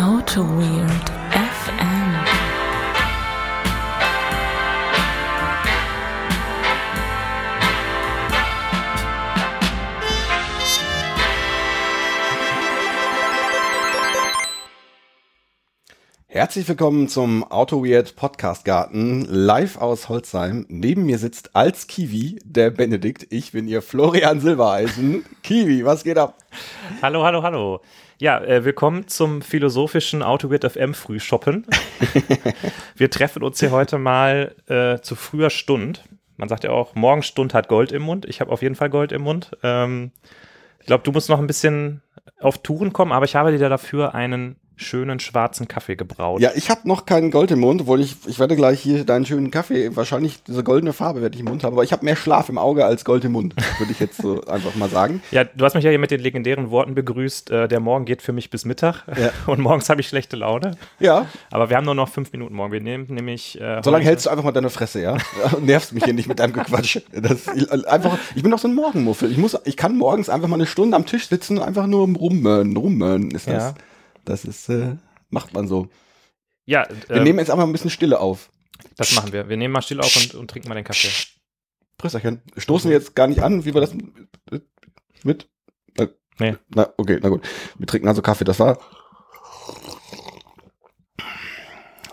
Auto Weird FM. Herzlich willkommen zum Auto Weird Podcast Garten, live aus Holzheim. Neben mir sitzt als Kiwi der Benedikt. Ich bin ihr Florian Silbereisen. Kiwi, was geht ab? Hallo, hallo, hallo. Ja, äh, willkommen zum philosophischen AutoWeird FM Frühshoppen. Wir treffen uns hier heute mal äh, zu früher Stund. Man sagt ja auch, Morgenstund hat Gold im Mund. Ich habe auf jeden Fall Gold im Mund. Ähm, ich glaube, du musst noch ein bisschen auf Touren kommen, aber ich habe dir dafür einen schönen schwarzen Kaffee gebraut. Ja, ich habe noch keinen Gold im Mund, obwohl ich, ich werde gleich hier deinen schönen Kaffee, wahrscheinlich diese goldene Farbe werde ich im Mund haben, aber ich habe mehr Schlaf im Auge als Gold im Mund, würde ich jetzt so einfach mal sagen. Ja, du hast mich ja hier mit den legendären Worten begrüßt, äh, der Morgen geht für mich bis Mittag Ja. und morgens habe ich schlechte Laune. Ja, Aber wir haben nur noch fünf Minuten morgen. Wir nehmen nämlich äh, solange hältst du einfach mal deine Fresse, ja? Und nervst mich hier nicht mit deinem Gequatsch. Das, ich, einfach, ich bin doch so ein Morgenmuffel. Ich, muss, ich kann morgens einfach mal eine Stunde am Tisch sitzen und einfach nur rummöhren. Rummören ist das. Ja. Das ist, äh, macht man so. Ja, Wir ähm, nehmen jetzt einfach ein bisschen Stille auf. das machen wir. Wir nehmen mal still auf und, und trinken mal den Kaffee. Prösterchen. Stoßen wir jetzt gar nicht an, wie wir das mit? Na, Nee. Na, okay, na gut. Wir trinken also Kaffee. Das war.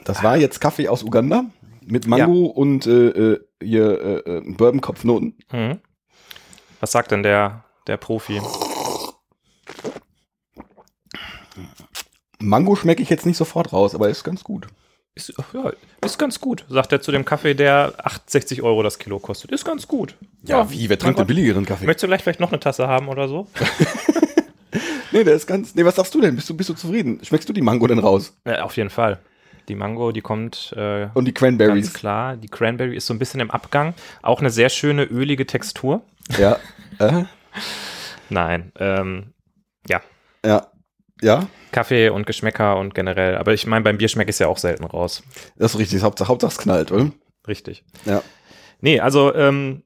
Das war jetzt Kaffee aus Uganda mit Mango und äh, äh, hier äh, äh, Bourbon-Kopfnoten. Mhm. Was sagt denn der, der Profi? Mango schmecke ich jetzt nicht sofort raus, aber ist ganz gut. Ist, ja, ist ganz gut, sagt er zu dem Kaffee, der 68 Euro das Kilo kostet. Ist ganz gut. wie? Wer trinkt den billigeren Kaffee? Möchtest du gleich vielleicht noch eine Tasse haben oder so? Nee, der ist ganz. Nee, was sagst du denn? Bist du, bist du zufrieden? Schmeckst du die Mango denn raus? Ja, auf jeden Fall. Die Mango, die kommt äh, Und die ganz Cranberries? klar. Die Cranberry ist so ein bisschen im Abgang. Auch eine sehr schöne ölige Textur. Ja. Äh, Nein, ähm, ja. ja. Ja, Kaffee und Geschmäcker und generell. Aber ich meine, beim Bier schmecke ich es ja auch selten raus. das ist richtig. Hauptsache, Hauptsache es knallt, oder? Richtig. Ja. Nee, also ähm,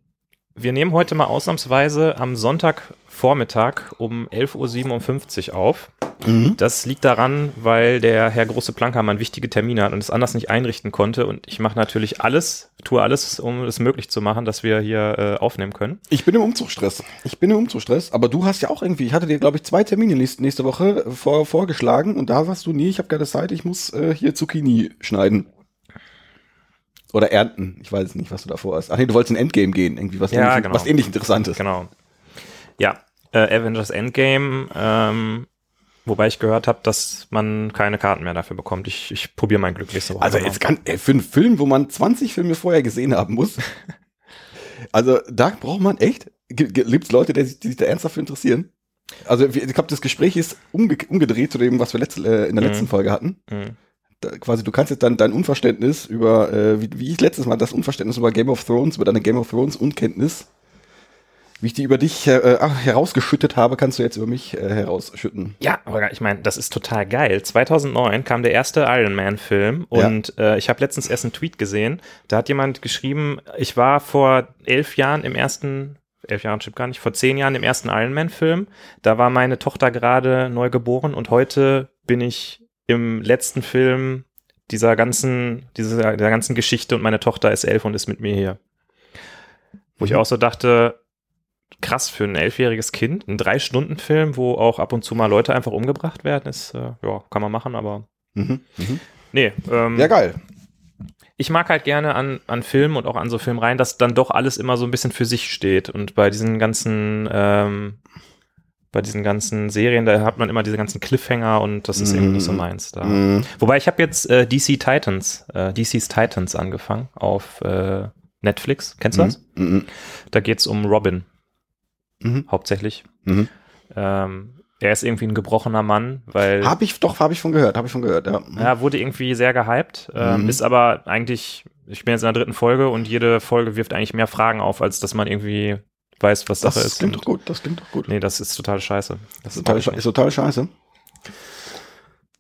wir nehmen heute mal ausnahmsweise am Sonntagvormittag um 11.57 Uhr auf. Mhm. Das liegt daran, weil der Herr Große Plankermann wichtige Termine hat und es anders nicht einrichten konnte. Und ich mache natürlich alles, tue alles, um es möglich zu machen, dass wir hier äh, aufnehmen können. Ich bin im Umzugsstress. Ich bin im Umzugsstress, aber du hast ja auch irgendwie, ich hatte dir, glaube ich, zwei Termine nächste, nächste Woche vor, vorgeschlagen und da sagst du, nee, ich habe keine Zeit, ich muss äh, hier Zucchini schneiden. Oder ernten. Ich weiß nicht, was du davor hast. Ach nee, du wolltest in Endgame gehen, irgendwie was, Ja, ähnlich, genau. was ähnlich Interessantes. Genau. Ja, äh, Avengers Endgame, ähm, wobei ich gehört habe, dass man keine Karten mehr dafür bekommt. Ich, ich probiere mein Glück nächste Woche. Also jetzt kann, ey, für einen Film, wo man 20 Filme vorher gesehen haben muss. also da braucht man echt, gibt es Leute, die sich, die sich da ernsthaft für interessieren? Also ich glaube, das Gespräch ist umge umgedreht zu dem, was wir letzte, äh, in der Mhm. letzten Folge hatten. Mhm. da, quasi, du kannst jetzt dann dein Unverständnis über, äh, wie, wie ich letztes Mal das Unverständnis über Game of Thrones, über deine Game of Thrones Unkenntnis, wie ich die über dich äh, äh, herausgeschüttet habe, kannst du jetzt über mich äh, herausschütten. Ja, aber ich meine, das ist total geil. 2009 kam der erste Iron Man Film Ja. und äh, ich habe letztens erst einen Tweet gesehen. Da hat jemand geschrieben, ich war vor elf Jahren im ersten, elf Jahren stimmt gar nicht, vor zehn Jahren im ersten Iron Man Film. Da war meine Tochter gerade neu geboren und heute bin ich im letzten Film dieser ganzen, dieser, der ganzen Geschichte und meine Tochter ist elf und ist mit mir hier. Wo ich Mhm. auch so dachte, krass für ein elfjähriges Kind. Ein Drei-Stunden-Film, wo auch ab und zu mal Leute einfach umgebracht werden, ist, äh, ja, kann man machen, aber Mhm. Mhm. nee. Ähm, Ja, geil. ich mag halt gerne an, an Filmen und auch an so Filmreihen, dass dann doch alles immer so ein bisschen für sich steht. Und bei diesen ganzen, ähm, bei diesen ganzen Serien, da hat man immer diese ganzen Cliffhanger und das ist irgendwie nicht so Mhm. meins. Da. Mhm. Wobei ich habe jetzt äh, DC Titans, äh, DC's Titans angefangen auf äh, Netflix. Kennst du das? Mhm. Da geht's um Robin Mhm. hauptsächlich. Mhm. Ähm, er ist irgendwie ein gebrochener Mann, weil Hab ich, doch, habe ich von gehört, habe ich von gehört, ja. ja, wurde irgendwie sehr gehypt, ähm, Mhm. ist aber eigentlich, ich bin jetzt in der dritten Folge und jede Folge wirft eigentlich mehr Fragen auf, als dass man irgendwie weiß, was das Sache ist. klingt Und- doch gut, das klingt doch gut. Nee, das ist total scheiße. Das Total, nicht. ist total scheiße.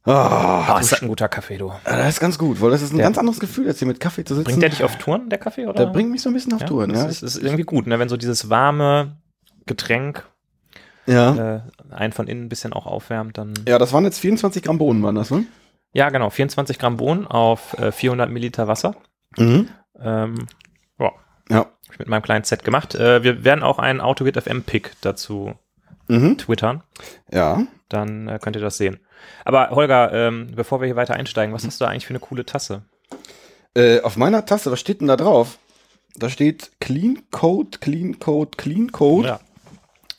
Ah, Ah, ist das ein guter Kaffee, du. das ist ganz gut, weil das ist ein Der- ganz anderes Gefühl, jetzt hier mit Kaffee zu sitzen. Bringt der dich auf Touren, der Kaffee? Oder? Der bringt mich so ein bisschen auf ja, Touren, das ja. Ist, ist irgendwie gut, ne? wenn so dieses warme Getränk Ja. äh, einen von innen ein bisschen auch aufwärmt, dann. Ja, das waren jetzt 24 Gramm Bohnen, waren das, ne? Ja, genau. 24 Gramm Bohnen auf äh, 400 Milliliter Wasser. Mhm. Ähm, ja, Ja. ich mit meinem kleinen Set gemacht. Äh, wir werden auch einen AutoGit FM Pick dazu Mhm. twittern. Ja. Dann äh, könnt ihr das sehen. Aber Holger, ähm, bevor wir hier weiter einsteigen, was hast du eigentlich für eine coole Tasse? Äh, auf meiner Tasse, was steht denn da drauf? Da steht Clean Code, Clean Code, Clean Code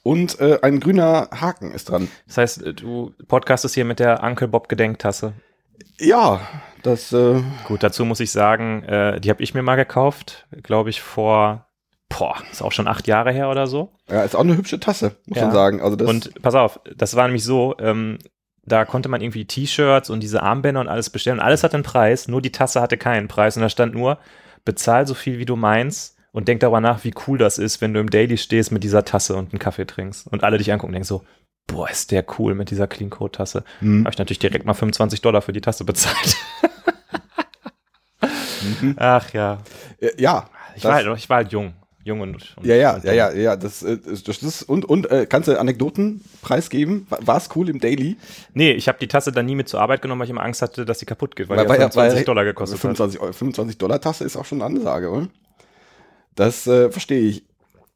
und äh, ein grüner Haken ist dran. Das heißt, äh, du podcastest hier mit der Uncle Bob Gedenktasse. Ja, das, äh, Gut, dazu muss ich sagen, äh, die habe ich mir mal gekauft, glaube ich, vor, boah, ist auch schon acht Jahre her oder so. ja, ist auch eine hübsche Tasse, muss Ja. man sagen. Also das, Und pass auf, das war nämlich so, ähm, da konnte man irgendwie T-Shirts und diese Armbänder und alles bestellen. Alles hat einen Preis, nur die Tasse hatte keinen Preis. Und da stand nur, bezahl so viel, wie du meinst und denk darüber nach, wie cool das ist, wenn du im Daily stehst mit dieser Tasse und einen Kaffee trinkst. Und alle dich angucken und denken so, boah, ist der cool mit dieser Clean Code Tasse. Hm. Habe ich natürlich direkt mal 25 Dollar für die Tasse bezahlt. Mhm. Ach ja. Äh, ja, Ich war, halt, ich war halt jung. Jung und, und ja, ja, und ja, ja, ja, das, äh, das, das ist, und, und, äh, kannst du Anekdoten preisgeben? War es cool im Daily? Nee, ich habe die Tasse dann nie mit zur Arbeit genommen, weil ich immer Angst hatte, dass sie kaputt geht, weil, Weil- die ja 25 weil- Dollar gekostet hat. 25, Euro- 25 Dollar Tasse ist auch schon eine Ansage, oder? Das äh, verstehe ich.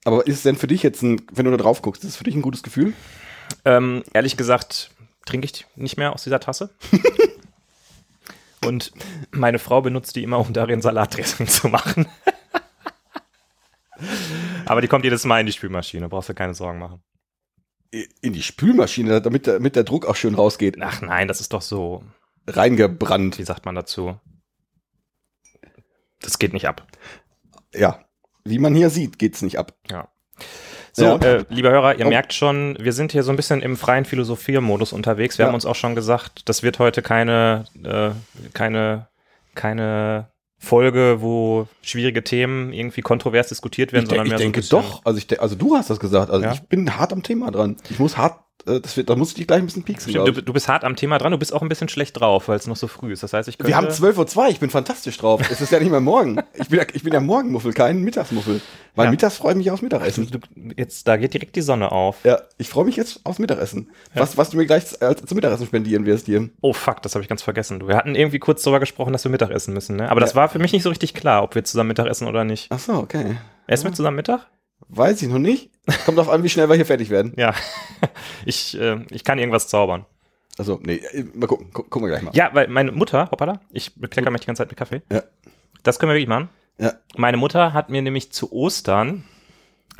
Aber ist es denn für dich jetzt ein, wenn du da drauf guckst, ist es für dich ein gutes Gefühl? Ähm, ehrlich gesagt trinke ich nicht mehr aus dieser Tasse. Und meine Frau benutzt die immer, um darin Salatdressing zu machen. Aber die kommt jedes Mal in die Spülmaschine, brauchst du keine Sorgen machen. In die Spülmaschine, damit der, damit der Druck auch schön rausgeht. Ach nein, das ist doch so, Reingebrannt. wie sagt man dazu? Das geht nicht ab. Ja. Wie man hier sieht, geht's nicht ab. Ja. So, Ja. äh, lieber Hörer, ihr Oh. merkt schon, wir sind hier so ein bisschen im freien Philosophiermodus unterwegs. Wir Ja. haben uns auch schon gesagt, das wird heute keine, äh, keine, keine Folge, wo schwierige Themen irgendwie kontrovers diskutiert werden, Ich, de sondern ich mehr denke so ein bisschen, doch. Also, ich also du hast das gesagt. Also Ja. ich bin hart am Thema dran. Ich muss hart, äh, das wird, da muss ich dich gleich ein bisschen pieksen. Stimmt, du, du bist hart am Thema dran, du bist auch ein bisschen schlecht drauf, weil es noch so früh ist. Das heißt, ich könnte, Wir haben 12.02 Uhr, ich bin fantastisch drauf. es ist ja nicht mehr morgen. Ich bin ja, ich bin ja Morgenmuffel, kein Mittagsmuffel. Weil Ja. mittags freue ich mich aufs Mittagessen. du, jetzt, da geht direkt die Sonne auf. Ja, ich freue mich jetzt aufs Mittagessen. Was, was du mir gleich äh, zum Mittagessen spendieren wirst hier. Oh fuck, das habe ich ganz vergessen. Du, wir hatten irgendwie kurz darüber gesprochen, dass wir Mittagessen müssen, ne? Aber das Ja. war für mich nicht so richtig klar, ob wir zusammen Mittagessen oder nicht. Ach so, okay. Essen wir zusammen Mittag? Weiß ich noch nicht. Kommt auf an, wie schnell wir hier fertig werden. Ja, ich, äh, ich kann irgendwas zaubern. Also, nee, äh, mal gucken. Gu gucken wir gleich mal. Ja, weil meine Mutter, hoppala, ich bekleckere mich die ganze Zeit mit Kaffee. Ja. Das können wir wirklich machen. Ja. Meine Mutter hat mir nämlich zu Ostern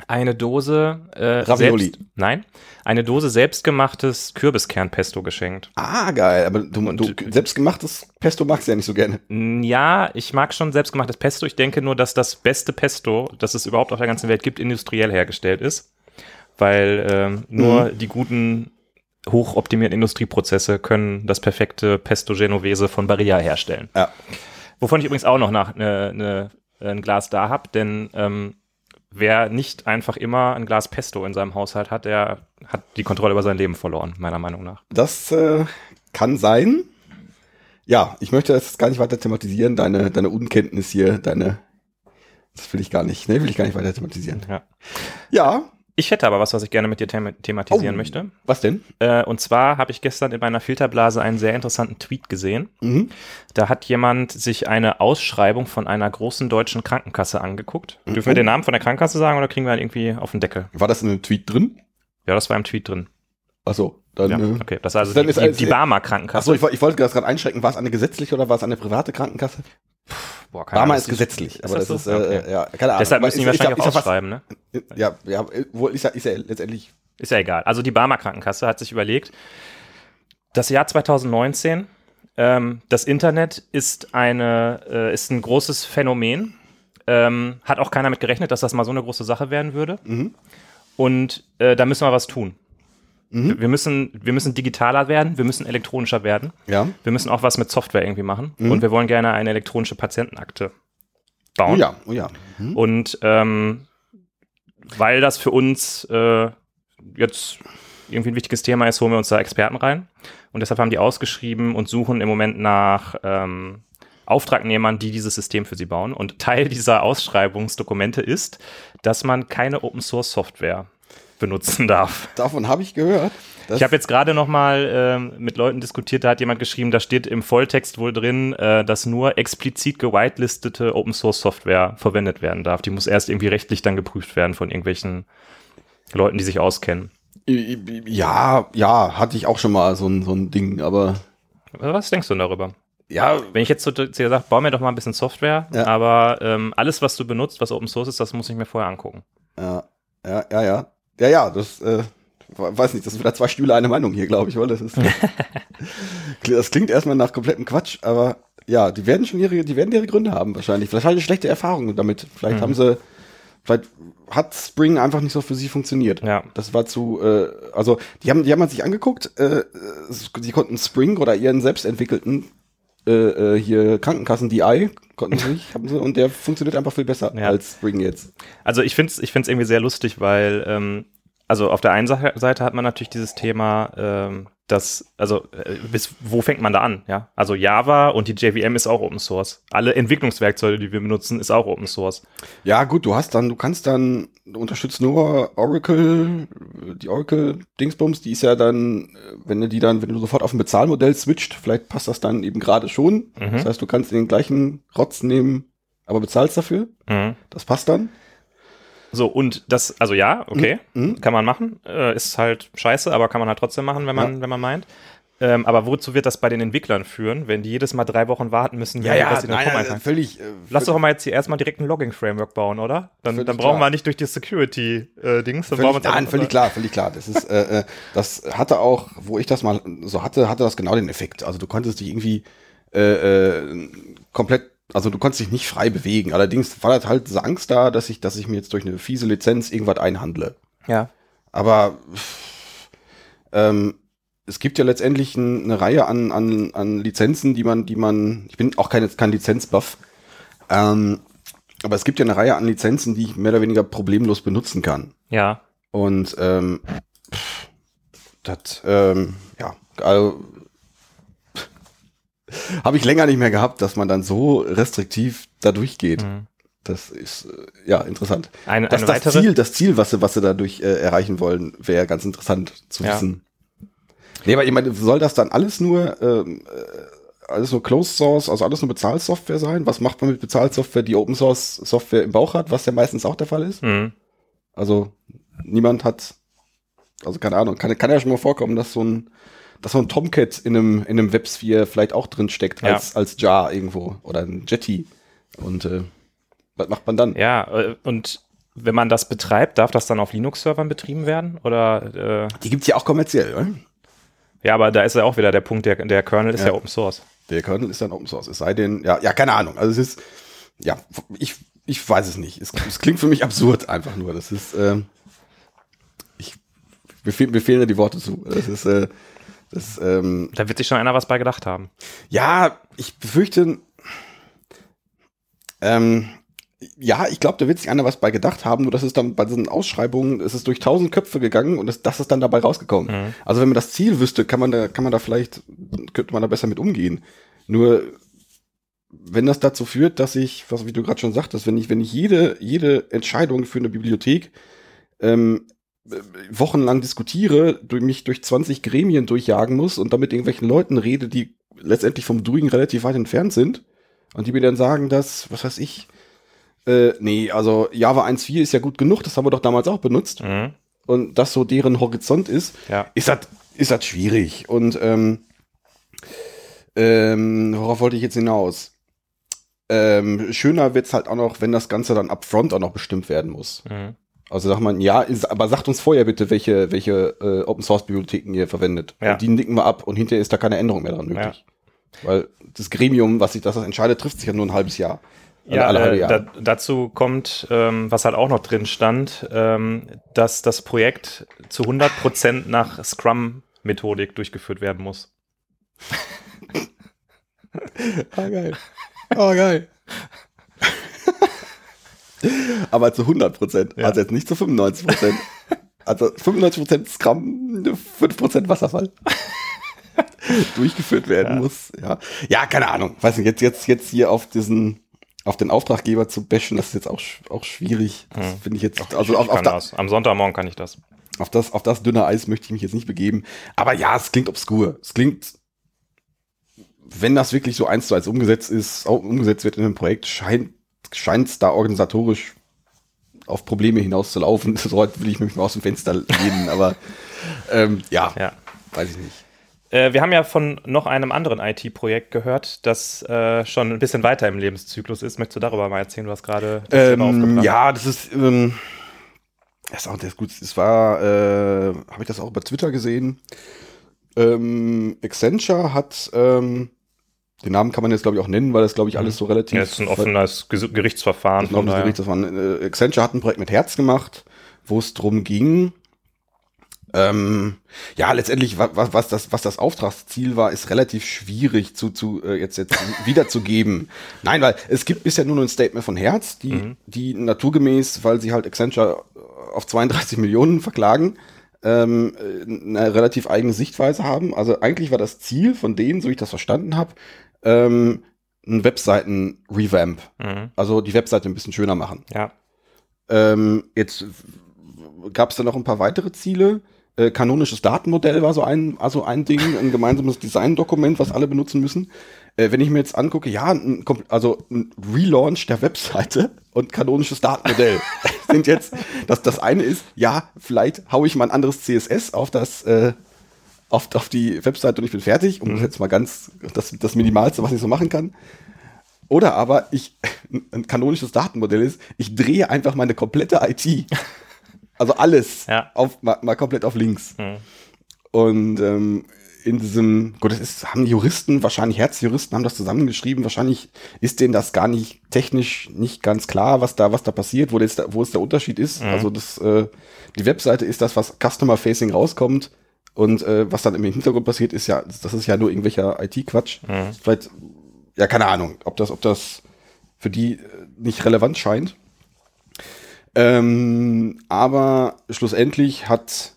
eine Dose äh, Ravioli. Selbst, nein, eine Dose selbstgemachtes Kürbiskernpesto geschenkt. Ah, geil. Aber du, du Und- selbstgemachtes Pesto magst du ja nicht so gerne. Ja, ich mag schon selbstgemachtes Pesto. Ich denke nur, dass das beste Pesto, das es überhaupt auf der ganzen Welt gibt, industriell hergestellt ist. Weil ähm, nur Mhm. die guten, hochoptimierten Industrieprozesse können das perfekte Pesto Genovese von Barilla herstellen. Ja. Wovon ich übrigens auch noch nach, ne, ne, ein Glas da habe, denn ähm, wer nicht einfach immer ein Glas Pesto in seinem Haushalt hat, der hat die Kontrolle über sein Leben verloren, meiner Meinung nach. Das äh, kann sein. Ja, ich möchte das gar nicht weiter thematisieren. Deine, deine Unkenntnis hier, deine. Das will ich gar nicht. Nee, will ich gar nicht weiter thematisieren. Ja. Ja, Ich hätte aber was, was ich gerne mit dir thema thematisieren Oh. möchte. was denn? Äh, und zwar habe ich gestern in meiner Filterblase einen sehr interessanten Tweet gesehen. Mhm. Da hat jemand sich eine Ausschreibung von einer großen deutschen Krankenkasse angeguckt. Mhm. Dürfen wir den Namen von der Krankenkasse sagen oder kriegen wir ihn irgendwie auf den Deckel? War das in einem Tweet drin? Ja, das war im Tweet drin. Achso, dann. Ja, äh, okay. Das war also die, ist die, die Barmer Krankenkasse. Achso, ich, ich wollte das gerade einschränken. War es eine gesetzliche oder war es eine private Krankenkasse? Boah, keine Barmer ist gesetzlich, aber das das, so? ist, Okay. äh, ja, keine Ahnung. Deshalb müssen die ja- wahrscheinlich auch ja ausschreiben, ne? Ja, ja, wohl ist ja, ist ja letztendlich. Ist ja egal. Also die Barmer Krankenkasse hat sich überlegt, das Jahr 2019, ähm, das Internet ist eine, äh, ist ein großes Phänomen. Ähm, hat auch keiner mit gerechnet, dass das mal so eine große Sache werden würde. Mhm. Und äh, da müssen wir was tun. Mhm. Wir, müssen, wir müssen digitaler werden, wir müssen elektronischer werden. Ja. Wir müssen auch was mit Software irgendwie machen. Mhm. Und wir wollen gerne eine elektronische Patientenakte Oh bauen. ja, oh ja. Mhm. Und ähm, weil das für uns äh, jetzt irgendwie ein wichtiges Thema ist, holen wir uns da Experten rein. Und deshalb haben die ausgeschrieben und suchen im Moment nach ähm, Auftragnehmern, die dieses System für sie bauen. Und Teil dieser Ausschreibungsdokumente ist, dass man keine Open Source Software benutzen darf. Davon habe ich gehört. Ich habe jetzt gerade noch mal ähm, mit Leuten diskutiert, da hat jemand geschrieben, da steht im Volltext wohl drin, äh, dass nur explizit gewitelistete Open Source Software verwendet werden darf. Die muss erst irgendwie rechtlich dann geprüft werden von irgendwelchen Leuten, die sich auskennen. Ja, ja, hatte ich auch schon mal so ein, so ein Ding, aber. Was denkst du darüber? Ja. Wenn ich jetzt zu dir sage, bau mir doch mal ein bisschen Software, Ja. aber ähm, alles, was du benutzt, was Open Source ist, das muss ich mir vorher angucken. Ja, ja, ja, ja. Ja, ja, das, äh, weiß nicht, das sind wieder zwei Stühle, eine Meinung hier, glaube ich, weil das ist. das klingt erstmal nach komplettem Quatsch, aber ja, die werden schon ihre, die werden ihre Gründe haben wahrscheinlich. Vielleicht haben sie schlechte Erfahrungen damit. Vielleicht Mhm. haben sie, vielleicht hat Spring einfach nicht so für sie funktioniert. Ja. Das war zu, äh, also die haben, die haben sich angeguckt, äh, sie konnten Spring oder ihren selbstentwickelten äh, äh, hier Krankenkassen DI konnten sie nicht, haben sie, und der funktioniert einfach viel besser Ja. als Spring jetzt. Also ich finde es ich find's irgendwie sehr lustig, weil ähm, also auf der einen Seite hat man natürlich dieses Thema, ähm, dass, also äh, bis wo fängt man da an? Ja, also Java und die JVM ist auch Open Source. Alle Entwicklungswerkzeuge, die wir benutzen, ist auch Open Source. Ja, gut, du hast dann, du kannst dann, du unterstützt nur Oracle, die Oracle-Dingsbums, die ist ja dann, wenn du die dann, wenn du sofort auf ein Bezahlmodell switcht, vielleicht passt das dann eben gerade schon. Mhm. Das heißt, du kannst den gleichen Rotz nehmen, aber bezahlst dafür. Mhm. Das passt dann. So, und das, also ja, okay, Mhm. kann man machen. Äh, ist halt scheiße, aber kann man halt trotzdem machen, wenn man, wenn man meint. Ähm, aber wozu wird das bei den Entwicklern führen, wenn die jedes Mal drei Wochen warten müssen, bis sie den Code einpacken? völlig. Äh, Lass doch mal jetzt hier erstmal direkt ein Logging-Framework bauen, oder? Dann, dann brauchen klar. wir nicht durch die Security-Dings. Völlig, uns nein, einfach- völlig klar, völlig klar. Das ist, äh, äh, das hatte auch, wo ich das mal so hatte, hatte das genau den Effekt. Also du konntest dich irgendwie äh, äh, komplett, also du konntest dich nicht frei bewegen. Allerdings war das halt diese Angst da, dass ich, dass ich mir jetzt durch eine fiese Lizenz irgendwas einhandle. Ja. Aber ähm, es gibt ja letztendlich ein, eine Reihe an, an, an Lizenzen, die man, die man, ich bin auch kein, kein Lizenzbuff, ähm, aber es gibt ja eine Reihe an Lizenzen, die ich mehr oder weniger problemlos benutzen kann. Ja. Und ähm, das, ähm, ja, also, habe ich länger nicht mehr gehabt, dass man dann so restriktiv da durchgeht. Mhm. Das ist äh, ja interessant. Eine, Das, eine das weitere. Ziel, das Ziel, was sie, was sie dadurch äh, erreichen wollen, wäre ganz interessant zu Ja. wissen. Nee, aber ich meine, soll das dann alles nur ähm, äh, alles nur Closed Source, also alles nur Bezahlsoftware sein? Was macht man mit Bezahlsoftware, die Open Source Software im Bauch hat, was ja meistens auch der Fall ist? Mhm. Also niemand hat, also keine Ahnung, kann, kann ja schon mal vorkommen, dass so ein, dass so ein Tomcat in einem, in einem Websphere vielleicht auch drin steckt Ja. als, als Jar irgendwo oder ein Jetty. Und äh, was macht man dann? Ja, äh, und wenn man das betreibt, darf das dann auf Linux-Servern betrieben werden? Oder äh, Die gibt's ja auch kommerziell, oder? ja, aber da ist ja auch wieder der Punkt, der, der Kernel ist ja. Ja. Open Source. Der Kernel ist dann Open Source. Es sei denn, ja, ja, keine Ahnung. Also es ist, ja, ich, ich weiß es nicht. Es, es klingt für mich absurd einfach nur. Das ist, ähm, ich, mir, fehl, mir fehlen da die Worte zu. Das ist, äh, das, ähm, Da wird sich schon einer was bei gedacht haben. Ja, ich befürchte, ähm, ja, ich glaube, da wird sich einer was bei gedacht haben, nur das ist dann bei diesen Ausschreibungen, es ist durch tausend Köpfe gegangen und das, das ist dann dabei rausgekommen. Mhm. Also wenn man das Ziel wüsste, kann man da, kann man da vielleicht, könnte man da besser mit umgehen. Nur wenn das dazu führt, dass ich, was wie du gerade schon sagtest, wenn ich, wenn ich jede, jede Entscheidung für eine Bibliothek ähm, äh, wochenlang diskutiere, durch mich durch 20 Gremien durchjagen muss und damit irgendwelchen Leuten rede, die letztendlich vom Doing relativ weit entfernt sind und die mir dann sagen, dass, was weiß ich, äh, nee, also Java 1.4 ist ja gut genug, das haben wir doch damals auch benutzt Mhm. und das so deren Horizont ist, Ja. ist das ist das schwierig und ähm, ähm, worauf wollte ich jetzt hinaus? Ähm, schöner wird's halt auch noch, wenn das Ganze dann upfront auch noch bestimmt werden muss. Mhm. Also sagt man, ja, ist, aber sagt uns vorher bitte, welche, welche äh, Open Source Bibliotheken ihr verwendet. Ja. Und die nicken wir ab und hinterher ist da keine Änderung mehr dran möglich. Weil das Gremium, was sich das entscheidet, trifft sich ja nur ein halbes Jahr. Ja, alle äh, da, dazu kommt, ähm, was halt auch noch drin stand, ähm, dass das Projekt zu 100% nach Scrum-Methodik durchgeführt werden muss. Ah, geil. Oh, geil. Aber zu 100 Prozent. Ja. Also jetzt nicht zu 95 Prozent. Also 95 Prozent Scrum, 5 Prozent Wasserfall. Durchgeführt werden Ja. muss. Ja. ja, keine Ahnung. Weiß nicht, jetzt, jetzt, jetzt hier auf diesen, auf den Auftraggeber zu bashen, das ist jetzt auch, auch schwierig. Das Hm. finde ich jetzt, also auf, ich auf der, das. Am Sonntagmorgen kann ich das. auf das, auf das dünne Eis möchte ich mich jetzt nicht begeben. Aber ja, es klingt obskur. Es klingt, wenn das wirklich so eins zu eins umgesetzt ist, auch umgesetzt wird in einem Projekt, scheint scheint es da organisatorisch auf Probleme hinauszulaufen. So weit will ich mich mal aus dem Fenster lehnen, aber ähm, ja, Ja. weiß ich nicht. Äh, wir haben ja von noch einem anderen IT-Projekt gehört, das äh, schon ein bisschen weiter im Lebenszyklus ist. Möchtest du darüber mal erzählen? Du hast gerade das Thema Ähm, aufgebracht. ja, das ist, ähm, das ist auch das gut. Es war, äh, habe ich das auch bei Twitter gesehen. Ähm, Accenture hat, ähm, den Namen kann man jetzt glaube ich auch nennen, weil das glaube ich alles so relativ. Ja, es ist ein offenes Gerichtsverfahren. Das, von Gericht, das war ein, äh, Accenture hat ein Projekt mit Herz gemacht, wo es drum ging. Ähm, ja, letztendlich, was, was, das, was das Auftragsziel war, ist relativ schwierig zu, zu äh, jetzt, jetzt wiederzugeben. Nein, weil es gibt bisher nur ein Statement von Herz, die, Mhm. die naturgemäß, weil sie halt Accenture auf 32 Millionen verklagen, ähm, äh, eine relativ eigene Sichtweise haben. Also eigentlich war das Ziel von denen, so ich das verstanden habe, ähm, ein Webseiten-Revamp. Mhm. Also die Webseite ein bisschen schöner machen. Ja. Ähm, jetzt gab es da noch ein paar weitere Ziele. Äh, kanonisches Datenmodell war so ein, also ein Ding, ein gemeinsames Designdokument, was alle benutzen müssen. Äh, wenn ich mir jetzt angucke, ja, ein, also ein Relaunch der Webseite und kanonisches Datenmodell sind jetzt, das, das eine ist, ja, vielleicht haue ich mal ein anderes CSS auf das, äh, auf, auf die Webseite und ich bin fertig, um das jetzt mal ganz, das, das Minimalste, was ich so machen kann. Oder aber ich, ein kanonisches Datenmodell ist, ich drehe einfach meine komplette IT. Also alles Ja. auf, mal, mal komplett auf links. Mhm. Und ähm, in diesem, gut, das ist, haben Juristen, wahrscheinlich Herzjuristen haben das zusammengeschrieben, wahrscheinlich ist denen das gar nicht technisch nicht ganz klar, was da, was da passiert, wo, das, wo es der Unterschied ist. Also das, äh, die Webseite ist das, was Customer-Facing rauskommt. Und äh, was dann im Hintergrund passiert, ist ja, das ist ja nur irgendwelcher IT-Quatsch. Mhm. Vielleicht, ja, keine Ahnung, ob das, ob das für die äh, nicht relevant scheint. Ähm, aber schlussendlich hat,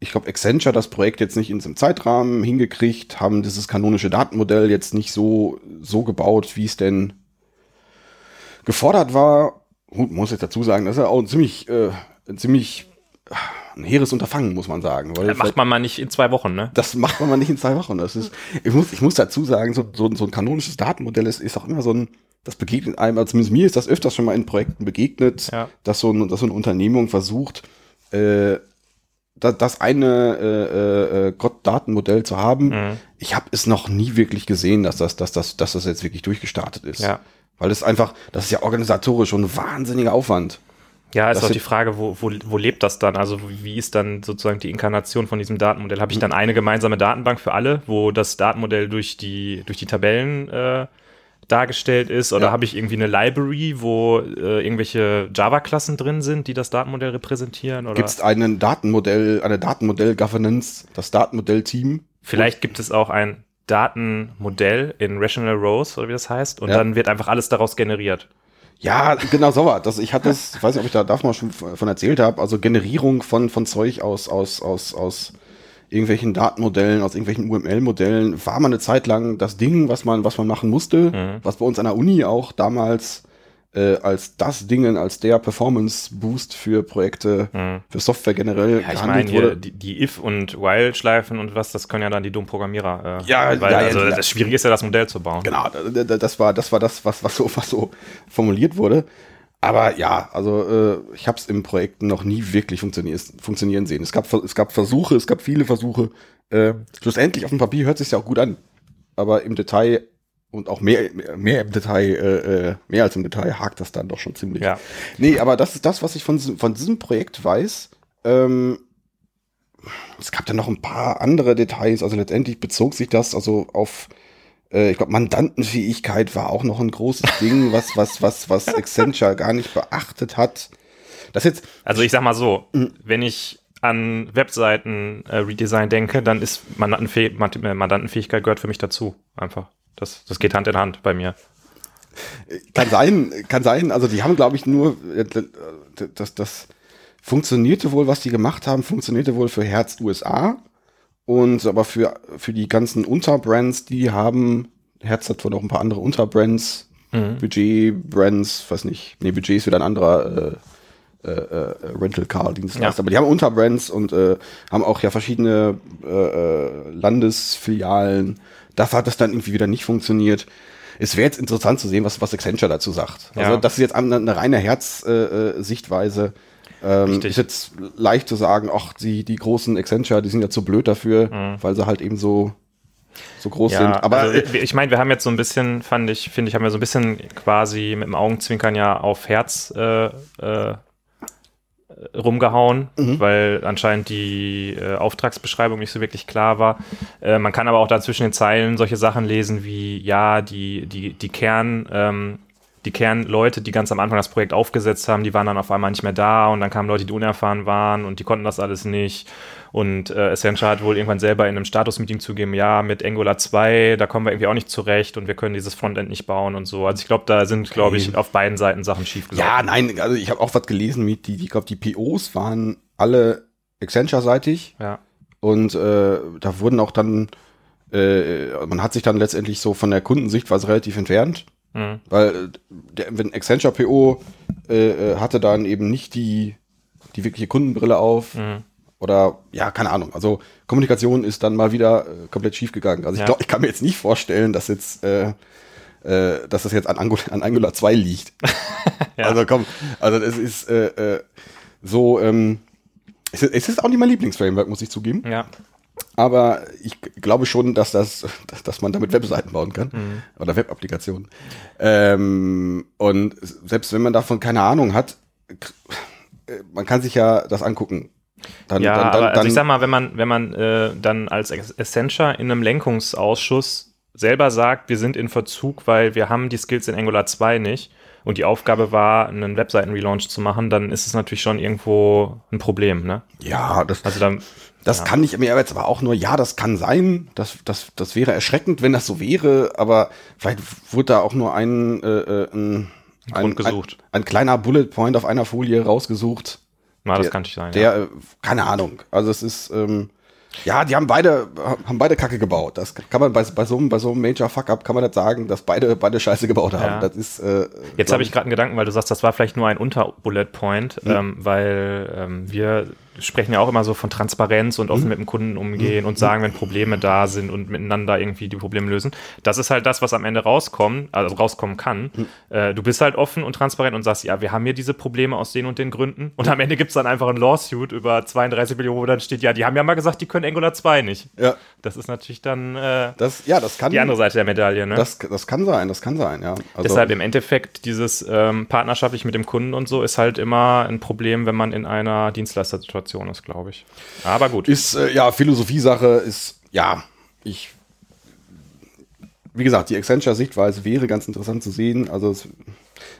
ich glaube, Accenture das Projekt jetzt nicht in diesem Zeitrahmen hingekriegt, haben dieses kanonische Datenmodell jetzt nicht so, so gebaut, wie es denn gefordert war. Gut, muss ich dazu sagen, das ist ja auch ein ziemlich, äh, ein ziemlich ein hehres Unterfangen, muss man sagen. Das macht man mal nicht in zwei Wochen, ne? das macht man mal nicht in zwei Wochen. Das ist, ich muss, ich muss dazu sagen, so, so, so ein kanonisches Datenmodell ist, ist auch immer so ein, das begegnet einem, also zumindest mir ist das öfters schon mal in Projekten begegnet, Ja. dass, so ein, dass so eine Unternehmung versucht, äh, da, das eine äh, äh, Gott-Datenmodell zu haben. Mhm. Ich habe es noch nie wirklich gesehen, dass das, dass, das, dass das jetzt wirklich durchgestartet ist. Ja. Weil das einfach, das ist ja organisatorisch schon ein wahnsinniger Aufwand. Ja, ist auch die Frage, wo, wo, wo lebt das dann? Also wie ist dann sozusagen die Inkarnation von diesem Datenmodell? Habe ich dann eine gemeinsame Datenbank für alle, wo das Datenmodell durch die, durch die Tabellen äh, dargestellt ist? Oder Ja. habe ich irgendwie eine Library, wo äh, irgendwelche Java-Klassen drin sind, die das Datenmodell repräsentieren? Gibt es einen Datenmodell, eine Datenmodell-Governance, das Datenmodell-Team? vielleicht gibt es auch ein Datenmodell in Rational Rows, oder wie das heißt, und Ja. dann wird einfach alles daraus generiert. Ja, genau so was. Das, ich hatte das, ich weiß nicht, ob ich da davon schon von erzählt habe, also Generierung von, von Zeug aus, aus, aus, aus irgendwelchen Datenmodellen, aus irgendwelchen UML-Modellen, war mal eine Zeit lang das Ding, was man, was man machen musste, Mhm. was bei uns an der Uni auch damals äh, als das Dingen, als der Performance-Boost für Projekte, Mhm. für Software generell Ja, ich meine, wurde. die, die If- und While-Schleifen und was, das können ja dann die dummen Programmierer. Äh, Ja, weil, ja, also ja. das Schwierige ist ja, das Modell zu bauen. Genau, da- da- das war das, war das was, was, so, was so formuliert wurde. Aber ja, also äh, ich habe es im Projekt noch nie wirklich funktionieren sehen. Es gab, es gab Versuche, es gab viele Versuche. Äh, schlussendlich auf dem Papier hört sich ja auch gut an. Aber im Detail und auch mehr, mehr, im Detail, äh, äh, mehr als im Detail hakt das dann doch schon ziemlich. Ja. Nee, aber das ist das, was ich von, diesem- von diesem Projekt weiß. Ähm, es gab dann noch ein paar andere Details. Also letztendlich bezog sich das also auf, äh, ich glaube, Mandantenfähigkeit war auch noch ein großes Ding, was, was, was, was Accenture gar nicht beachtet hat. Das jetzt, Also ich sag mal so, Mhm. wenn ich an Webseiten-Redesign denke, dann ist Mandantenfäh Mand- äh, Mandantenfähigkeit gehört für mich dazu. Einfach. Das, das geht Hand in Hand bei mir. Kann sein, kann sein. Also die haben, glaube ich, nur äh, das, das funktionierte wohl, was die gemacht haben, funktionierte wohl für Herz USA und aber für für die ganzen Unterbrands, die haben Herz hat wohl noch ein paar andere Unterbrands, Mhm. Budget Brands, weiß nicht. Nee, Budget ist wieder ein anderer äh, äh, Rental Car Dienstleister. Ja. Aber die haben Unterbrands und äh, haben auch ja verschiedene äh, äh, Landesfilialen. Dafür hat das dann irgendwie wieder nicht funktioniert. Es wäre jetzt interessant zu sehen, was, was Accenture dazu sagt. Also Ja. das ist jetzt eine, eine reine Herz-Sichtweise. Äh, ähm, Richtig. ist jetzt leicht zu sagen, ach, die, die großen Accenture, die sind ja zu blöd dafür, Mhm. weil sie halt eben so, so groß sind. Aber also, äh, ich meine, wir haben jetzt so ein bisschen, fand ich, finde ich, haben wir so ein bisschen quasi mit dem Augenzwinkern ja auf Herz äh, äh, rumgehauen, Mhm. weil anscheinend die äh, Auftragsbeschreibung nicht so wirklich klar war. Äh, man kann aber auch da zwischen den Zeilen solche Sachen lesen wie, ja, die, die, die Kern, ähm, die Kernleute, die ganz am Anfang das Projekt aufgesetzt haben, die waren dann auf einmal nicht mehr da und dann kamen Leute, die unerfahren waren und die konnten das alles nicht. Und äh, Accenture hat wohl irgendwann selber in einem Status-Meeting zugeben, ja, mit Angular 2, da kommen wir irgendwie auch nicht zurecht und wir können dieses Frontend nicht bauen und so. Also ich glaube, da sind, glaube ich, auf beiden Seiten Sachen schiefgelaufen. ja, nein, also ich habe auch was gelesen mit, die, ich glaube, die POs waren alle Accenture-seitig Ja. und äh, da wurden auch dann, äh, man hat sich dann letztendlich so von der Kundensichtweise relativ entfernt, Mhm. weil äh, der, wenn Accenture PO äh, äh, hatte dann eben nicht die, die wirkliche Kundenbrille auf Mhm. Oder ja, keine Ahnung. Also Kommunikation ist dann mal wieder äh, komplett schief gegangen. Also ich Ja. glaube, ich kann mir jetzt nicht vorstellen, dass jetzt äh, äh, dass das jetzt an Angular, an Angular 2 liegt. Ja. Also komm, also es ist äh, äh, so, ähm, es ist, es ist auch nicht mein Lieblingsframework, muss ich zugeben. Ja. Aber ich glaube schon, dass das, dass, man damit Webseiten bauen kann Mhm. oder Web-Applikationen. Ähm, und selbst wenn man davon keine Ahnung hat, äh, man kann sich ja das angucken. Dann, ja, dann, dann, aber also ich sag mal, wenn man, wenn man äh, dann als Accenture in einem Lenkungsausschuss selber sagt, wir sind in Verzug, weil wir haben die Skills in Angular 2 nicht und die Aufgabe war, einen Webseiten-Relaunch zu machen, dann ist es natürlich schon irgendwo ein Problem, ne? ja, das, Also dann, das ja. kann ich mir jetzt aber auch nur, ja, das kann sein. Das, das, das wäre erschreckend, wenn das so wäre, aber vielleicht wurde da auch nur ein, äh, äh, ein, ein, Grund gesucht. Ein, ein kleiner Bullet Point auf einer Folie rausgesucht. Na, das der- kann nicht sein. Der, äh, keine Ahnung. Also es ist, ähm, ja, die haben beide, haben beide Kacke gebaut. Das kann man bei, bei so einem, bei so einem Major Fuck-Up kann man das sagen, dass beide, beide Scheiße gebaut haben. Ja. Das ist, äh, Jetzt habe ich gerade einen Gedanken, weil du sagst, das war vielleicht nur ein Unter-Bullet Point, Mhm. ähm, weil ähm, wir sprechen ja auch immer so von Transparenz und Mhm. offen mit dem Kunden umgehen und sagen, wenn Probleme da sind und miteinander irgendwie die Probleme lösen. Das ist halt das, was am Ende rauskommt, also rauskommen kann. Mhm. Äh, du bist halt offen und transparent und sagst, ja, wir haben hier diese Probleme aus den und den Gründen. Und am Ende gibt es dann einfach ein Lawsuit über 32 Millionen, wo dann steht, ja, die haben ja mal gesagt, die können Angular 2 nicht. Ja, Das ist natürlich dann äh, das, ja, das kann, die andere Seite der Medaille, ne? das, das kann sein, das kann sein, ja. Also, Deshalb im Endeffekt dieses ähm, partnerschaftlich mit dem Kunden und so ist halt immer ein Problem, wenn man in einer Dienstleistersituation ist, glaube ich. Aber gut. Ist, äh, ja, Philosophie-Sache ist, ja, ich, wie gesagt, die Accenture-Sichtweise wäre ganz interessant zu sehen. Also es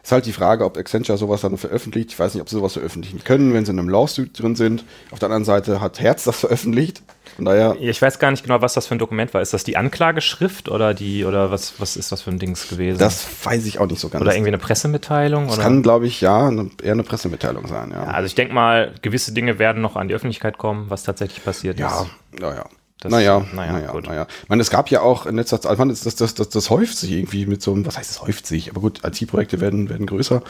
ist halt die Frage, ob Accenture sowas dann veröffentlicht. Ich weiß nicht, ob sie sowas veröffentlichen können, wenn sie in einem Lawsuit drin sind. Auf der anderen Seite hat Herz das veröffentlicht. Von daher, Ich weiß gar nicht genau, was das für ein Dokument war. Ist das die Anklageschrift oder die oder was was ist das für ein Dings gewesen? das weiß ich auch nicht so ganz. oder irgendwie eine Pressemitteilung das oder? kann, glaube ich, ja, eine, eher eine Pressemitteilung sein, ja. also ich denke mal, gewisse Dinge werden noch an die Öffentlichkeit kommen, was tatsächlich passiert Ja, ist. ja, ja. Das- naja, naja, naja, gut. naja. Ich meine, es gab ja auch in letzter Zeit, also das, das, das, das häuft sich irgendwie mit so einem, was heißt es häuft sich, aber gut, IT-Projekte werden, werden größer.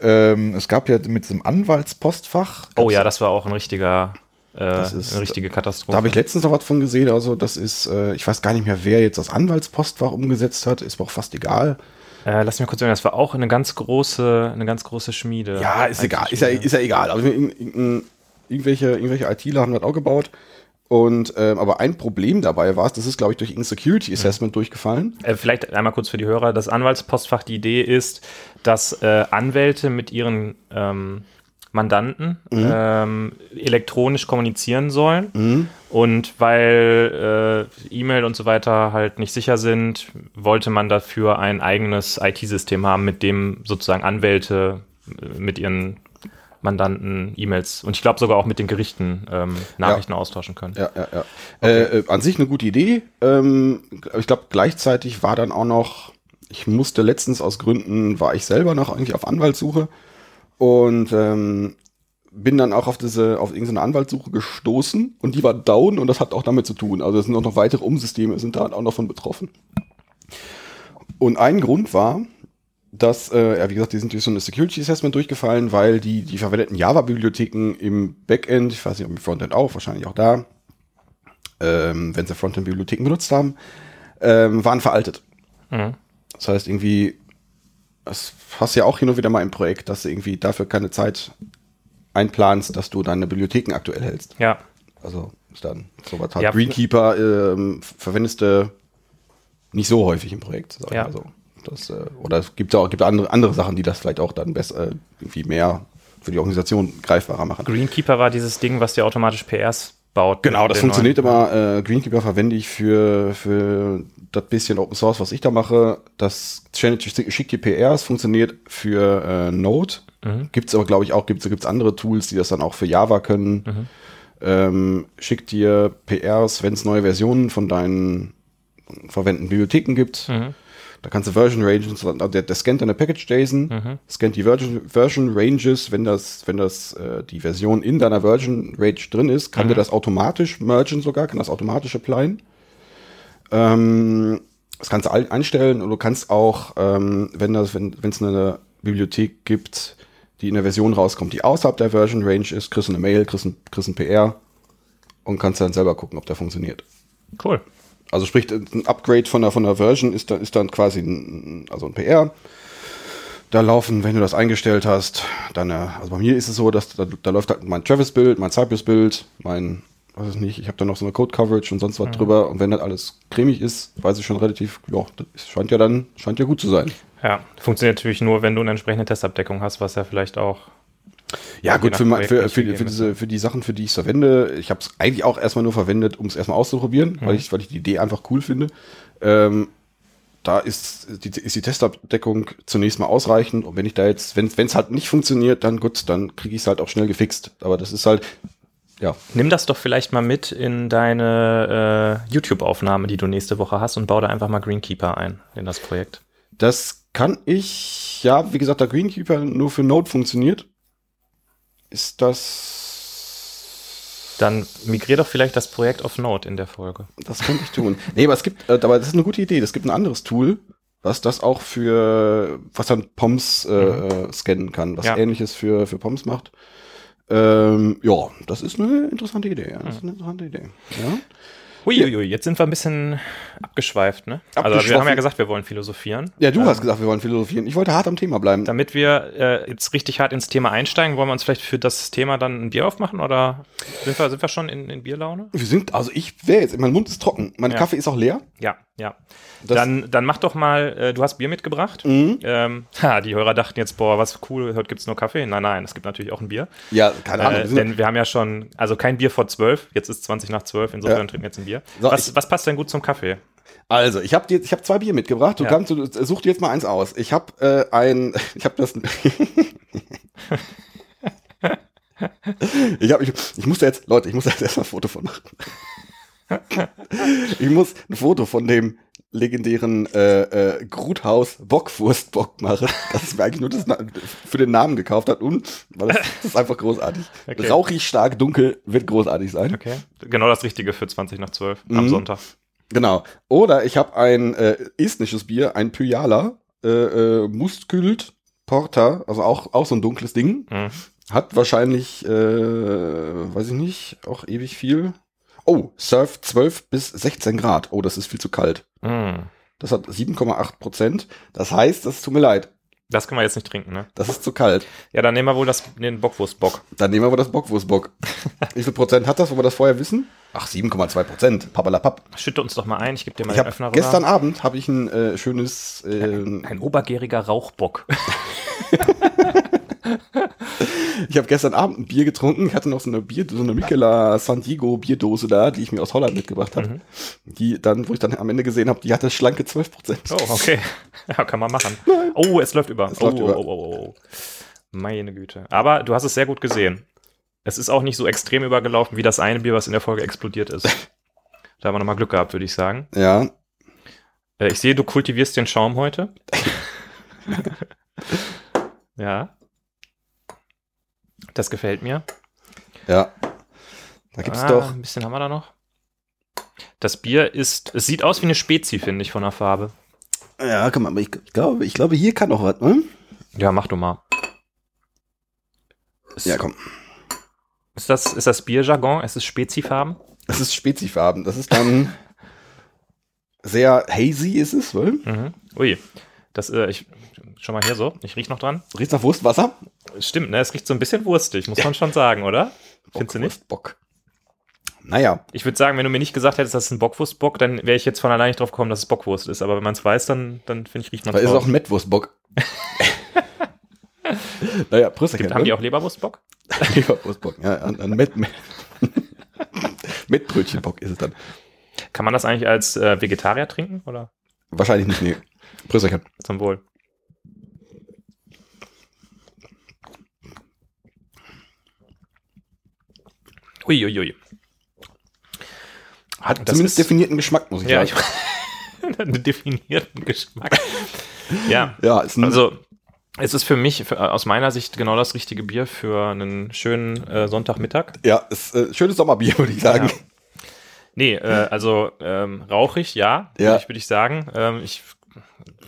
Ähm, es gab ja mit so einem Anwaltspostfach. Oh ja, das war auch ein richtiger äh, ist- eine richtige Katastrophe. Da habe ich letztens noch was von gesehen, also das ist, äh, ich weiß gar nicht mehr, wer jetzt das Anwaltspostfach umgesetzt hat, ist mir auch fast egal. äh, lass mich kurz sagen, das war auch eine ganz große eine ganz große Schmiede. Ja, ist egal, ist ja, ist ja egal. Also irgend- irgend- irgendwelche, irgendwelche ITler haben das auch gebaut. Und ähm, aber ein Problem dabei war, das ist, glaube ich, durch irgendein Security Assessment durchgefallen. Äh, vielleicht einmal kurz für die Hörer. Das Anwaltspostfach, die Idee ist, dass äh, Anwälte mit ihren ähm, Mandanten ähm, elektronisch kommunizieren sollen. Und weil äh, E-Mail und so weiter halt nicht sicher sind, wollte man dafür ein eigenes IT-System haben, mit dem sozusagen Anwälte äh, mit ihren Mandanten E-Mails und ich glaube sogar auch mit den Gerichten ähm, Nachrichten austauschen können. Ja, ja, ja. Äh, äh, an sich eine gute Idee. Ähm, ich glaube, gleichzeitig war dann auch noch, ich musste letztens aus Gründen, war ich selber noch eigentlich auf Anwaltssuche und ähm, bin dann auch auf diese, auf irgendeine Anwaltssuche gestoßen und die war down und das hat auch damit zu tun. Also es sind auch noch weitere Umsysteme, sind da auch noch von betroffen. Und ein Grund war, dass, äh, ja, wie gesagt, die sind durch so eine Security Assessment durchgefallen, weil die, die verwendeten Java-Bibliotheken im Backend, ich weiß nicht, ob im Frontend auch, wahrscheinlich auch da, ähm, wenn sie Frontend-Bibliotheken benutzt haben, ähm, waren veraltet. Mhm. Das heißt, irgendwie, das hast du ja auch hin und wieder mal im Projekt, dass du irgendwie dafür keine Zeit einplanst, dass du deine Bibliotheken aktuell hältst. Ja. Also ist dann sowas halt. Ja, Greenkeeper ähm, verwendest du nicht so häufig im Projekt, sag ich Ja. mal so. Das, äh, oder es gibt ja auch gibt andere, andere Sachen, die das vielleicht auch dann besser, äh, irgendwie mehr für die Organisation greifbarer machen. Greenkeeper war dieses Ding, was dir automatisch PRs baut. Genau, das funktioniert neuen- immer. Äh, Greenkeeper verwende ich für, für das bisschen Open Source, was ich da mache. Das Challenge schickt die PRs, funktioniert für äh, Node. Mhm. Gibt es aber, glaube ich, auch gibt's, gibt's andere Tools, die das dann auch für Java können. Mhm. Ähm, schickt dir PRs, wenn es neue Versionen von deinen verwendeten Bibliotheken gibt. Mhm. Da kannst du Version Ranges, also der, der scannt deine Package JSON, Mhm. scannt die Version, Version Ranges, wenn das, wenn das äh, die Version in deiner Version Range drin ist, kann Mhm. der das automatisch mergen sogar, kann das automatisch applyen. Ähm, das kannst du einstellen und du kannst auch, ähm, wenn das, wenn es eine Bibliothek gibt, die in der Version rauskommt, die außerhalb der Version Range ist, kriegst du eine Mail, kriegst ein, kriegst ein PR und kannst dann selber gucken, ob der funktioniert. Cool. Also sprich, ein Upgrade von der, von der Version ist, da, ist dann quasi ein, also ein PR. Da laufen, wenn du das eingestellt hast, dann, äh, also bei mir ist es so, dass da, da läuft halt mein Travis-Bild, mein Cypress-Bild, mein, weiß ich nicht, ich habe da noch so eine Code-Coverage und sonst was drüber. Und wenn das alles cremig ist, weiß ich schon relativ, ja, das scheint ja dann, scheint ja gut zu sein. Ja, funktioniert natürlich nur, wenn du eine entsprechende Testabdeckung hast, was ja vielleicht auch. Ja, gut, für, Projekt für, für, für, diese, für die Sachen, für die ich es verwende, ich habe es eigentlich auch erstmal nur verwendet, um es erstmal auszuprobieren, weil, ich, weil ich die Idee einfach cool finde. Ähm, da ist die, ist die Testabdeckung zunächst mal ausreichend und wenn ich da jetzt, wenn es halt nicht funktioniert, dann gut, dann kriege ich es halt auch schnell gefixt. Aber das ist halt, ja, Nimm das doch vielleicht mal mit in deine äh, YouTube-Aufnahme, die du nächste Woche hast und bau da einfach mal Greenkeeper ein in das Projekt. das kann ich, ja, wie gesagt, da Greenkeeper nur für Node funktioniert, ist das Dann migrier doch vielleicht das Projekt auf Node in der Folge. Das könnte ich tun. Nee, aber es gibt, äh, aber das ist eine gute Idee. Es gibt ein anderes Tool, was das auch für, was dann POMs äh, äh, scannen kann, was Ja. ähnliches für, für POMs macht. Ähm, ja, das ist eine interessante Idee. Ja. Das ist eine interessante Idee. Ja. Uiuiui, jetzt sind wir ein bisschen abgeschweift, ne? Also wir haben ja gesagt, wir wollen philosophieren. ja, du Ähm, hast gesagt, wir wollen philosophieren. Ich wollte hart am Thema bleiben. Damit wir äh, jetzt richtig hart ins Thema einsteigen, wollen wir uns vielleicht für das Thema dann ein Bier aufmachen oder sind wir, sind wir schon in, in Bierlaune? Wir sind, also ich wäre jetzt, mein Mund ist trocken. Mein Ja. Kaffee ist auch leer. Ja, ja. Das- dann, dann mach doch mal, äh, du hast Bier mitgebracht. Mhm. Ähm, ha, die Hörer dachten jetzt, boah, was cool, heute gibt's nur Kaffee. Nein, nein, es gibt natürlich auch ein Bier. Ja, keine Ahnung. Äh, denn wir haben ja schon, also kein Bier vor zwölf, jetzt ist 20 nach zwölf, insofern Ja. trinken wir jetzt ein Bier. So, was, ich- was passt denn gut zum Kaffee? Also, ich habe ich hab zwei Bier mitgebracht. Du Ja. kannst, du, such dir jetzt mal eins aus. Ich habe äh, ein, ich habe das. ich habe, ich, ich muss da jetzt, Leute, ich muss da jetzt erstmal ein Foto von machen. ich muss ein Foto von dem legendären äh, äh, Gruthaus Bockwurstbock machen. Das ist mir eigentlich nur das, Na- für den Namen gekauft hat und weil das, das ist einfach großartig. Okay. Rauchig, stark, dunkel wird großartig sein. Okay. Genau das Richtige für 20 nach zwölf am Mhm. Sonntag. Genau. Oder ich habe ein äh, estnisches Bier, ein Pyjala, äh, äh, Mustkült Porter, also auch, auch so ein dunkles Ding. Mhm. Hat wahrscheinlich, äh, weiß ich nicht, auch ewig viel. Oh, Surf 12 bis 16 Grad. Oh, das ist viel zu kalt. Mhm. Das hat 7,8 Prozent. Das heißt, das tut mir leid. Das können wir jetzt nicht trinken, ne? Das ist zu kalt. Ja, dann nehmen wir wohl das, den Bockwurstbock. Dann nehmen wir aber das Bockwurstbock. Wie viel Prozent hat das, wo wir das vorher wissen? Ach, 7,2 Prozent. Pappalapapp. Schütte uns doch mal ein, ich gebe dir mal Ich den Öffner rüber. gestern Abend habe ich ein äh, schönes äh, Ein obergäriger Rauchbock. Ich habe gestern Abend ein Bier getrunken. Ich hatte noch so eine Bier, so eine Michela San Diego Bierdose da, die ich mir aus Holland mitgebracht habe. Mhm. Die dann, wo ich dann am Ende gesehen habe, die hatte schlanke 12 Prozent. Oh, okay. Ja, kann man machen. Oh, es läuft über. Es oh, läuft über. Oh, oh, oh, oh. Meine Güte. Aber du hast es sehr gut gesehen. Es ist auch nicht so extrem übergelaufen wie das eine Bier, was in der Folge explodiert ist. Da haben wir nochmal Glück gehabt, würde ich sagen. Ja, Äh, ich sehe, du kultivierst den Schaum heute. ja. Das gefällt mir. ja. Da gibt's Ah, doch. Ein bisschen haben wir da noch. Das Bier ist, es sieht aus wie eine Spezi, finde ich, von der Farbe. Ja, komm mal, aber ich, glaube, ich glaube, hier kann noch was, ne? Ja, mach du mal. Ist, Ja, komm. Ist das, ist das Bierjargon? Es ist Spezifarben? Das ist Spezifarben. Das ist dann sehr hazy, ist es, weil? Mhm. Ui. Das, äh, ich, schon mal hier so. Ich riech noch dran. Riecht nach Wurstwasser? Stimmt, ne? Es riecht so ein bisschen wurstig, muss man schon sagen, oder? Findest du nicht? Bock. Naja, Ich würde sagen, wenn du mir nicht gesagt hättest, das ist ein Bockwurstbock, dann wäre ich jetzt von allein nicht drauf gekommen, dass es Bockwurst ist. Aber wenn man es weiß, dann, dann finde ich, riecht man da ist auch ein Mettwurstbock. naja, Prösterchen. Haben die auch Leberwurstbock? Leberwurstbock? Ja, ein, ein Met, Met, Mettbrötchenbock ist es dann. Kann man das eigentlich als äh, Vegetarier trinken oder Wahrscheinlich nicht, nee. Prösterchen. zum Wohl? Uiuiui. Ui, ui. Hat zumindest definierten Geschmack, muss ich Ja, sagen. einen definierten Geschmack. ja, Ja, also es ist für mich, für, aus meiner Sicht, genau das richtige Bier für einen schönen äh, Sonntagmittag. ja, ist äh, schönes Sommerbier, würde ich sagen. Ja. Nee, äh, also ähm, rauchig, ja, Ja. würde ich, würd ich sagen. Ähm, ich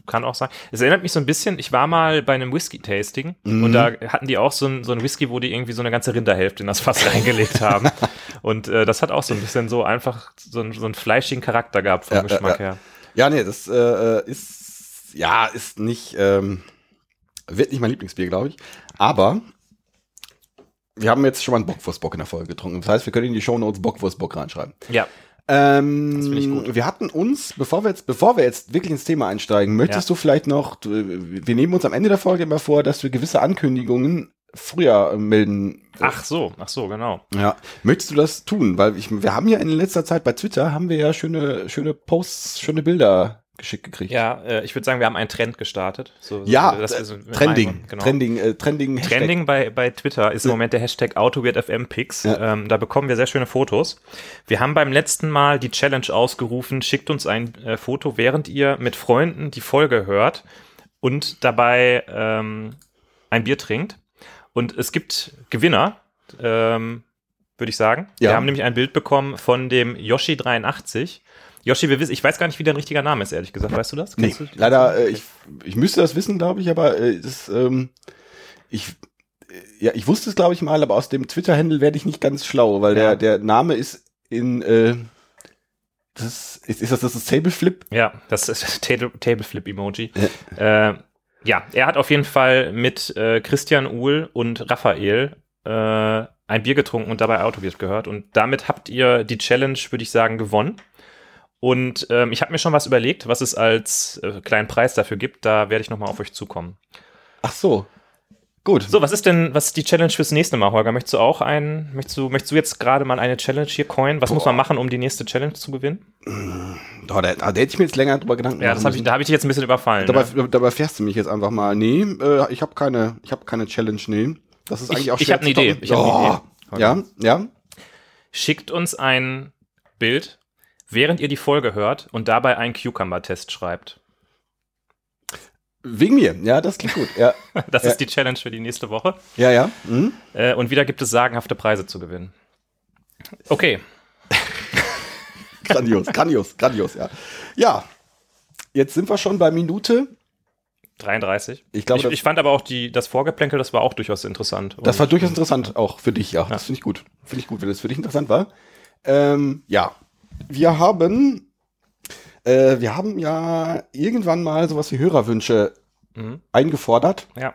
kann auch sagen, es erinnert mich so ein bisschen, ich war mal bei einem Whisky-Tasting Mhm. und da hatten die auch so ein, so ein Whisky, wo die irgendwie so eine ganze Rinderhälfte in das Fass reingelegt haben. Und äh, das hat auch so ein bisschen so einfach so, einen- so einen fleischigen Charakter gehabt vom Ja, ja, Geschmack ja. her. Ja, nee, das äh, ist, ja, ist nicht, ähm, wird nicht mein Lieblingsbier, glaube ich. Aber wir haben jetzt schon mal einen Bockwurstbock in der Folge getrunken. Das heißt, wir können in die Shownotes Bockwurstbock reinschreiben. Ja, Ähm, Das finde ich gut. Wir hatten uns, bevor wir jetzt, bevor wir jetzt wirklich ins Thema einsteigen, möchtest du vielleicht noch, wir nehmen uns am Ende der Folge immer vor, dass wir gewisse Ankündigungen früher äh, melden. ach so, ach so, genau. Ja, möchtest du das tun? Weil ich, wir haben ja in letzter Zeit bei Twitter haben wir ja schöne, schöne Posts, schöne Bilder geschickt gekriegt. Ja, äh, ich würde sagen, wir haben einen Trend gestartet. So, so, Ja, wir äh, so mit Trending, reinmachen, genau. Trending, äh, Trending, Hashtag. Trending bei, bei Twitter ist im Moment der Hashtag AutoWeirdFMPix. Ja. Ähm, da bekommen wir sehr schöne Fotos. Wir haben beim letzten Mal die Challenge ausgerufen, schickt uns ein äh, Foto, während ihr mit Freunden die Folge hört und dabei ähm, ein Bier trinkt. Und es gibt Gewinner, ähm, würde ich sagen. Ja. Wir haben nämlich ein Bild bekommen von dem Yoshi83. Yoshi, wir wissen, ich weiß gar nicht, wie dein richtiger Name ist, ehrlich gesagt. Weißt du das? Nee, du- leider, äh, ich, ich müsste das wissen, glaube ich, aber äh, das, ähm, ich, äh, ja, ich wusste es, glaube ich, mal, aber aus dem Twitter-Handle werde ich nicht ganz schlau, weil Ja. der, der Name ist in, äh, das ist, ist das das ist Tableflip? Ja, das ist das Table, Tableflip-Emoji. Äh, ja, er hat auf jeden Fall mit äh, Christian Uhl und Raphael äh, ein Bier getrunken und dabei Autowirt gehört. Und damit habt ihr die Challenge, würde ich sagen, gewonnen. Und ähm, ich habe mir schon was überlegt, was es als äh, kleinen Preis dafür gibt. Da werde ich nochmal auf euch zukommen. Ach so. Gut. So, was ist denn, was ist die Challenge fürs nächste Mal, Holger? Möchtest du auch einen, möchtest du, möchtest du jetzt gerade mal eine Challenge hier coin? Was muss man machen, um die nächste Challenge zu gewinnen? Oh, da, da hätte ich mir jetzt länger drüber Gedanken Ja, das hab ich, da habe ich dich jetzt ein bisschen überfallen. Dabei, ne? dabei fährst du mich jetzt einfach mal. Nee, äh, ich habe keine, ich habe keine Challenge, nee. Das ist Ich- eigentlich auch ich schwer hab eine zu Idee. Ich hab eine Oh, Idee. Ja, ja. schickt uns ein Bild, während ihr die Folge hört und dabei einen Cucumber-Test schreibt. Wegen mir. Ja, das klingt gut. Ja, Das Ja. ist die Challenge für die nächste Woche. ja, ja. Mhm. Äh, und wieder gibt es sagenhafte Preise zu gewinnen. Okay, Grandios, grandios, grandios, ja. Ja, jetzt sind wir schon bei Minute. 33. Ich glaube, ich, ich fand aber auch die, das Vorgeplänkel, das war auch durchaus interessant. Das war durchaus interessant, auch für dich, ja. Das finde ich gut. Finde ich gut, wenn das für dich interessant war. Ähm, ja, wir haben, äh, wir haben ja irgendwann mal sowas wie Hörerwünsche Mhm. eingefordert Ja,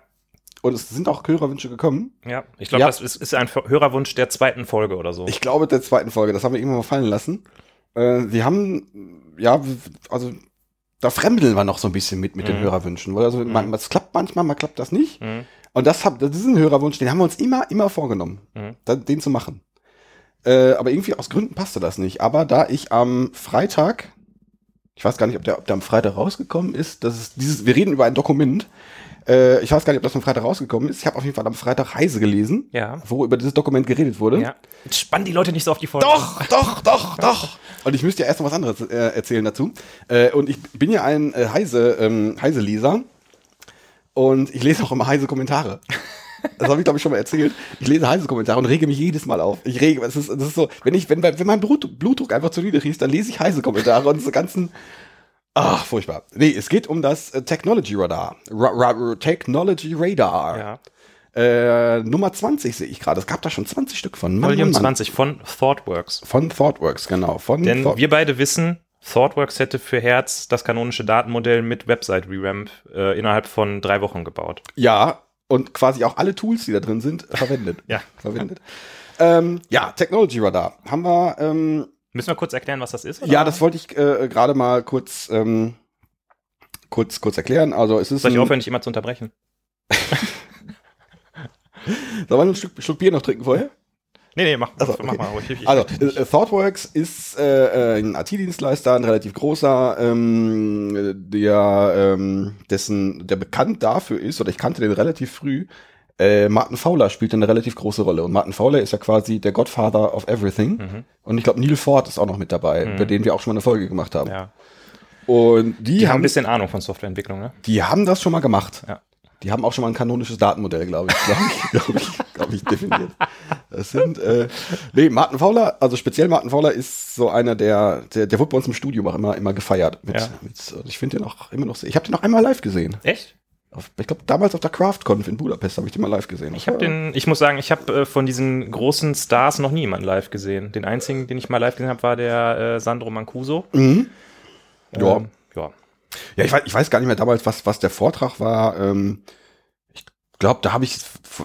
und es sind auch Hörerwünsche gekommen. ja. Ich glaube, Ja. das ist, ist ein Hörerwunsch der zweiten Folge oder so. Ich glaube, der zweiten Folge, das haben wir irgendwann mal fallen lassen. Äh, wir haben, ja, also da fremdeln wir noch so ein bisschen mit, mit den Mhm. Hörerwünschen. Weil also, man, das klappt manchmal, mal klappt das nicht. Mhm. Und das, hab, das ist ein Hörerwunsch, den haben wir uns immer, immer vorgenommen, Mhm. da, den zu machen. Äh, aber irgendwie aus Gründen passte das nicht. Aber da ich am Freitag, ich weiß gar nicht, ob der, ob der am Freitag rausgekommen ist, das ist dieses, wir reden über ein Dokument. Äh, ich weiß gar nicht, ob das am Freitag rausgekommen ist. Ich habe auf jeden Fall am Freitag Heise gelesen, Ja. wo über dieses Dokument geredet wurde. ja. Jetzt spannen die Leute nicht so auf die Folge. Doch, doch, doch, doch. Und ich müsste ja erst noch was anderes äh, erzählen dazu. Äh, und ich bin ja ein äh, Heise, ähm, Heise-Leser. Und ich lese auch immer Heise Kommentare. Das habe ich, glaube ich, schon mal erzählt. Ich lese Heise Kommentare und rege mich jedes Mal auf. Ich rege, es ist, das ist so, wenn ich, wenn, wenn mein Blut, Blutdruck einfach zu niedrig ist, dann lese ich Heise Kommentare und diese ganzen, Ach, furchtbar. Nee, es geht um das äh, Technology Radar. Ra Ra Technology Radar. Ja. Äh, Nummer 20 sehe ich gerade. Es gab da schon 20 Stück von. Mann, Volume Mann, Mann. 20 von ThoughtWorks. Von ThoughtWorks, genau. Von Denn Thought- wir beide wissen, ThoughtWorks hätte für Herz das kanonische Datenmodell mit Website Revamp äh, innerhalb von drei Wochen gebaut. Ja, und quasi auch alle Tools, die da drin sind, verwendet. Ja. Verwendet. ähm, ja, Technology Radar. Haben wir, ähm, Müssen wir kurz erklären, was das ist? oder? ja, das wollte ich äh, gerade mal kurz, ähm, kurz, kurz erklären. Also es ist Soll ich ein- aufhören, dich immer zu unterbrechen? Sollen wir einen Schluck, Schluck Bier noch trinken vorher? Nee, nee, mach, Also, mach okay. mal ruhig. Ich- ich- Also, äh, ThoughtWorks ist äh, äh, ein IT-Dienstleister, ein relativ großer, ähm, der, ähm, dessen, der bekannt dafür ist, oder ich kannte den relativ früh, äh, Martin Fowler spielt eine relativ große Rolle. Und Martin Fowler ist ja quasi der Godfather of Everything. Mhm. Und ich glaube, Neil Ford ist auch noch mit dabei, Mhm. bei dem wir auch schon mal eine Folge gemacht haben. ja. Und die, Die haben haben, ein bisschen Ahnung von Softwareentwicklung, ne? die haben das schon mal gemacht. Ja. Die haben auch schon mal ein kanonisches Datenmodell, glaube ich, glaube ich, glaube ich, glaube ich, definiert. Das sind, äh, nee, Martin Fowler, also speziell Martin Fowler ist so einer, der, der, der wurde bei uns im Studium auch immer, immer gefeiert. Mit, Ja. mit, ich finde den auch immer noch, ich habe den noch einmal live gesehen. Echt? Auf, ich glaube, damals auf der CraftConf in Budapest habe ich den mal live gesehen. Ich habe den, ich muss sagen, ich habe äh, von diesen großen Stars noch nie jemanden live gesehen. Den einzigen, den ich mal live gesehen habe, war der äh, Sandro Mancuso. Mhm. Ja. Ähm, ja. Ja, ich weiß, ich weiß gar nicht mehr damals, was, was der Vortrag war. Ähm, ich glaube, da habe ich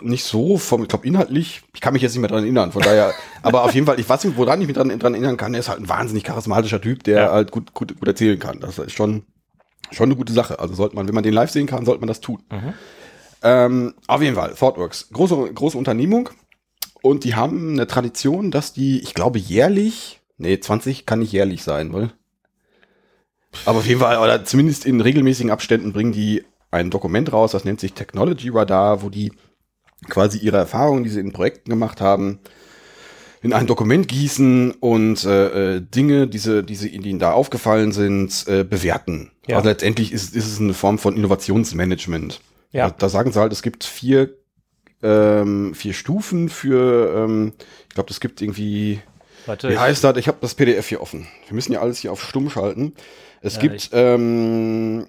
nicht so vom, ich glaube, inhaltlich, ich kann mich jetzt nicht mehr dran erinnern, von daher, aber auf jeden Fall, ich weiß nicht, woran ich mich dran, dran erinnern kann, er ist halt ein wahnsinnig charismatischer Typ, der Ja. halt gut, gut, gut erzählen kann. Das ist schon, schon eine gute Sache. Also sollte man, wenn man den live sehen kann, sollte man das tun. Mhm. Ähm, auf jeden Fall, ThoughtWorks, große, große Unternehmung und die haben eine Tradition, dass die, ich glaube, jährlich, nee, 20 kann nicht jährlich sein, weil aber auf jeden Fall, oder zumindest in regelmäßigen Abständen bringen die ein Dokument raus, das nennt sich Technology Radar, wo die quasi ihre Erfahrungen, die sie in Projekten gemacht haben, in ein Dokument gießen und äh, äh, Dinge, diese, diese ihnen da aufgefallen sind, äh, bewerten. Ja. Also letztendlich ist, ist es eine Form von Innovationsmanagement. Ja. Da, da sagen sie halt, es gibt vier, ähm, vier Stufen für, ähm, ich glaube, es gibt irgendwie Warte, wie ich- heißt das? Ich habe das PDF hier offen. Wir müssen ja alles hier auf stumm schalten. Es Ja, gibt, ähm,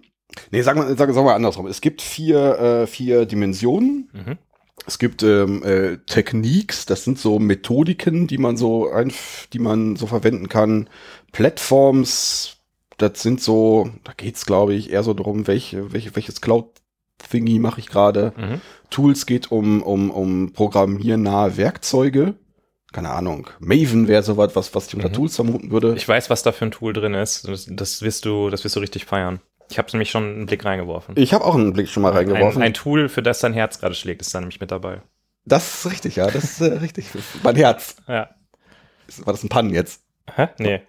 nee, sagen wir, sagen, sagen wir andersrum. Es gibt vier, äh, vier Dimensionen. Mhm. Es gibt ähm, äh, Techniques, das sind so Methodiken, die man so ein, die man so verwenden kann. Plattforms, das sind so, da geht's glaube ich eher so darum, welche, welche, welches Cloud-Thingy mache ich gerade. Mhm. Tools geht um, um, um programmiernahe Werkzeuge. Keine Ahnung. Maven wäre sowas, was, was ich unter Mhm. Tools vermuten würde. Ich weiß, was da für ein Tool drin ist. Das, das wirst du, das wirst du richtig feiern. Ich habe nämlich schon einen Blick reingeworfen. Ich habe auch einen Blick schon mal reingeworfen. Ein, ein Tool, für das dein Herz gerade schlägt, ist da nämlich mit dabei. das ist richtig, ja. Das ist äh, richtig. Mein Herz. Ja. War das ein Pannen jetzt? Hä? Nee.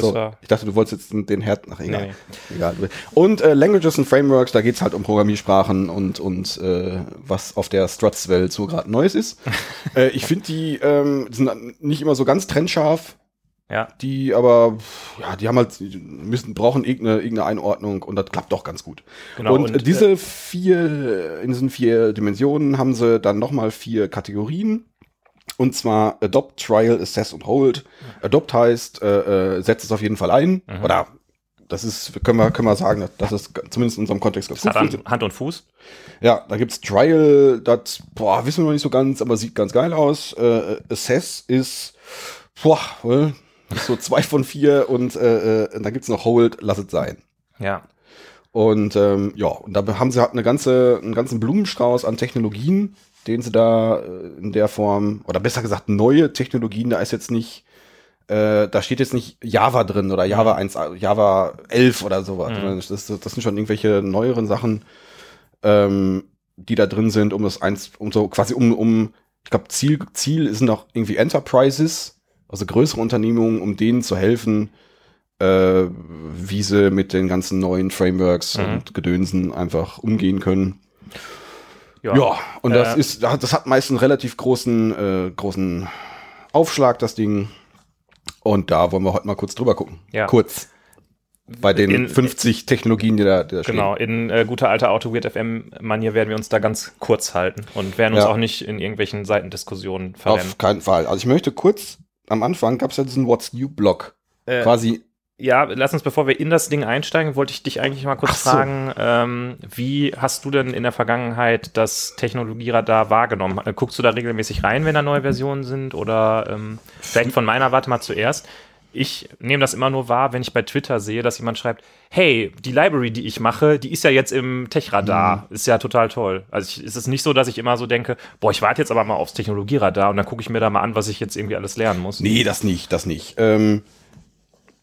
War. ich dachte, du wolltest jetzt den Herz nach egal. Nee, nee. egal. Und äh, Languages and Frameworks, da geht's halt um Programmiersprachen und, und äh, was auf der Struts-Welt so gerade Neues ist. äh, ich finde die ähm, sind nicht immer so ganz trennscharf. Ja. Die aber, ja, die haben halt, die müssen, brauchen irgendeine, irgendeine Einordnung und das klappt doch ganz gut. Genau. und, Und, diese vier, in diesen vier Dimensionen haben sie dann nochmal vier Kategorien. Und zwar Adopt, Trial, Assess und Hold. Adopt heißt, äh, äh, setzt es auf jeden Fall ein. Mhm. Oder das ist, können wir, können wir sagen, dass es zumindest in unserem Kontext ganz Das hat gut Hand, und Fuß. Ja, da gibt's Trial, das, boah, wissen wir noch nicht so ganz, aber sieht ganz geil aus. Äh, Assess ist, boah, äh, so zwei von vier und äh, äh, dann gibt's noch Hold, lass es sein. Ja. Und ähm, ja, und da haben sie halt eine ganze, einen ganzen Blumenstrauß an Technologien, den sie da äh, in der Form, oder besser gesagt neue Technologien, da ist jetzt nicht, äh, da steht jetzt nicht Java drin oder Java 1, Java 11 oder sowas. Mhm. Das, das, sind schon irgendwelche neueren Sachen, ähm, die da drin sind, um das eins, um so quasi um, um, ich glaube, Ziel, Ziel sind auch irgendwie Enterprises, also größere Unternehmungen, um denen zu helfen, äh, wie sie mit den ganzen neuen Frameworks Mhm. und Gedönsen einfach umgehen können. Ja, und das Äh, ist, das hat meist einen relativ großen, äh, großen Aufschlag, das Ding. Und da wollen wir heute mal kurz drüber gucken. Ja. Kurz. Bei den In- 50 Technologien, die da, die da Genau, in äh, guter alter Auto Weird FM-Manier werden wir uns da ganz kurz halten und werden uns Ja. auch nicht in irgendwelchen Seitendiskussionen stehen. verrennen. Auf keinen Fall. Also ich möchte kurz, am Anfang gab es ja diesen What's New Blog. Äh, Quasi Ja, lass uns, bevor wir in das Ding einsteigen, wollte ich dich eigentlich mal kurz so. fragen, ähm, wie hast du denn in der Vergangenheit das Technologieradar wahrgenommen? Äh, Guckst du da regelmäßig rein, wenn da neue Versionen sind? Oder ähm, vielleicht von meiner Warte mal zuerst. Ich nehme das immer nur wahr, wenn ich bei Twitter sehe, dass jemand schreibt, hey, die Library, die ich mache, die ist ja jetzt im Tech-Radar. Ist ja total toll. Also ich, ist es nicht so, dass ich immer so denke, boah, ich warte jetzt aber mal aufs Technologieradar und dann gucke ich mir da mal an, was ich jetzt irgendwie alles lernen muss. Nee, das nicht, das nicht. Ähm,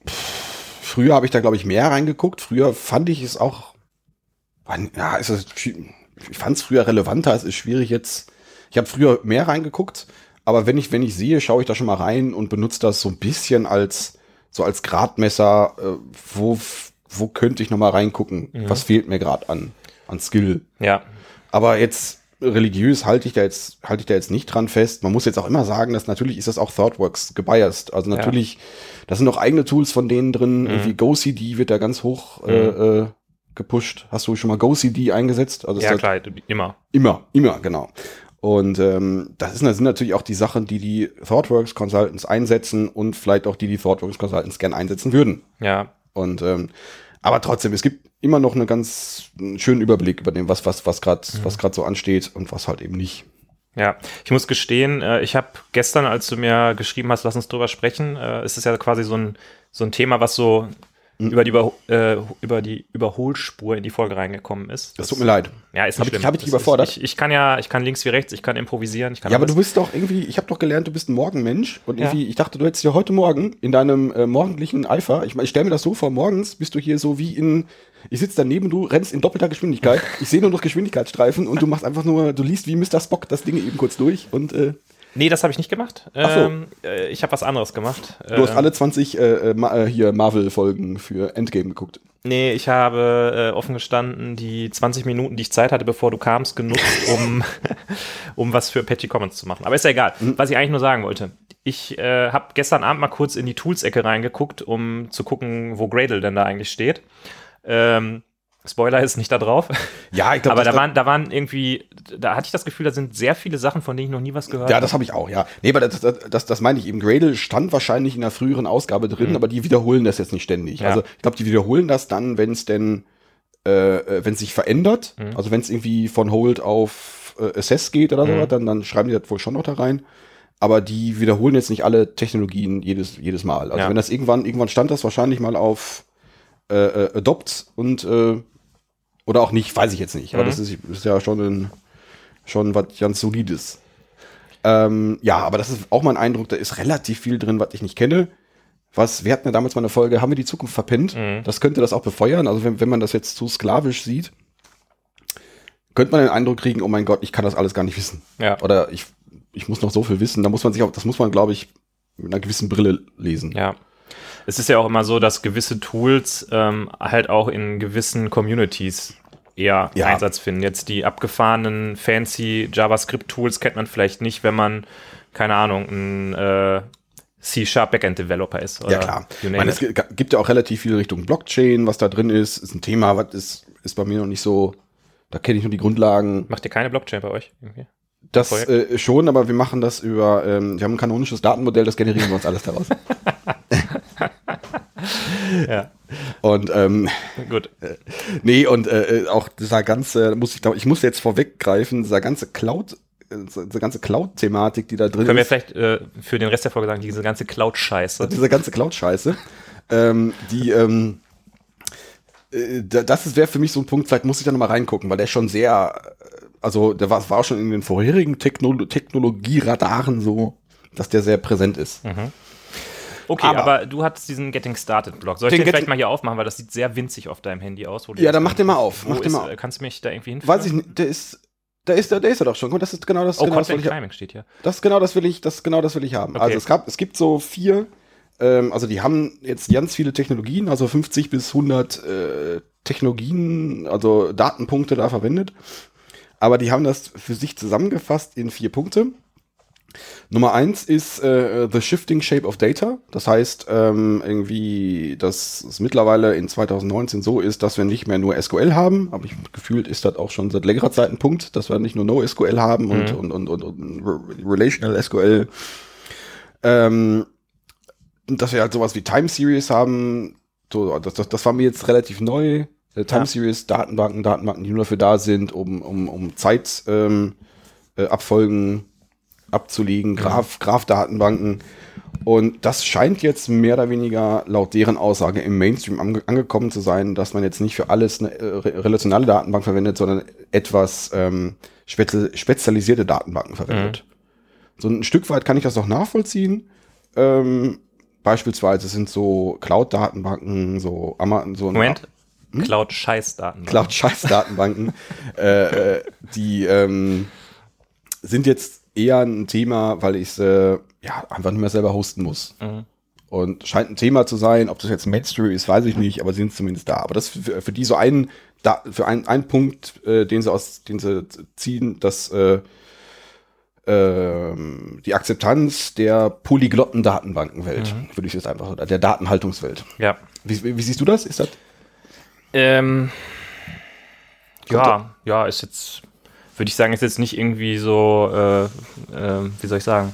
pff, früher habe ich da, glaube ich, mehr reingeguckt. Früher fand ich es auch. Ja, ist es, ich fand es früher relevanter. Es ist schwierig jetzt. Ich habe früher mehr reingeguckt, aber wenn ich, wenn ich sehe, schaue ich da schon mal rein und benutze das so ein bisschen als so als Gradmesser, äh, wo, wo könnte ich noch mal reingucken? Was fehlt mir gerade an, an Skill? Ja, Aber jetzt religiös halte ich da jetzt halte ich da jetzt nicht dran fest. Man muss jetzt auch immer sagen, dass natürlich ist das auch ThoughtWorks gebiased. Also natürlich, da sind noch eigene Tools von denen drin. Mhm. Irgendwie GoCD wird da ganz hoch äh, äh, gepusht. Hast du schon mal GoCD eingesetzt? Also ja klar, immer. Immer, immer, genau. Und ähm, das, ist, das sind natürlich auch die Sachen, die die ThoughtWorks Consultants einsetzen und vielleicht auch die die ThoughtWorks Consultants gern einsetzen würden. Ja, Und ähm, aber trotzdem, es gibt immer noch einen ganz schönen Überblick über dem, was was was gerade was gerade so ansteht und was halt eben nicht. Ja, ich muss gestehen, äh, ich habe gestern, als du mir geschrieben hast, lass uns drüber sprechen, äh, ist es ja quasi so ein, so ein Thema, was so Mhm. Über, die Überho äh, über die Überholspur in die Folge reingekommen ist. Das tut mir leid. Ja, ist nicht ich- schlimm. hab ich dich Das überfordert? Ich, ich kann ja, ich kann links wie rechts, ich kann improvisieren. Ich kann Ja, aber du bist doch irgendwie, ich habe doch gelernt, du bist ein Morgenmensch und Ja. irgendwie, ich dachte, du hättest ja heute Morgen in deinem äh, morgendlichen Eifer, ich, ich stelle mir das so vor, morgens bist du hier so wie in, ich sitze daneben, du rennst in doppelter Geschwindigkeit, ich sehe nur noch Geschwindigkeitsstreifen und du machst einfach nur, du liest wie Mr. Spock das Ding eben kurz durch und äh, Nee, das habe ich nicht gemacht. Ach so. Ähm, äh, ich habe was anderes gemacht. du hast Ähm, alle 20 äh, äh, Ma äh, hier Marvel-Folgen für Endgame geguckt. Nee, ich habe äh, offen gestanden die 20 Minuten, die ich Zeit hatte, bevor du kamst, genutzt, um, um was für Patchy Commons zu machen. Aber ist ja egal. Was ich eigentlich nur sagen wollte. Ich äh, habe gestern Abend mal kurz in die Tools-Ecke reingeguckt, um zu gucken, wo Gradle denn da eigentlich steht. Ähm, Spoiler ist nicht da drauf. Ja, ich glaub, Aber da waren, da waren irgendwie, da hatte ich das Gefühl, da sind sehr viele Sachen, von denen ich noch nie was gehört Ja, das habe ich auch, ja. Nee, aber das, das, das, das meine ich eben. Gradle stand wahrscheinlich in einer früheren Ausgabe drin, aber die wiederholen das jetzt nicht ständig. Mhm. Ja. Also ich glaube, die wiederholen das dann, wenn es denn, äh, äh, wenn es sich verändert, Mhm. also wenn es irgendwie von Hold auf äh, Assess geht oder Mhm. so, dann, dann schreiben die das wohl schon noch da rein. Aber die wiederholen jetzt nicht alle Technologien jedes, jedes Mal. Also Ja. wenn das irgendwann, irgendwann stand das wahrscheinlich mal auf äh, äh, Adopt und äh, oder auch nicht, weiß ich jetzt nicht. Aber Mhm. das ist, ist ja schon ein, schon was ganz Solides. Ähm, ja, aber das ist auch mein Eindruck, da ist relativ viel drin, was ich nicht kenne. Was, wir hatten ja damals mal eine Folge, haben wir die Zukunft verpennt? Mhm. Das könnte das auch befeuern. Also wenn, wenn man das jetzt zu sklavisch sieht, könnte man den Eindruck kriegen, oh mein Gott, ich kann das alles gar nicht wissen. Ja. Oder ich, ich muss noch so viel wissen. Da muss man sich auch, das muss man, glaube ich, mit einer gewissen Brille lesen. Ja. Es ist ja auch immer so, dass gewisse Tools ähm, halt auch in gewissen Communities eher Ja. Einsatz finden. Jetzt die abgefahrenen fancy JavaScript-Tools kennt man vielleicht nicht, wenn man, keine Ahnung, ein äh, C-Sharp Backend-Developer ist. Oder Ja, klar. Ich meine, es gi- gibt ja auch relativ viel Richtung Blockchain, was da drin ist. Ist ein Thema, was ist, ist bei mir noch nicht so, da kenne ich nur die Grundlagen. Macht ihr keine Blockchain bei euch? Irgendwie? Das äh, schon, aber wir machen das über, ähm, wir haben ein kanonisches Datenmodell, das generieren wir uns alles daraus. Ja, Und ähm, gut. nee, und äh, auch dieser ganze, muss ich, da- ich muss jetzt vorweggreifen, dieser ganze Cloud, äh, diese ganze Cloud-Thematik, die da drin Können wir ist. vielleicht äh, für den Rest der Folge sagen, diese ganze Cloud-Scheiße. diese ganze Cloud-Scheiße, ähm, die, ähm, äh, da- das wäre für mich so ein Punkt, vielleicht muss ich da nochmal reingucken, weil der schon sehr, äh, also der war, war schon in den vorherigen Techno Technologieradaren so, dass der sehr präsent ist. Okay, Aber- aber, du hattest diesen Getting Started-Blog. Soll ich Den den, vielleicht mal hier aufmachen, weil das sieht sehr winzig auf deinem Handy aus. Ja, dann mach den mal auf, mach den mal auf. Kannst du mich da irgendwie hinführen? Weiß ich nicht, der ist, da ist, der, der ist er doch schon. Das ist genau das, Oh, genau das, will Content ich, steht hier. das genau das will ich, das genau das will ich haben. Okay. Also es gab, es gibt so vier, ähm, also die haben jetzt ganz viele Technologien, also 50 bis 100 äh, Technologien, also Datenpunkte da verwendet. Aber die haben das für sich zusammengefasst in vier Punkte. Nummer eins ist äh, The Shifting Shape of Data. Das heißt, ähm, irgendwie, dass es mittlerweile in 2019 so ist, dass wir nicht mehr nur SQL haben. Aber ich gefühlt ist das auch schon seit längerer Zeit ein Punkt, dass wir nicht nur NoSQL haben und, und, und, und, und Re- Relational SQL. Ähm, und dass wir halt sowas wie Time Series haben, so, das, das, das war mir jetzt relativ neu. Äh, Time Ja. Series Datenbanken, Datenbanken, die nur dafür da sind, um, um, um Zeit ähm, äh, Abfolgen abzulegen, Graph, Graph-Datenbanken. Und das scheint jetzt mehr oder weniger laut deren Aussage im Mainstream ange angekommen zu sein, dass man jetzt nicht für alles eine äh, re- relationale Datenbank verwendet, sondern etwas ähm, spezi spezialisierte Datenbanken verwendet. So ein Stück weit kann ich das auch nachvollziehen. Ähm, beispielsweise sind so Cloud-Datenbanken, so Amazon, so ein- Moment. Cloud-Scheiß-Daten. Cloud-Scheiß-Datenbanken, äh, äh, die ähm, sind jetzt eher ein Thema, weil ich es äh, ja, einfach nicht mehr selber hosten muss. Mhm. Und scheint ein Thema zu sein, ob das jetzt Mainstream ist, weiß ich nicht, aber sie sind zumindest da. Aber das für, für die so einen, da, für einen, einen Punkt, äh, den sie aus, den sie ziehen, dass äh, ähm, die Akzeptanz der polyglotten Datenbankenwelt, würde ich jetzt einfach, oder der Datenhaltungswelt. Ja. Wie, wie, wie siehst du das? Ist das? Ähm, ja, ja, ist jetzt, würde ich sagen, ist jetzt nicht irgendwie so, äh, äh, wie soll ich sagen,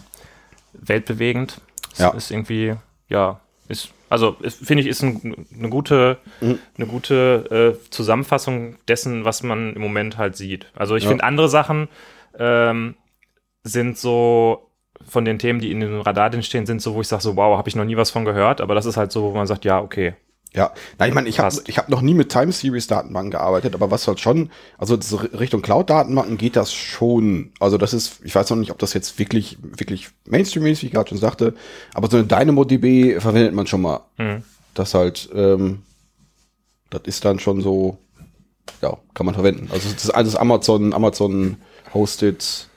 weltbewegend. Es Ja. Ist irgendwie, ja, ist, also finde ich, ist ein, eine gute, Mhm. eine gute äh, Zusammenfassung dessen, was man im Moment halt sieht. Also ich Ja. finde, andere Sachen ähm, sind so von den Themen, die in dem Radar stehen, sind so, wo ich sage so, wow, habe ich noch nie was von gehört, aber das ist halt so, wo man sagt, ja, okay. Ja, nein, ich meine, ich habe ich hab noch nie mit Time Series Datenbanken gearbeitet, aber was halt schon, also so Richtung Cloud Datenbanken geht das schon. Also das ist, ich weiß noch nicht, ob das jetzt wirklich wirklich Mainstream ist, wie ich gerade schon sagte, aber so eine DynamoDB verwendet man schon mal. Mhm. Das halt, ähm, das ist dann schon so, ja, kann man verwenden. Also das ist alles Amazon, Amazon hosted.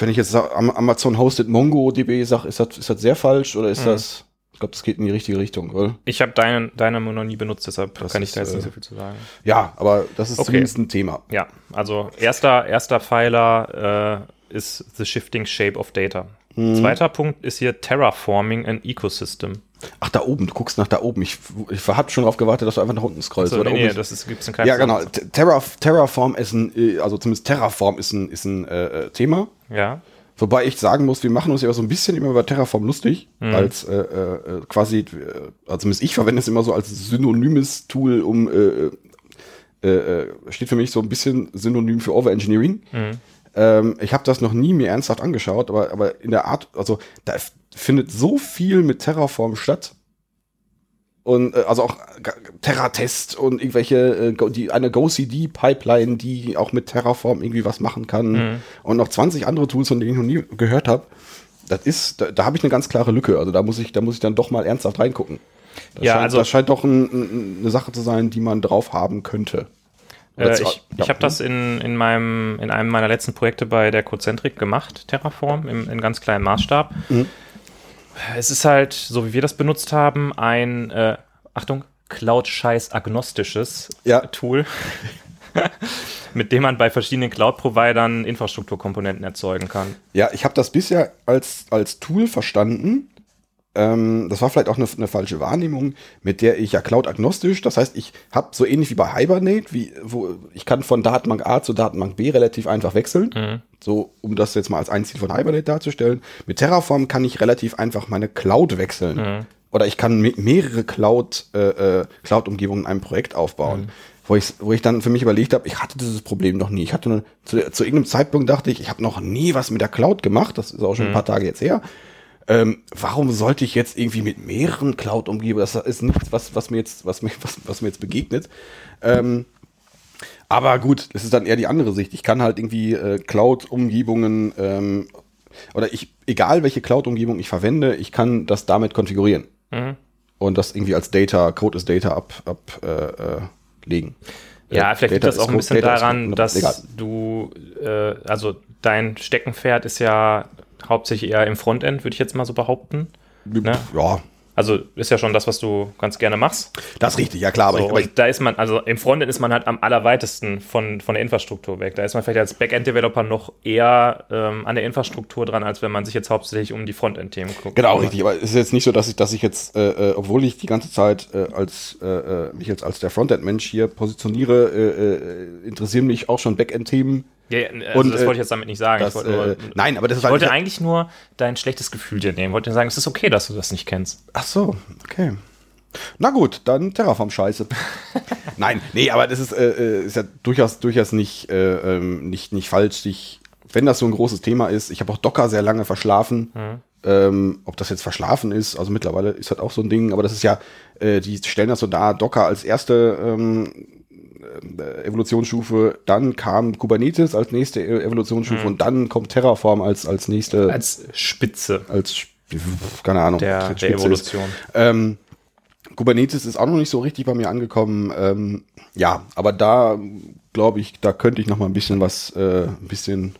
Wenn ich jetzt sag, Am- Amazon hosted MongoDB sage, ist das, ist das sehr falsch oder ist Mhm. das, ich glaube, das geht in die richtige Richtung, oder? Ich habe Dein- Dynamo noch nie benutzt, deshalb Das kann ich ist, da jetzt äh, nicht so viel zu sagen. Ja, aber das ist Okay. zumindest ein Thema. Ja, also erster, erster Pfeiler äh, ist The Shifting Shape of Data. Mhm. Zweiter Punkt ist hier Terraforming an Ecosystem. Ach, da oben, du guckst nach da oben. Ich, ich hab schon darauf gewartet, dass du einfach nach unten scrollst. So, nee, nee, das ist, gibt's in keinem ja, genau. Terra, Terraform ist ein, äh, also zumindest Terraform ist ein, ist ein äh, äh, Thema. Ja, Wobei ich sagen muss, wir machen uns ja so ein bisschen immer über Terraform lustig, Mhm. als äh, äh, quasi, äh, also zumindest ich verwende es immer so als synonymes Tool, um äh, äh, äh, steht für mich so ein bisschen synonym für Overengineering. Mhm. Ähm, ich habe das noch nie mir ernsthaft angeschaut, aber, aber in der Art, also da findet so viel mit Terraform statt. Und äh, also auch G- Terra-Test und irgendwelche, äh, die, eine GoCD-Pipeline, die auch mit Terraform irgendwie was machen kann. Mhm. Und noch 20 andere Tools, von denen ich noch nie gehört habe. Das ist, da, da habe ich eine ganz klare Lücke. Also da muss ich, da muss ich dann doch mal ernsthaft reingucken. Das Ja, scheint, also- das scheint doch ein, ein, eine Sache zu sein, die man drauf haben könnte. Äh, ich, ja. ich habe das in, in, meinem, in einem meiner letzten Projekte bei der Cozentric gemacht, Terraform, im, in ganz kleinem Maßstab. Mhm. Es ist halt, so wie wir das benutzt haben, ein, äh, Achtung, Cloud-Scheiß-agnostisches Ja. Tool, mit dem man bei verschiedenen Cloud-Providern Infrastrukturkomponenten erzeugen kann. Ja, ich habe das bisher als, als Tool verstanden. Ähm, das war vielleicht auch eine, eine falsche Wahrnehmung, mit der ich ja Cloud-agnostisch, das heißt, ich habe so ähnlich wie bei Hibernate, wie, wo ich kann von Datenbank A zu Datenbank B relativ einfach wechseln. Mhm. So, um das jetzt mal als ein Ziel von Hibernate darzustellen. Mit Terraform kann ich relativ einfach meine Cloud wechseln. Mhm. Oder ich kann me- mehrere Cloud, äh, äh, Cloud-Umgebungen in einem Projekt aufbauen. Mhm. Wo, ich, wo ich dann für mich überlegt habe, ich hatte dieses Problem noch nie. Ich hatte nur, zu, zu irgendeinem Zeitpunkt dachte ich, ich habe noch nie was mit der Cloud gemacht. Das ist auch schon ein paar Tage jetzt her. Ähm, warum sollte ich jetzt irgendwie mit mehreren Cloud-Umgebungen? Das ist nichts, was, was mir jetzt, was mir, was, was mir jetzt begegnet. Ähm, aber gut, das ist dann eher die andere Sicht. Ich kann halt irgendwie äh, Cloud-Umgebungen ähm, oder ich, egal welche Cloud-Umgebung ich verwende, ich kann das damit konfigurieren Mhm. und das irgendwie als Data, Code ist Data ab, ab äh, äh. Ja, Äh, vielleicht liegt Data das ist auch ein bisschen Data daran, dass egal. du, äh, also dein Steckenpferd ist ja hauptsächlich eher im Frontend, würde ich jetzt mal so behaupten. Ne? Ja, Also ist ja schon das, was du ganz gerne machst. das ist richtig, ja klar, aber, so, ich, aber ich, da ist man, also im Frontend ist man halt am allerweitesten von, von der Infrastruktur weg. Da ist man vielleicht als Backend-Developer noch eher ähm, an der Infrastruktur dran, als wenn man sich jetzt hauptsächlich um die Frontend-Themen guckt. Genau, richtig. Aber es ist jetzt nicht so, dass ich, dass ich jetzt, äh, äh, obwohl ich die ganze Zeit äh, als äh, äh, mich jetzt als der Frontend-Mensch hier positioniere, äh, interessieren mich auch schon Backend-Themen. Ja, also Und, das äh, wollte ich jetzt damit nicht sagen. Das, ich wollte, nur, äh, nein, aber das ist ich wollte halt- eigentlich nur dein schlechtes Gefühl dir nehmen. Ich wollte dir sagen, es ist okay, dass du das nicht kennst. Ach so, okay. Na gut, dann Terraform Scheiße. Nein, nee, aber das ist, äh, äh, ist ja durchaus, durchaus nicht, äh, ähm, nicht, nicht falsch. Ich, wenn das so ein großes Thema ist, ich habe auch Docker sehr lange verschlafen. Ähm, ob das jetzt verschlafen ist, also mittlerweile ist das auch so ein Ding, aber das ist ja, äh, die stellen das so dar, Docker als erste ähm, äh, Evolutionsstufe, dann kam Kubernetes als nächste E- Evolutionsstufe und dann kommt Terraform als, als nächste, als, Spitze als keine Ahnung, der, Spitze der. Evolution. Ähm, Kubernetes ist auch noch nicht so richtig bei mir angekommen. Ähm, ja, aber da glaube ich, da könnte ich noch mal ein bisschen was, äh, ein bisschen,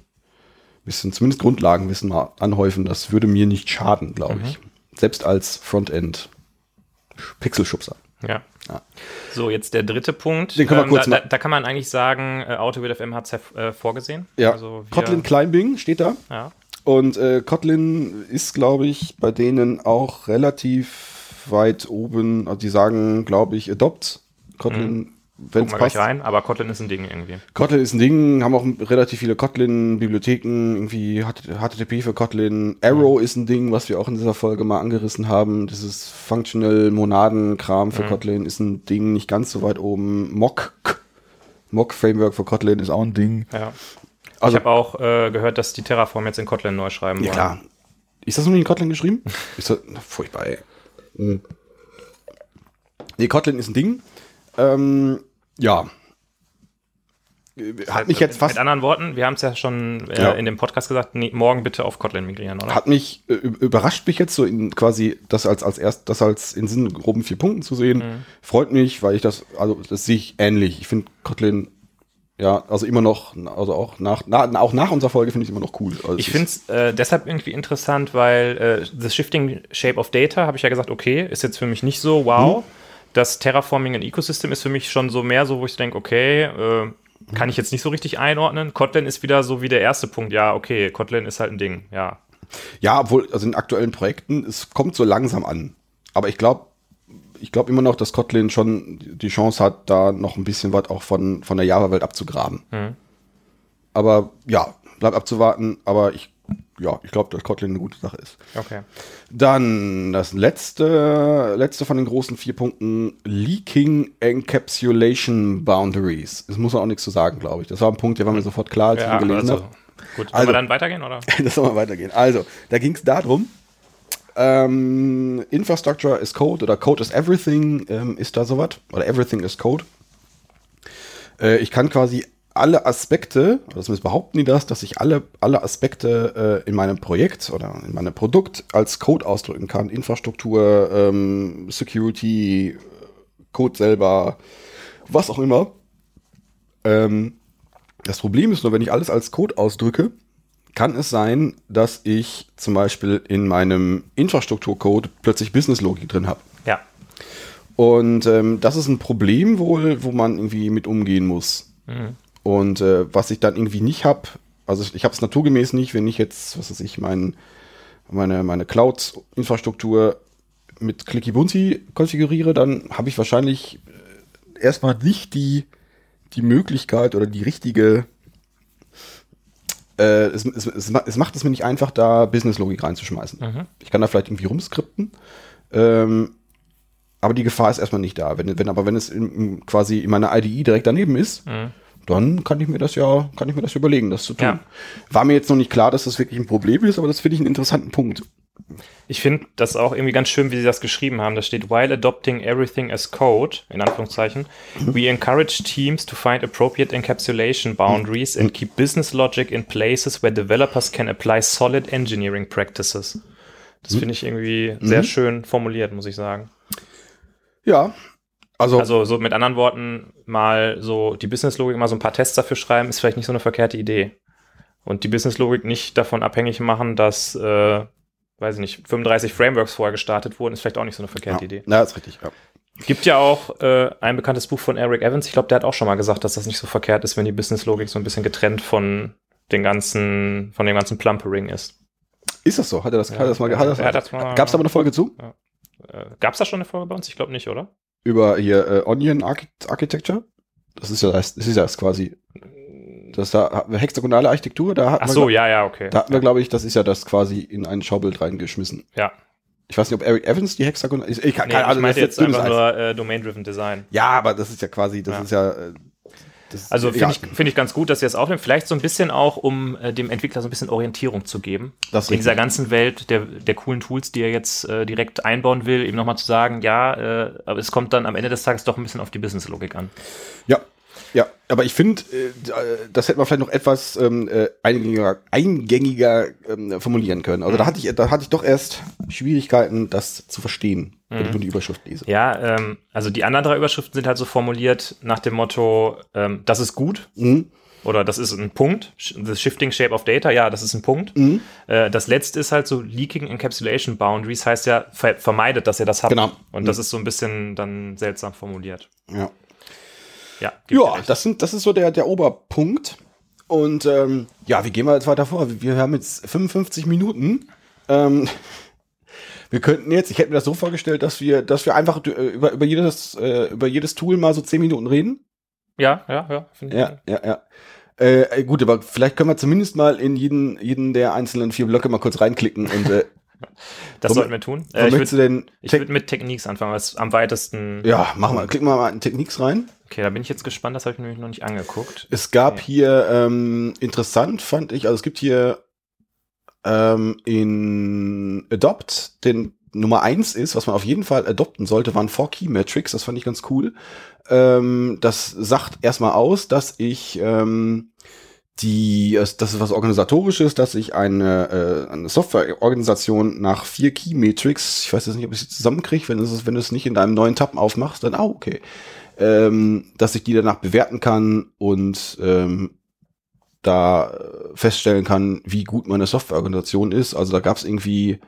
bisschen zumindest Grundlagenwissen mal anhäufen. Das würde mir nicht schaden, glaube ich. Selbst als Frontend Pixelschubser. Ja. Ja. So, jetzt der dritte Punkt. Ähm, Den können wir kurz da, da, da kann man eigentlich sagen, äh, AutoWid FM hat es äh, vorgesehen. Ja, Also Kotlin Climbing steht da. Ja. Und äh, Kotlin ist, glaube ich, bei denen auch relativ weit oben. Also die sagen, glaube ich, Adopt. Kotlin, wenn gleich passt. rein, aber Kotlin ist ein Ding irgendwie. Kotlin ist ein Ding, haben auch relativ viele Kotlin-Bibliotheken, irgendwie HTTP für Kotlin. Arrow ist ein Ding, was wir auch in dieser Folge mal angerissen haben. Dieses Functional Monaden-Kram für Kotlin ist ein Ding, nicht ganz so weit oben. Mock, Mock Framework für Kotlin ist auch ein Ding. Ja. Also- ich habe auch äh, gehört, dass die Terraform jetzt in Kotlin neu schreiben Ja wollen. klar. Ist das noch nicht in Kotlin geschrieben? ist das na, furchtbar, ey. Mhm. Nee, Kotlin ist ein Ding. Ähm, ja. Hat mich jetzt fast Mit anderen Worten, wir haben es ja schon äh, Ja. in dem Podcast gesagt, nee, morgen bitte auf Kotlin migrieren, oder? hat mich äh, überrascht mich jetzt so in quasi das als als erst das als in Sinn groben vier Punkten zu sehen freut mich weil ich das also das sehe ich ähnlich ich finde Kotlin ja also immer noch also auch nach na, auch nach unserer Folge finde ich immer noch cool also Ich es finde es äh, deshalb irgendwie interessant, weil äh, The Shifting Shape of Data, habe ich ja gesagt, okay, ist jetzt für mich nicht so wow. Das Terraforming and Ecosystem ist für mich schon so mehr so, wo ich denke, okay, äh, kann ich jetzt nicht so richtig einordnen. Kotlin ist wieder so wie der erste Punkt. Ja, okay, Kotlin ist halt ein Ding, ja. ja obwohl also in aktuellen Projekten es kommt so langsam an aber ich glaube ich glaube immer noch dass Kotlin schon die Chance hat da noch ein bisschen was auch von von der Java Welt abzugraben aber ja bleibt abzuwarten aber ich ja ich glaube dass Kotlin eine gute Sache ist Okay. Dann das letzte, letzte von den großen vier Punkten, Leaking Encapsulation Boundaries. Es muss man auch nichts zu sagen, glaube ich. Das war ein Punkt, der war mir sofort klar, als Ja, ich ihn gelesen also, habe. gut. Also- wir dann weitergehen, oder? Das soll mal weitergehen. Also, da ging es darum, ähm, Infrastructure is Code oder Code is Everything ähm, ist da sowas. Oder Everything is Code. Äh, ich kann quasi alle Aspekte, oder zumindest behaupten die das, dass ich alle, alle Aspekte äh, in meinem Projekt oder in meinem Produkt als Code ausdrücken kann. Infrastruktur, ähm, Security, Code selber, was auch immer. Ähm, das Problem ist nur, wenn ich alles als Code ausdrücke, kann es sein, dass ich zum Beispiel in meinem Infrastrukturcode plötzlich Businesslogik drin habe. Ja. Und ähm, das ist ein Problem wohl, wo man irgendwie mit umgehen muss. Und äh, was ich dann irgendwie nicht habe, also ich, ich habe es naturgemäß nicht, wenn ich jetzt, was weiß ich, mein, meine, meine Cloud-Infrastruktur mit Clicky Bunti konfiguriere, dann habe ich wahrscheinlich äh, erstmal nicht die, die Möglichkeit oder die richtige äh, es, es, es, es macht es mir nicht einfach, da Business-Logik reinzuschmeißen. Ich kann da vielleicht irgendwie rumskripten, ähm, aber die Gefahr ist erstmal nicht da. Wenn, wenn, aber wenn es in, quasi in meiner IDE direkt daneben ist, dann kann ich mir das ja, kann ich mir das überlegen, das zu tun. Ja. War mir jetzt noch nicht klar, dass das wirklich ein Problem ist, aber das finde ich einen interessanten Punkt. Ich finde das auch irgendwie ganz schön, wie sie das geschrieben haben. Da steht, while adopting everything as code, in Anführungszeichen, we encourage teams to find appropriate encapsulation boundaries and keep business logic in places where developers can apply solid engineering practices. Das finde ich irgendwie sehr schön formuliert, muss ich sagen. Ja. Also, Also so mit anderen Worten, mal so die Businesslogik mal so ein paar Tests dafür schreiben, ist vielleicht nicht so eine verkehrte Idee. Und die Businesslogik nicht davon abhängig machen, dass, äh, weiß ich nicht, 35 Frameworks vorher gestartet wurden, ist vielleicht auch nicht so eine verkehrte ja, Idee. ja, ist richtig. Ja. Gibt ja auch äh, ein bekanntes Buch von Eric Evans, ich glaube, der hat auch schon mal gesagt, dass das nicht so verkehrt ist, wenn die Businesslogik so ein bisschen getrennt von den ganzen, von dem ganzen Plumpering ist. Ist das so? Hat er das, hat er das mal, hat er das, mal- Gab es da mal eine Folge zu? Äh, Gab es da schon eine Folge bei uns? Ich glaube nicht, oder? Über hier äh, Onion Archi Architecture? Das ist ja das, das ist ja das quasi. Das da hexagonale Architektur, da hatten Ach wir, so, ja, ja, okay. Da hatten wir, glaube ich, das ist ja das quasi in ein Schaubild reingeschmissen. Ja. Ich weiß nicht, ob Eric Evans die Hexagon ist. Ich, kann, Nee, keine ich Ahnung, meinte das jetzt einfach nur äh, Domain-Driven Design. Ja, aber das ist ja quasi, das Ja. ist ja. Das Also finde egal. ich, finde ich ganz gut, dass ihr es aufnimmt. Vielleicht so ein bisschen auch, um äh, dem Entwickler so ein bisschen Orientierung zu geben. Das in dieser richtig. ganzen Welt der, der coolen Tools, die er jetzt äh, direkt einbauen will, eben nochmal zu sagen, ja, äh, aber es kommt dann am Ende des Tages doch ein bisschen auf die Business-Logik an. Ja, ja, aber ich finde, äh, das hätte man vielleicht noch etwas ähm, äh, eingängiger, eingängiger ähm, formulieren können. Also da hatte ich, da hatte ich doch erst Schwierigkeiten, das zu verstehen, wenn ich nur die Überschrift lese. Ja, ähm, also die anderen drei Überschriften sind halt so formuliert nach dem Motto, ähm, das ist gut Mhm. oder das ist ein Punkt. The Shifting Shape of Data, ja, das ist ein Punkt. Mhm. Äh, das letzte ist halt so Leaking Encapsulation Boundaries, heißt ja, ver vermeidet, dass ihr das habt. Genau. Und das ist so ein bisschen dann seltsam formuliert. Ja, Ja, ja das, sind, das ist so der, der Oberpunkt. Und ähm, ja, wie gehen wir jetzt weiter vor? Wir haben jetzt 55 Minuten. Ähm, wir könnten jetzt, ich hätte mir das so vorgestellt, dass wir, dass wir einfach äh, über, über, jedes, äh, über jedes Tool mal so 10 Minuten reden. ja, ja, ja. finde ich Ja, ja, ja. Äh, gut, aber vielleicht können wir zumindest mal in jeden, jeden der einzelnen vier Blöcke mal kurz reinklicken und äh, Das Womit- sollten wir tun. Äh, ich würde würd mit Techniques anfangen, was am weitesten. ja, machen wir. Klicken wir mal in Techniques rein. Okay, da bin ich jetzt gespannt, das habe ich nämlich noch nicht angeguckt. Es gab Ja. hier ähm, interessant, fand ich. Also es gibt hier ähm, in Adopt den Nummer eins ist, was man auf jeden Fall adopten sollte, waren Four Key Metrics. Das fand ich ganz cool. Ähm, das sagt erstmal aus, dass ich ähm, die, das ist was organisatorisches, dass ich eine, äh, eine Softwareorganisation nach vier Key Metrics, ich weiß jetzt nicht, ob ich sie zusammenkriege, wenn du es, wenn nicht in deinem neuen Tab aufmachst, dann, ah, okay, ähm, dass ich die danach bewerten kann und ähm, da äh, feststellen kann, wie gut meine Softwareorganisation ist. Also da gab es irgendwie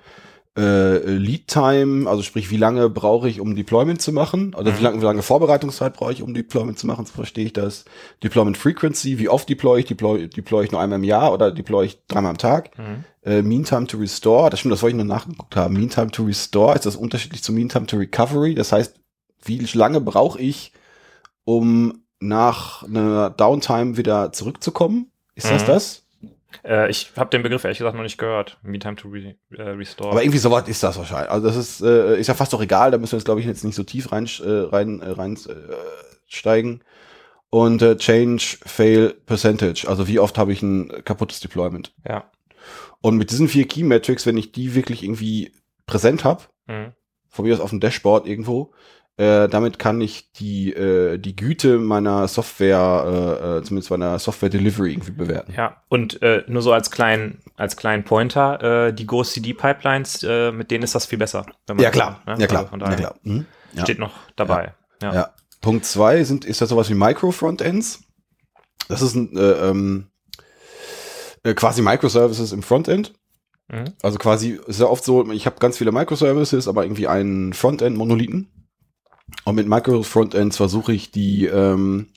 äh, Lead Time, also sprich, wie lange brauche ich, um Deployment zu machen? Oder wie Mhm. lange, wie lange Vorbereitungszeit brauche ich, um Deployment zu machen? So verstehe ich das. Deployment Frequency, wie oft deploy ich? Deploy, deploy ich nur einmal im Jahr oder deploy ich dreimal am Tag? Mhm. Äh, Mean Time to Restore, das stimmt, das wollte ich nur nachgeguckt haben. Mean Time to Restore, ist das unterschiedlich zu Mean Time to Recovery? Das heißt, wie lange brauche ich, um nach einer Downtime wieder zurückzukommen? Ist das Mhm. das? Äh, ich habe den Begriff ehrlich gesagt noch nicht gehört. Me Time to re äh, Restore. Aber irgendwie sowas ist das wahrscheinlich. Also das ist, äh, ist ja fast doch egal, da müssen wir jetzt, glaube ich, jetzt nicht so tief rein, äh, rein, äh, rein äh, steigen. Und Change Fail Percentage, also wie oft habe ich ein kaputtes Deployment. ja. Und mit diesen vier Key Metrics, wenn ich die wirklich irgendwie präsent habe, Mhm. von mir aus auf dem Dashboard irgendwo, äh, damit kann ich die, äh, die Güte meiner Software, äh, äh, zumindest meiner Software Delivery irgendwie bewerten. Ja, und äh, nur so als kleinen, als kleinen Pointer, äh, die Go-CD-Pipelines, äh, mit denen ist das viel besser. Ja, klar, so, ne? ja klar, Also von ja klar. Mhm. Ja. Steht noch dabei. Ja. Ja. Punkt zwei sind, ist ja sowas wie Micro-Frontends. Das ist ein, äh, ähm, äh, quasi Microservices im Frontend. Mhm. Also quasi sehr oft so, ich habe ganz viele Microservices, aber irgendwie einen Frontend-Monolithen. Und mit Micro-Frontends versuche ich die, ähm,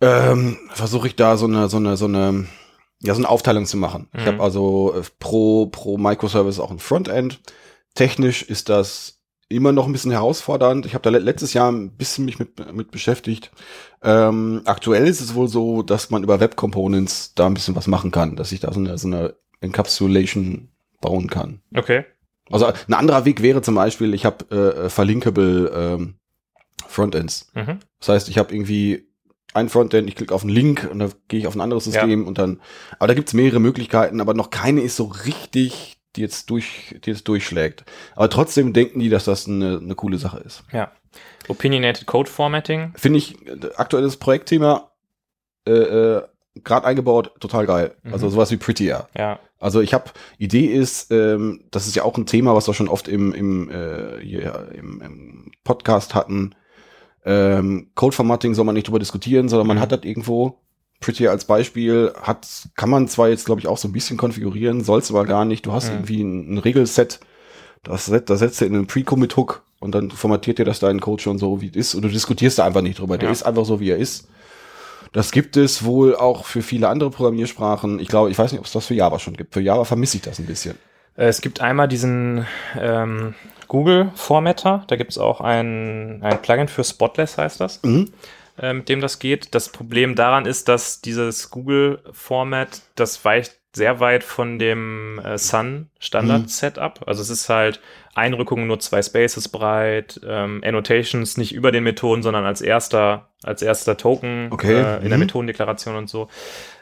ähm, versuche ich da so eine, so eine, so eine, ja, so eine Aufteilung zu machen. Ich Mhm. habe also äh, pro, pro Microservice auch ein Frontend. Technisch ist das immer noch ein bisschen herausfordernd. Ich habe da le- letztes Jahr ein bisschen mich mit, mit beschäftigt. Ähm, aktuell ist es wohl so, dass man über Web Components da ein bisschen was machen kann, dass ich da so eine, so eine Encapsulation bauen kann. Okay. Also ein anderer Weg wäre zum Beispiel, ich habe äh, verlinkable ähm, Frontends. Mhm. Das heißt, ich habe irgendwie ein Frontend, ich klicke auf einen Link und dann gehe ich auf ein anderes System und dann. Aber da gibt's mehrere Möglichkeiten, aber noch keine ist so richtig, die jetzt durch, die jetzt durchschlägt. Aber trotzdem denken die, dass das eine, eine coole Sache ist. Ja. Opinionated Code Formatting. Finde ich äh, aktuelles Projektthema äh, äh, gerade eingebaut, total geil. Mhm. Also sowas wie Prettier. Ja. Also ich habe, Idee ist, ähm, das ist ja auch ein Thema, was wir schon oft im, im, äh, hier, im, im Podcast hatten. Ähm, Code-Formatting soll man nicht drüber diskutieren, sondern man Mhm. hat das irgendwo. Prettier als Beispiel hat, kann man zwar jetzt, glaube ich, auch so ein bisschen konfigurieren, soll's aber gar nicht. Du hast Mhm. irgendwie ein, ein Regelset, das, set- das setzt du in einen Pre-Commit-Hook und dann formatiert dir das deinen Code schon so, wie es ist. Und du diskutierst da einfach nicht drüber. Der Ja. ist einfach so, wie er ist. Das gibt es wohl auch für viele andere Programmiersprachen. Ich glaube, ich weiß nicht, ob es das für Java schon gibt. Für Java vermisse ich das ein bisschen. Äh, Es gibt einmal diesen ähm, Google Formatter. Da gibt es auch ein, ein Plugin für Spotless, heißt das, Mhm. äh, mit dem das geht. Das Problem daran ist, dass dieses Google Format, das weicht sehr weit von dem äh, Sun Standard Mhm. Setup. Also es ist halt Einrückungen nur zwei Spaces breit, ähm, Annotations nicht über den Methoden, sondern als erster, als erster Token Okay. äh, in der Mhm. Methodendeklaration und so.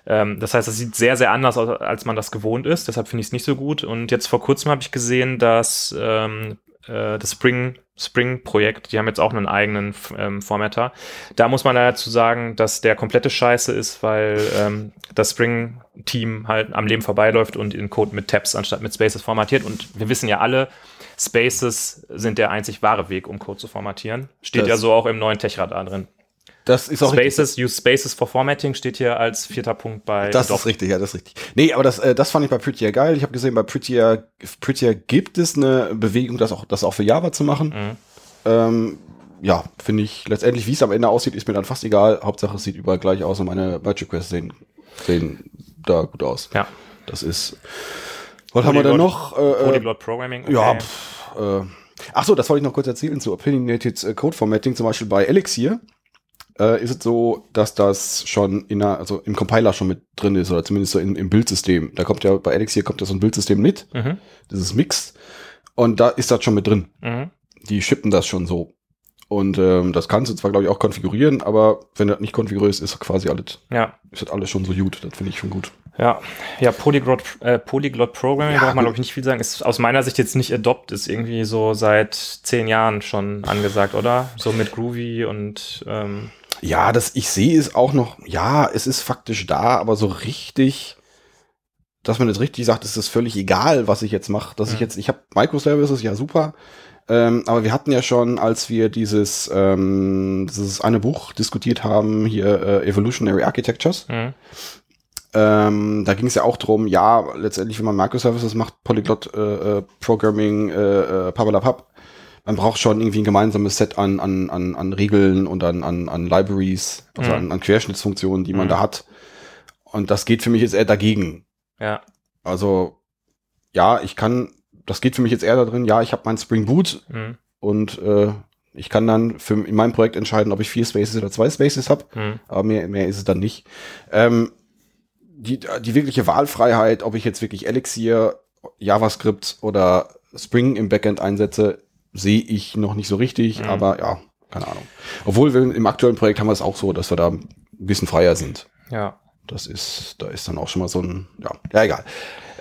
Ähm, das heißt, es sieht sehr, sehr anders aus, als man das gewohnt ist. Deshalb finde ich es nicht so gut. Und jetzt vor kurzem habe ich gesehen, dass ähm, äh, das Spring Spring Projekt, die haben jetzt auch einen eigenen ähm, Formatter. Da muss man dazu sagen, dass der komplette Scheiße ist, weil ähm, das Spring Team halt am Leben vorbeiläuft und den Code mit Tabs anstatt mit Spaces formatiert. Und wir wissen ja alle, Spaces sind der einzig wahre Weg, um Code zu formatieren. Steht Das- ja so auch im neuen Tech-Radar drin. Das ist auch Spaces, use Spaces for Formatting steht hier als vierter Punkt bei Das Adobe. ist richtig, ja, das ist richtig. Nee, aber das, äh, das fand ich bei Prettier geil. Ich habe gesehen, bei Prettier, Prettier gibt es eine Bewegung, das auch, das auch für Java zu machen. Mhm. Ähm, ja, finde ich letztendlich, wie es am Ende aussieht, ist mir dann fast egal. Hauptsache, es sieht überall gleich aus und meine Merge Requests sehen, sehen da gut aus. Ja. Das ist. Was haben wir denn noch? Äh, äh, Polyglot Programming. ja, okay. pff, äh, ach so, das wollte ich noch kurz erzählen zu Opinionated äh, Code Formatting, zum Beispiel bei Elixir. Äh, ist es so, dass das schon in einer, also im Compiler schon mit drin ist, oder zumindest so in, im Bildsystem. Da kommt ja, bei Elixir kommt ja so ein Bildsystem mit, Mhm. das ist Mixed, und da ist das schon mit drin. Mhm. Die shippen das schon so. Und ähm, das kannst du zwar, glaube ich, auch konfigurieren, aber wenn das nicht konfiguriert ist, ist quasi alles, Ja, ist das alles schon so gut. Das finde ich schon gut. Ja, ja, Polyglot, äh, Polyglot Programming, Ja, braucht man glaube ich nicht viel sagen. Ist aus meiner Sicht jetzt nicht Adopt, ist irgendwie so seit zehn Jahren schon angesagt, oder? So mit Groovy und ähm, Ja, das, ich sehe es auch noch, ja, es ist faktisch da, aber so richtig, dass man jetzt richtig sagt, es ist völlig egal, was ich jetzt mache. Dass ich Mhm. jetzt, ich habe Microservices, ja super. Ähm, aber wir hatten ja schon, als wir dieses, ähm, dieses eine Buch diskutiert haben, hier äh, Evolutionary Architectures, mhm. Ähm, da ging es ja auch drum, ja, letztendlich, wenn man Microservices macht, Polyglot äh, äh, Programming, äh, äh, Pabalapap, man braucht schon irgendwie ein gemeinsames Set an, an, an, an Regeln und an, an, an Libraries, also Mhm. an, an Querschnittsfunktionen, die man Mhm. da hat. Und das geht für mich jetzt eher dagegen. ja, Also, ja, ich kann, das geht für mich jetzt eher da drin, ja, ich habe mein Spring Boot mhm. und äh, ich kann dann für, in meinem Projekt entscheiden, ob ich vier Spaces oder zwei Spaces habe Mhm. aber mehr, mehr ist es dann nicht. Ähm, die, die wirkliche Wahlfreiheit, ob ich jetzt wirklich Elixir, JavaScript oder Spring im Backend einsetze, sehe ich noch nicht so richtig, Mhm. aber ja, keine Ahnung. Obwohl wir im aktuellen Projekt haben wir es auch so, dass wir da ein bisschen freier sind. ja. Das ist, da ist dann auch schon mal so ein, ja, ja egal.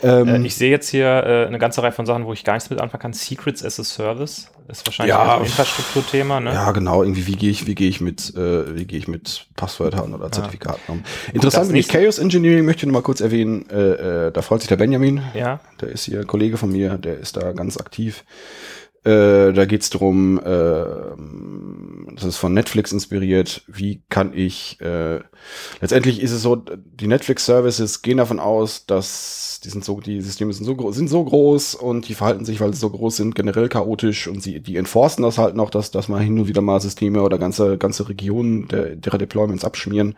Ähm, Äh, ich sehe jetzt hier äh, eine ganze Reihe von Sachen, wo ich gar nichts mit anfangen kann. Secrets as a Service ist wahrscheinlich Ja. ein Infrastrukturthema, ne? Ja, genau, irgendwie, wie gehe ich, wie gehe ich mit, äh, wie gehe ich mit Passwörtern oder Zertifikaten um? das Interessant finde ich Chaos Engineering, möchte ich noch mal kurz erwähnen, äh, äh, da freut sich der Benjamin, Ja. Der ist hier ein Kollege von mir, der ist da ganz aktiv. Äh, da geht's drum, äh, das ist von Netflix inspiriert, wie kann ich, äh, letztendlich ist es so, die Netflix-Services gehen davon aus, dass die sind so, die Systeme sind so, sind so groß und die verhalten sich, weil sie so groß sind, generell chaotisch und sie, die enforcen das halt noch, dass, dass man hin und wieder mal Systeme oder ganze, ganze Regionen der, derer Deployments abschmieren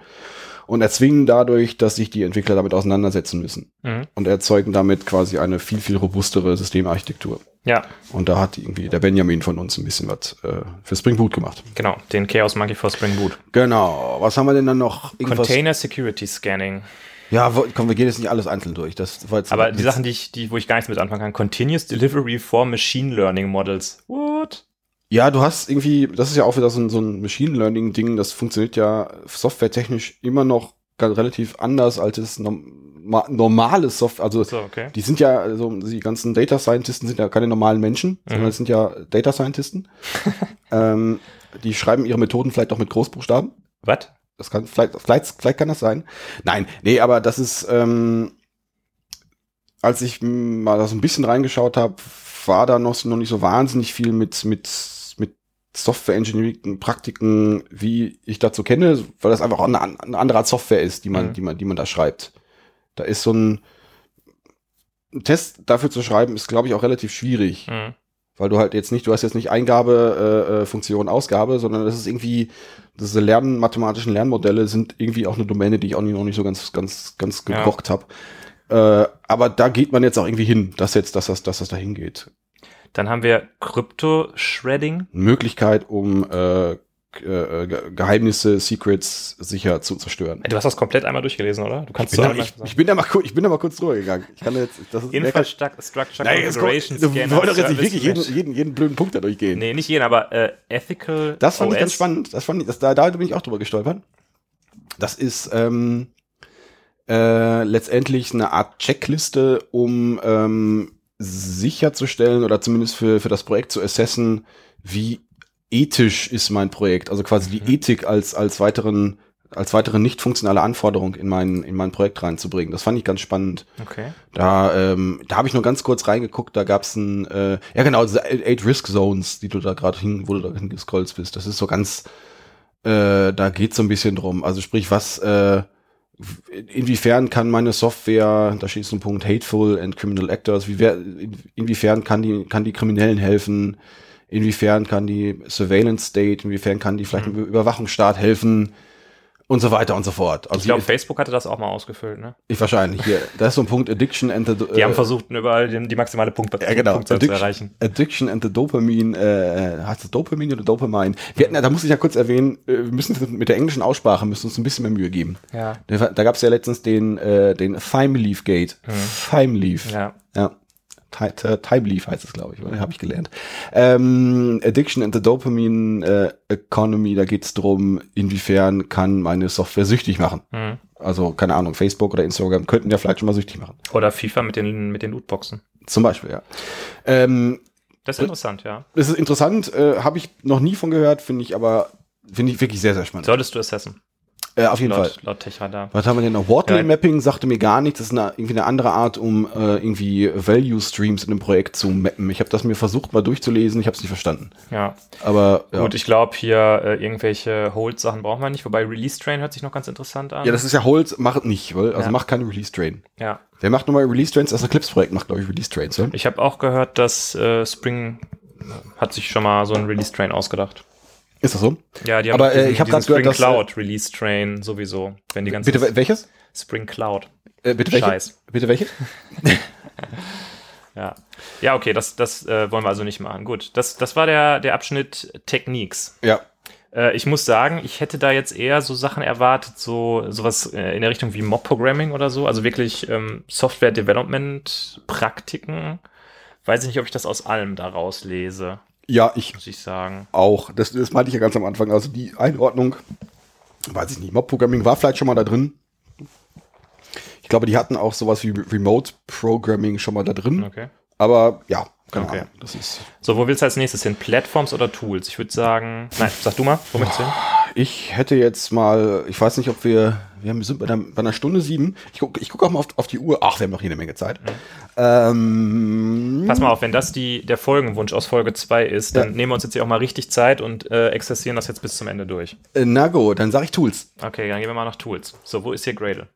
und erzwingen dadurch, dass sich die Entwickler damit auseinandersetzen müssen Mhm. und erzeugen damit quasi eine viel, viel robustere Systemarchitektur. Ja, Und da hat irgendwie der Benjamin von uns ein bisschen was äh, für Spring Boot gemacht. genau. Den Chaos Monkey for Spring Boot. Genau. Was haben wir denn dann noch? Irgendwas- Container Security Scanning. Ja, wo, komm, wir gehen jetzt nicht alles einzeln durch. Das war jetzt Aber die Sachen, die ich, die, wo ich gar nichts mit anfangen kann. Continuous Delivery for Machine Learning Models. What? Ja, du hast irgendwie, das ist ja auch wieder so ein, so ein Machine Learning Ding, das funktioniert ja softwaretechnisch immer noch ganz relativ anders als norma normale Software. Also So, okay. die sind ja, also die ganzen Data Scientisten sind ja keine normalen Menschen, sondern es sind ja Data Scientisten. ähm, die schreiben ihre Methoden vielleicht auch mit Großbuchstaben. Was? Das kann, vielleicht, vielleicht, vielleicht kann das sein. Nein, nee, aber das ist, ähm, als ich mal da so ein bisschen reingeschaut habe, war da noch, noch nicht so wahnsinnig viel mit, mit, mit Software Engineering Praktiken, wie ich dazu kenne, weil das einfach auch eine, eine andere Art Software ist, die man, Mhm. die man, die man da schreibt. Da ist so ein, Test dafür zu schreiben, ist, glaube ich, auch relativ schwierig. Mhm. Weil du halt jetzt nicht, du hast jetzt nicht Eingabe, äh, äh, Funktion, Ausgabe, sondern das ist irgendwie, diese Lernen, mathematischen Lernmodelle sind irgendwie auch eine Domäne, die ich auch noch nicht so ganz, ganz, ganz Ja. gekocht habe. Äh, aber da geht man jetzt auch irgendwie hin, dass jetzt, dass das, dass das dahin geht. Dann haben wir Crypto Shredding. Möglichkeit, um äh, äh, Ge- Geheimnisse, Secrets sicher zu zerstören. Du hast das komplett einmal durchgelesen, oder? Du kannst Ich bin, da, einmal ich, sagen. ich, bin da mal, ku- ich bin da mal kurz drüber gegangen. Ich kann jetzt, das ist kommt, Configuration Scanner. wolltest jetzt nicht wirklich jeden, jeden, jeden blöden Punkt da durchgehen. Nee, nicht jeden, aber äh, Ethical Das fand OS. ich ganz spannend. Das fand ich, das, da, da bin ich auch drüber gestolpert. Das ist ähm, äh, letztendlich eine Art Checkliste, um ähm, sicherzustellen oder zumindest für, für das Projekt zu assessen, wie ethisch ist mein Projekt. Also quasi die Mhm. Ethik als, als weiteren als weitere nicht funktionale Anforderung in mein, in mein Projekt reinzubringen. Das fand ich ganz spannend. Okay. Da, ähm, da habe ich nur ganz kurz reingeguckt, da gab's ein, äh, ja genau, diese Eight Risk Zones, die du da gerade hin, wo du da hingescrollt bist. Das ist so ganz, äh, da geht's so ein bisschen drum. Also sprich, was, äh, inwiefern kann meine Software, da steht so ein Punkt, hateful and criminal actors, wie wer, in, inwiefern kann die, kann die Kriminellen helfen, inwiefern kann die Surveillance State, inwiefern kann die vielleicht Mhm. ein Überwachungsstaat helfen und so weiter und so fort. Also Ich glaube, Facebook hatte das auch mal ausgefüllt, ne? ich wahrscheinlich hier. Da ist so ein Punkt Addiction and the, Die haben versucht, überall den, die maximale Punkt ja, genau. Punktzahl zu Addiction, erreichen. Addiction and the Dopamine, äh, heißt es Dopamine oder Dopamine? Wir hatten, da muss ich ja kurz erwähnen, äh, wir müssen mit der englischen Aussprache müssen uns ein bisschen mehr Mühe geben. Ja. Da, da gab es ja letztens den, äh, den Time Leaf Gate. Time Leaf. Ja. Ja. Ti- Ti- Time Leaf heißt es, glaube ich, oder? habe ich gelernt. Ähm, Addiction and the Dopamine äh, Economy, da geht's drum, inwiefern kann meine Software süchtig machen. Mhm. Also, keine Ahnung, Facebook oder Instagram könnten ja vielleicht schon mal süchtig machen. Oder FIFA mit den, mit den Lootboxen. Zum Beispiel, ja. Ähm, Das ist interessant, ja. Das ist interessant, äh, habe ich noch nie von gehört, finde ich aber, finde ich wirklich sehr, sehr spannend. Solltest du assessen, Äh, auf jeden Fall. laut, laut Techradar. Was haben wir denn noch? Ja. Mapping sagte mir gar nichts. Das ist eine, irgendwie eine andere Art, um äh, irgendwie Value Streams in einem Projekt zu mappen. Ich habe das mir versucht mal durchzulesen, ich habe es nicht verstanden. Ja. Aber ja. Gut, ich glaube hier äh, irgendwelche Hold-Sachen brauchen wir nicht, wobei Release Train hört sich noch ganz interessant an. ja, das ist ja Holz, macht nicht, weil, also Ja. macht keine Release Train. ja. Wer macht nochmal Release Trains? Das Eclipse Projekt macht, glaube ich, Release Trains, oder? Ich habe auch gehört, dass äh, Spring hat sich schon mal so einen Release Train ausgedacht. Ist das so? Ja, die haben Aber, äh, diesen- ich hab diesen grad gehört, Spring dass, Cloud Release Train sowieso, wenn die ganze Bitte, wel- welches? Spring Cloud. Äh, bitte? Scheiß. Bitte welche? Ja. Ja, okay, das, das äh, wollen wir also nicht machen. Gut, das, das war der, der Abschnitt Techniques. Ja. Äh, ich muss sagen, ich hätte da jetzt eher so Sachen erwartet, so sowas äh, in der Richtung wie Mob-Programming oder so, also wirklich ähm, Software-Development-Praktiken. Weiß ich nicht, ob ich das aus allem da rauslese, Ja, ich muss ich sagen. auch. Das, das meinte ich ja ganz am Anfang. Also die Einordnung, weiß ich nicht, Mob-Programming war vielleicht schon mal da drin. Ich glaube, die hatten auch sowas wie Remote Programming schon mal da drin. Okay. Aber ja, keine Okay. Ahnung. Das ist. So, wo willst du als nächstes hin? Plattforms oder Tools? Ich würde sagen, nein, sag du mal, wo möchtest du hin? Ich hätte jetzt mal, ich weiß nicht, ob wir, wir sind bei einer, bei einer Stunde sieben. Ich gucke ich guck auch mal auf, auf die Uhr. Ach, wir haben noch jede Menge Zeit. Ähm, Pass mal auf, wenn das die, der Folgenwunsch aus Folge 2 ist, dann Ja. nehmen wir uns jetzt hier auch mal richtig Zeit und äh, exerzieren das jetzt bis zum Ende durch. äh, na gut, dann sage ich Tools. Okay, dann gehen wir mal nach Tools. So, wo ist hier Gradle?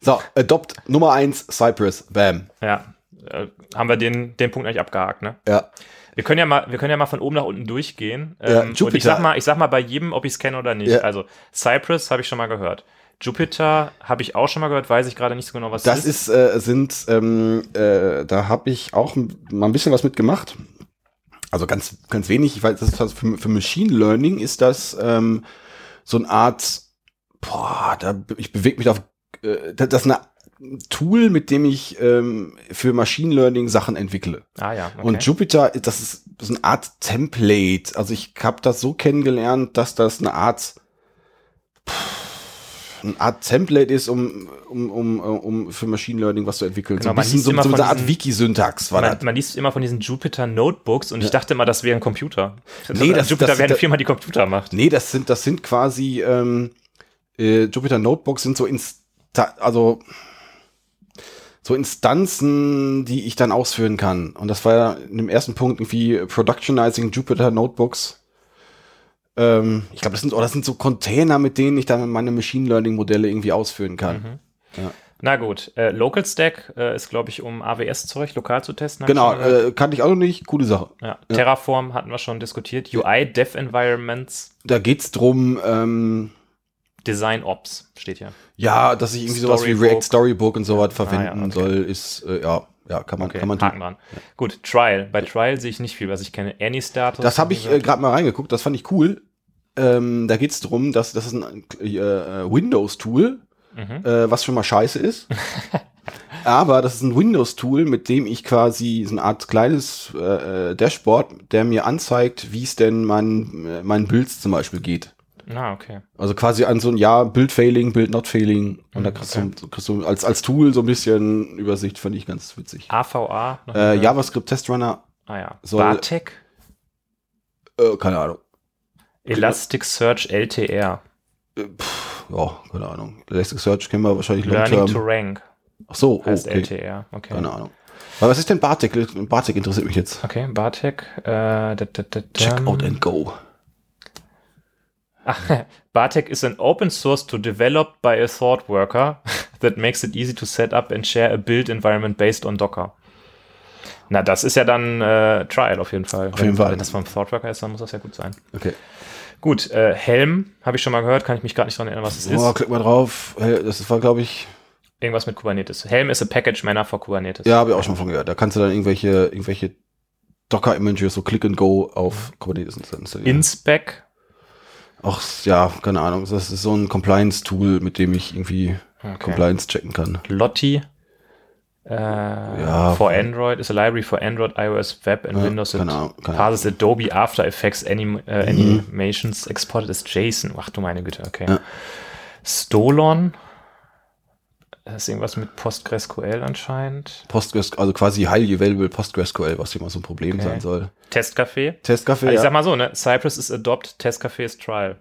So, Adopt Nummer eins Cypress. Bam. Ja, äh, haben wir den, den Punkt eigentlich abgehakt, ne? Ja. Wir können ja mal, wir können ja mal von oben nach unten durchgehen. Ja, Ähm, und ich sag mal, ich sag mal bei jedem, ob ich es kenne oder nicht. Ja. Also Cypress habe ich schon mal gehört. Jupyter habe ich auch schon mal gehört, weiß ich gerade nicht so genau, was Das ist, äh, sind, ähm, äh, da habe ich auch mal ein bisschen was mitgemacht. Also ganz, ganz wenig. Ich weiß, das ist was für, für Machine Learning ist das ähm, so eine Art, boah, da, ich bewege mich auf, äh, das das ist eine Tool, mit dem ich ähm, für Machine Learning Sachen entwickle. Ah ja, okay. Und Jupyter, das ist, ist eine Art Template. Also ich habe das so kennengelernt, dass das eine Art pff, eine Art Template ist, um, um, um, um für Machine Learning was zu entwickeln. Genau, so ein bisschen so, so eine Art Wiki-Syntax war man, das. man liest immer von diesen Jupyter Notebooks und ich Ja. dachte immer, das wäre ein Computer. Nee, das- Jupyter das- wäre eine Firma, die Computer macht. Nee, das sind, das sind quasi ähm, äh, Jupyter Notebooks sind so Insta also so Instanzen, die ich dann ausführen kann. Und das war ja in dem ersten Punkt irgendwie Productionizing Jupyter Notebooks. Ähm, ich glaube, das sind, oh, das sind so Container, mit denen ich dann meine Machine Learning Modelle irgendwie ausführen kann. Ja. Na gut, äh, Local Stack äh, ist, glaube ich, um AWS-Zeug lokal zu testen. Genau, äh, kannte ich auch noch nicht. Coole Sache. ja. Terraform hatten wir schon diskutiert. UI, Dev Environments, Da geht's drum, ähm, Design Ops steht hier. Ja, dass ich irgendwie sowas wie Storybook. React Storybook und so was verwenden Ah, ja, okay. soll, ist, äh, ja, ja, kann man, Okay, kann man tun. Dran. Gut, Trial. Bei Trial sehe ich nicht viel, was ich kenne. Any Status. Das habe ich äh, gerade mal reingeguckt, das fand ich cool. Ähm, da geht es darum, dass das ist ein äh, Windows-Tool, Mhm. äh, was schon mal scheiße ist. Aber das ist ein Windows-Tool, mit dem ich quasi so eine Art kleines äh, äh, Dashboard, der mir anzeigt, wie es denn mein, äh, mein Builds zum Beispiel geht. Ah, okay. Also quasi an so ein Ja, Build failing, Build not failing. Und da Mhm, kriegst, du, so kriegst du als, als Tool so ein bisschen Übersicht, fand ich ganz witzig. AVA? Äh? JavaScript Testrunner, Ah ja. soll- Bartek? äh, keine Ahnung. Elasticsearch LTR. Ja, keine Ahnung. Elasticsearch kennen wir wahrscheinlich Learning to. Rank Ach so, heißt okay. LTR. Okay. Keine Ahnung. Aber was ist denn Bartek? Bartek interessiert mich jetzt. Okay, Bartek. Äh, da, da, da, Check out and go. Ach, Bartek is an open source to develop by a thought worker that makes it easy to set up and share a build environment based on Docker. Na, das ist ja dann äh, Trial auf jeden Fall. Auf jeden Fall. Wenn das vom Thought Worker ist, dann muss das ja gut sein. Okay. Gut, äh, Helm habe ich schon mal gehört, kann ich mich gerade nicht dran erinnern, was es Oh, ist. klick mal drauf. Das war, glaube ich, Irgendwas mit Kubernetes. Helm ist a package manner for Kubernetes. ja, habe ich auch schon von gehört. Da kannst du dann irgendwelche, irgendwelche Docker-Images, so Click and Go auf Kubernetes installieren. Inspec. Ach, ja, keine Ahnung. Das ist so ein Compliance-Tool, mit dem ich irgendwie Okay. Compliance checken kann. Lottie. Äh, Ja. for Android is a library for Android, iOS, Web and Ja, Windows keine Ahnung, parses Adobe After Effects anim äh, Animations exported as JSON. Ach du meine Güte, okay. Ja. Stolon. Das ist irgendwas mit PostgreSQL anscheinend. Postgres, also quasi highly available PostgreSQL, was immer so ein Problem Okay. sein soll. Testcafé. Testcafé, Also ich sag ja. mal so, ne? Cypress is adopt, Testcafé is trial.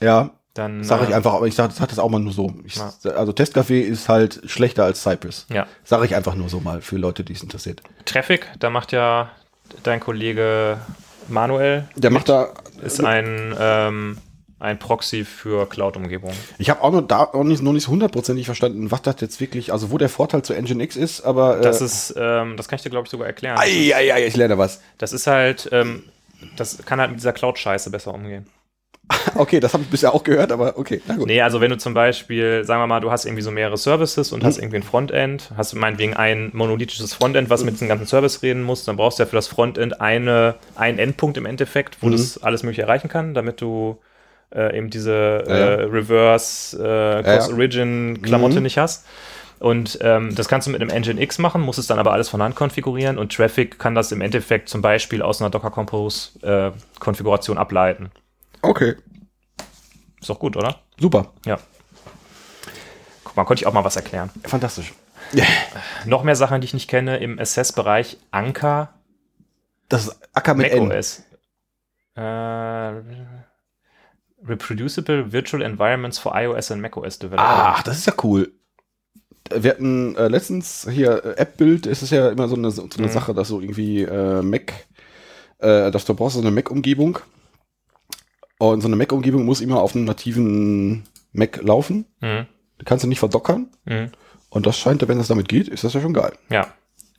ja, Dann sag ich äh, einfach, aber ich sag, sag das auch mal nur so. Ich. Also Testcafé ist halt schlechter als Cypress. Ja. Sag ich einfach nur so mal für Leute, die es interessiert. Traffic, da macht ja dein Kollege Manuel Der macht da, ist ein, ähm, ein Proxy für Cloud-Umgebungen. ich habe auch noch da auch nicht, noch nicht hundertprozentig verstanden, was das jetzt wirklich, also wo der Vorteil zu Nginx ist, aber Das äh, ist, ähm, das kann ich dir, glaube ich, sogar erklären. ei, ei, ei, ich lerne was. Das ist halt, ähm, das kann halt mit dieser Cloud-Scheiße besser umgehen. Okay, das habe ich bisher auch gehört, aber okay, na gut. Nee, also wenn du zum Beispiel, sagen wir mal, du hast irgendwie so mehrere Services und Mhm. hast irgendwie ein Frontend, hast meinetwegen ein monolithisches Frontend, was mit diesem ganzen Service reden muss, dann brauchst du ja für das Frontend eine, einen Endpunkt im Endeffekt, wo Mhm. das alles mögliche erreichen kann, damit du äh, eben diese Ja, ja. äh, Reverse äh, ja. Cross-Origin-Klamotte Mhm. nicht hast. Und ähm, das kannst du mit einem Nginx machen, musst es dann aber alles von Hand konfigurieren und Traffic kann das im Endeffekt zum Beispiel aus einer Docker Compose-Konfiguration ableiten. Okay, Ist doch gut, oder? super, Ja. Guck mal, konnte ich auch mal was erklären. fantastisch. Noch mehr Sachen, die ich nicht kenne im Assess-Bereich. Anker, Das ist Acker mit N. macOS. Äh, reproducible Virtual Environments for iOS and macOS Development. Ach, das ist ja cool. Wir hatten äh, letztens hier äh, App-Bild, ist es ja immer so eine, so eine Mhm. Sache, dass so irgendwie äh, Mac, äh, dass du brauchst so eine Mac-Umgebung. Und so eine Mac-Umgebung muss immer auf einem nativen Mac laufen. Mhm. Die kannst du nicht verdockern. Mhm. Und das scheint, wenn das damit geht, ist das ja schon geil. Ja,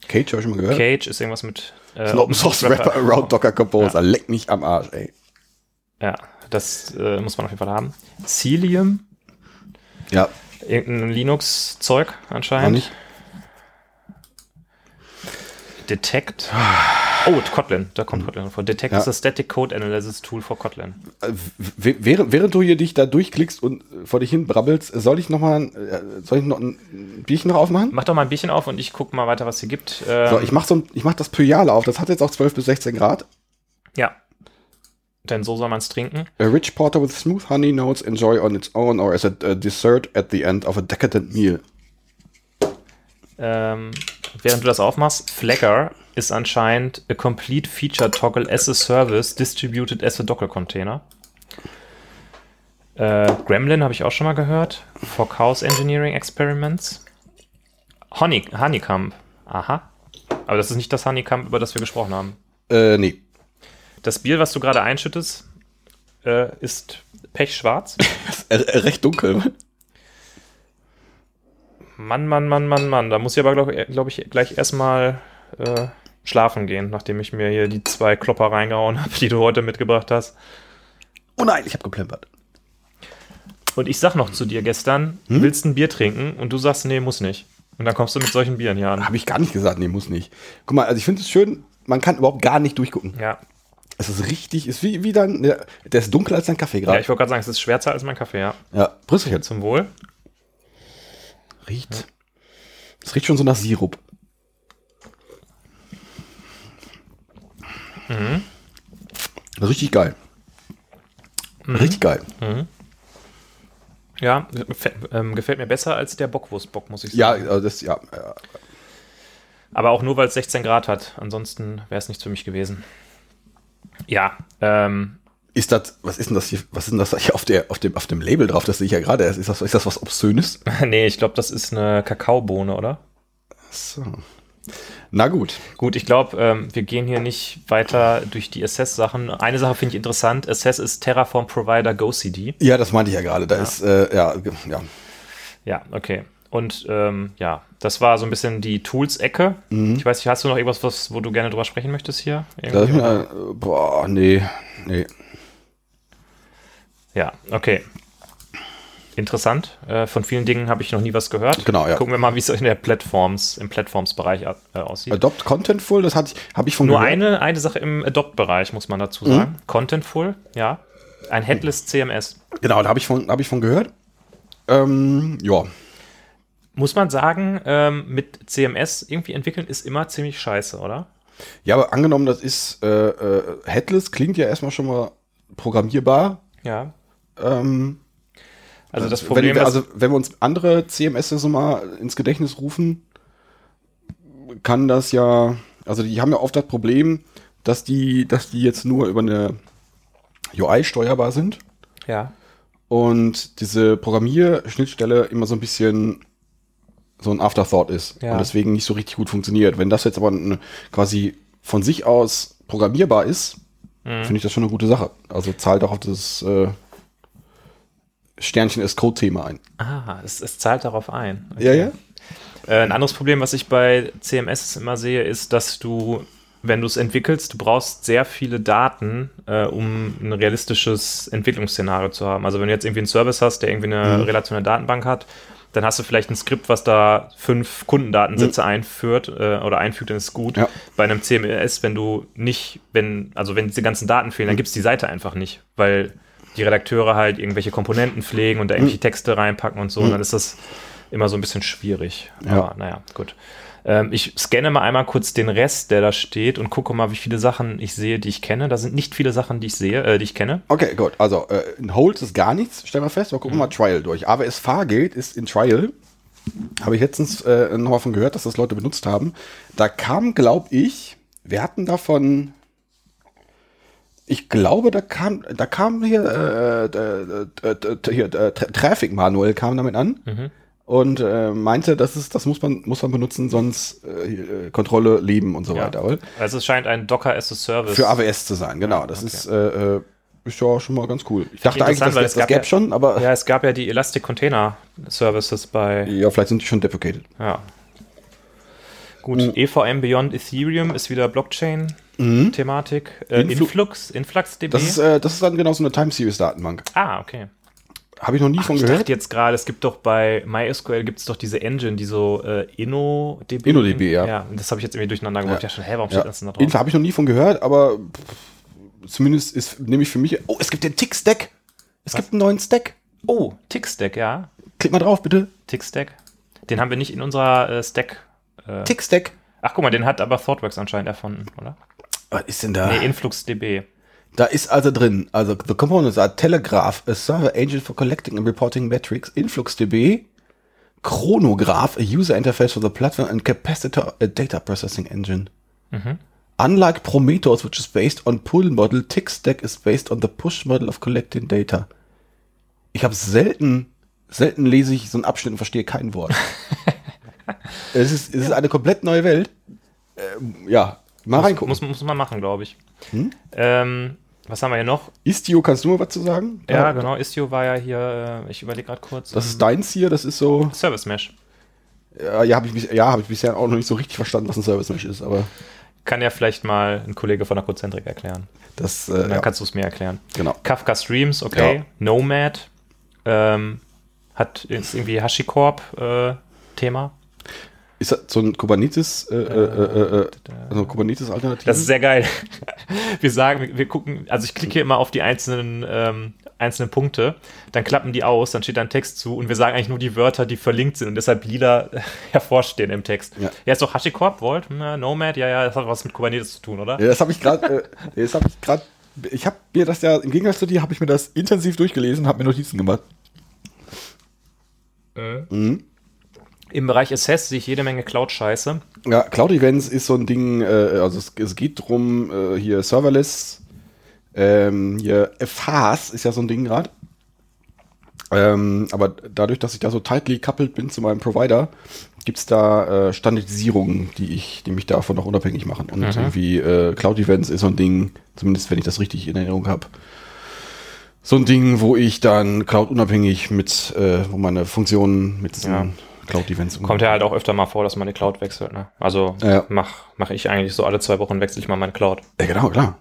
Cage habe ich schon mal gehört. Cage ist irgendwas mit äh, ist ein Open Source Rapper around Docker Composer. Leck mich am Arsch, ey. Ja, das äh, muss man auf jeden Fall haben. Cilium, Ja, irgendein Linux-Zeug noch anscheinend. nicht. Detect. Oh, Kotlin, da kommt Kotlin vor. Detect Ja. is a static code analysis tool for Kotlin. Äh, Während, während du hier dich da durchklickst und äh, vor dich hin brabbelst, soll ich noch mal, äh, soll ich noch ein Bierchen noch aufmachen? Mach doch mal ein Bierchen auf und ich guck mal weiter, was hier gibt. So, ich mach so ich mach das Pyjale auf. Das hat jetzt auch 12 bis 16 Grad. Ja. Denn so soll man es trinken. A rich porter with smooth honey notes enjoy on its own or as a, a dessert at the end of a decadent meal. Ähm, während du das aufmachst, Flagger ist anscheinend a complete feature toggle as a service distributed as a Docker Container. Äh, Gremlin habe ich auch schon mal gehört. For Chaos Engineering Experiments. Honey, Honeycomb. Aha. Aber das ist nicht das Honeycomb, über das wir gesprochen haben. Äh, nee. Das Bier, was du gerade einschüttest, äh, ist pechschwarz. Äh, äh, recht dunkel. Mann, Mann, Mann, Mann, Mann. Da muss ich aber, glaube glaub ich, gleich erstmal äh, schlafen gehen, nachdem ich mir hier die zwei Klopper reingehauen habe, die du heute mitgebracht hast. Oh nein, ich habe geplempert. Und ich sag noch zu dir gestern, willst ein Bier trinken? Und du sagst, nee, muss nicht. Und dann kommst du mit solchen Bieren hier an. Habe ich gar nicht gesagt, nee, muss nicht. Guck mal, also ich finde es schön, man kann überhaupt gar nicht durchgucken. Ja. Es ist richtig, ist wie, wie dann, der, der ist dunkler als dein Kaffee Ja, gerade. ich wollte gerade sagen, es ist schwärzer als mein Kaffee, ja. Ja, Brüsselchen. Zum Wohl. Riecht. Es riecht schon so nach Sirup. Das ist richtig geil. Richtig geil. Ja, gefällt, ähm, gefällt mir besser als der Bockwurstbock, muss ich Ja, sagen. das, ja, ja. Aber auch nur, weil es 16 Grad hat. Ansonsten wäre es nichts für mich gewesen. Ja, ähm, Ist das, was ist denn das hier, was ist denn das da hier auf der, auf dem, auf dem Label drauf? Das sehe ich ja gerade. Ist das, ist das was Obszönes? nee, ich glaube, das ist eine Kakaobohne, oder? So. Na gut. Gut, ich glaube, ähm, wir gehen hier nicht weiter durch die Assess-Sachen. Eine Sache finde ich interessant. Assess ist Terraform Provider GoCD. Ja, das meinte ich ja gerade. Da ist, äh, ja, ja. Ja, okay. Und ähm, ja, das war so ein bisschen die Tools-Ecke. Ich weiß nicht, hast du noch irgendwas, was, wo du gerne drüber sprechen möchtest hier? Irgendwie? mir, äh, boah, nee, nee. Ja, okay. Interessant. Äh, von vielen Dingen habe ich noch nie was gehört. Genau, ja. Gucken wir mal, wie es in der Plattforms, im Plattforms-Bereich äh, aussieht. Adopt Contentful, das habe ich von Nur gehört. eine, eine Sache im Adopt-Bereich, muss man dazu Mhm. sagen. Contentful, ja. Ein Headless CMS. Genau, da habe ich von, habe ich von gehört. Ähm, ja, Muss man sagen, ähm, mit CMS irgendwie entwickeln ist immer ziemlich scheiße, oder? ja, aber angenommen, das ist äh, äh, Headless, klingt ja erstmal schon mal programmierbar. Ja. Ähm, Also das Problem wenn, ist, also wenn wir uns andere CMS so mal ins Gedächtnis rufen, kann das ja, also die haben ja oft das Problem, dass die, dass die jetzt nur über eine UI steuerbar sind ja. und diese Programmierschnittstelle immer so ein bisschen so ein Afterthought ist Ja. und deswegen nicht so richtig gut funktioniert. Wenn das jetzt aber eine, quasi von sich aus programmierbar ist, Mhm. finde ich das schon eine gute Sache. Also zahlt auch auf das äh, Sternchen ist Code-Thema ein. Ah, es, es zahlt darauf ein. Okay. Ja, ja. Äh, ein anderes Problem, was ich bei CMS immer sehe, ist, dass du, wenn du es entwickelst, du brauchst sehr viele Daten, äh, um ein realistisches Entwicklungsszenario zu haben. Also wenn du jetzt irgendwie einen Service hast, der irgendwie eine Mhm. relationale Datenbank hat, dann hast du vielleicht ein Skript, was da fünf Kundendatensätze einführt äh, oder einfügt, dann ist gut. Mhm. Ja. Bei einem CMS, wenn du nicht, wenn, also wenn diese ganzen Daten fehlen, dann gibt es die Seite einfach nicht, weil die Redakteure halt irgendwelche Komponenten pflegen und da Mhm. irgendwelche Texte reinpacken und so, und dann ist das immer so ein bisschen schwierig. Ja. Aber naja, gut. Ähm, ich scanne mal einmal kurz den Rest, der da steht und gucke mal, wie viele Sachen ich sehe, die ich kenne. Da sind nicht viele Sachen, die ich sehe, äh, die ich kenne. Okay, gut. Also äh, in Hold ist gar nichts, stellen wir fest. Wir gucken mal Trial durch. AWS Fahrgeld ist in Trial. Habe ich letztens äh, noch mal von gehört, dass das Leute benutzt haben. Da kam, glaube ich, wir hatten davon, ich glaube, da kam, da kam hier, äh, äh, äh, äh, hier Tra- Traffic Manual kam damit an und äh, meinte, das ist, das muss man, muss man benutzen, sonst äh, äh, Kontrolle leben und so weiter. Oder? Also es scheint ein Docker as a Service. Für AWS zu sein, genau. Das ist, äh, äh, ist ja schon mal ganz cool. Ich dachte eigentlich, das, das, es gab gäbe ja- schon, aber ja. Ja, es gab ja die Elastic Container Services bei, vielleicht sind die schon deprecated. ja. Gut, EVM Beyond Ethereum ist wieder Blockchain-Thematik. Äh, Influ- Influx, InfluxDB. Das ist, das ist dann genau so eine Time Series Datenbank. ah, okay. Habe ich noch nie von Ich gehört. dachte jetzt gerade, es gibt doch bei MySQL gibt es doch diese Engine, die so äh, InnoDB. InnoDB, ja. Ja, und das habe ich jetzt irgendwie durcheinander gebracht. Ja. Ja, schon, hä, warum Ja. steht das denn da drauf? Habe ich noch nie von gehört, aber pff, zumindest ist, nehme ich für mich. Oh, es gibt den Tick-Stack. Es gibt einen neuen Stack. Oh, Tickstack, ja. Klick mal drauf, bitte. Tickstack. Den haben wir nicht in unserer äh, Stack. Äh, Tick-Stack. Ach, guck mal, den hat aber ThoughtWorks anscheinend erfunden, oder? Was ist denn da? Nee, InfluxDB. Da ist also drin, also the components are Telegraph, a server agent for collecting and reporting metrics, InfluxDB, Chronograph, a user interface for the platform, and Capacitor, a data processing engine. Unlike Prometheus, which is based on pull model, TickStack is based on the push model of collecting data. Ich habe selten, selten lese ich so einen Abschnitt und verstehe kein Wort. es, ist, es ist eine komplett neue Welt. Ähm, ja, mal Muss, reingucken. muss, muss man machen, glaube ich. Hm? Ähm, was haben wir hier noch? Istio, kannst du mal was zu sagen? Ja, genau. Istio war ja hier, äh, ich überlege gerade kurz. Das ist deins hier, das ist so. Service Mesh. Ja, ja habe ich, ja, hab ich bisher auch noch nicht so richtig verstanden, was ein Service Mesh ist, aber Kann ja vielleicht mal ein Kollege von der Cozentric erklären. das, äh, Dann ja, kannst du es mir erklären. genau. Kafka Streams, okay. Ja. Nomad ähm, hat ist irgendwie HashiCorp äh, Thema. Ist das so ein Kubernetes, äh, äh, äh, äh, also Kubernetes-Alternative? Das ist sehr geil. Wir sagen, wir gucken, also ich klicke immer auf die einzelnen, ähm, einzelnen Punkte, dann klappen die aus, dann steht da ein Text zu und wir sagen eigentlich nur die Wörter, die verlinkt sind und deshalb lila hervorstehen im Text. Ja. Ja, ist doch HashiCorp, Vault, na, Nomad, ja, ja, das hat was mit Kubernetes zu tun, oder? Ja, das habe ich gerade, äh, das habe ich gerade, ich habe mir das ja, im Gegensatz zu dir, habe ich mir das intensiv durchgelesen, habe mir Notizen gemacht. Mhm. Im Bereich Assess sehe ich jede Menge Cloud-Scheiße. Ja, Cloud Events ist so ein Ding, äh, also es, es geht drum, äh, hier Serverless, ähm, hier FHAS ist ja so ein Ding gerade. Ähm, aber dadurch, dass ich da so tightly coupled bin zu meinem Provider, gibt's da äh, Standardisierungen, die ich, die mich davon noch unabhängig machen. Und irgendwie äh, Cloud Events ist so ein Ding, zumindest wenn ich das richtig in Erinnerung habe. So ein Ding, wo ich dann Cloud unabhängig mit, äh, wo meine Funktionen mit Ja. Cloud Events Kommt ja halt auch öfter mal vor, dass man die Cloud wechselt, ne? Also Ja. mach, mach ich eigentlich so alle zwei Wochen wechsle ich mal meine Cloud. Ja, genau, klar.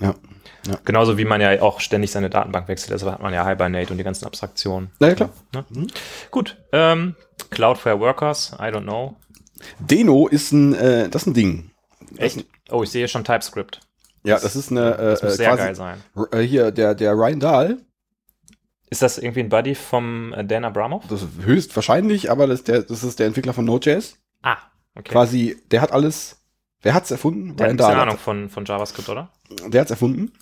Ja. ja. Genauso wie man ja auch ständig seine Datenbank wechselt, also hat man ja Hibernate und die ganzen Abstraktionen. Na ja, klar. Ne? Gut, ähm, Cloudflare Workers, I don't know. Deno ist ein, äh, das ist ein Ding. Echt? Oh, ich sehe schon TypeScript. Ja, das ist eine, äh, Das muss äh, sehr geil sein. Äh, hier, der, der Ryan Dahl, Ist das irgendwie ein Buddy vom äh, Dan Abramov? das ist höchstwahrscheinlich, aber das, ist der, das ist der Entwickler von Node.js. Ah, okay. Quasi, der hat alles, wer hat's erfunden? Der hat Ryan bisschen Dahl. Ahnung von, von JavaScript, oder? Der hat's erfunden.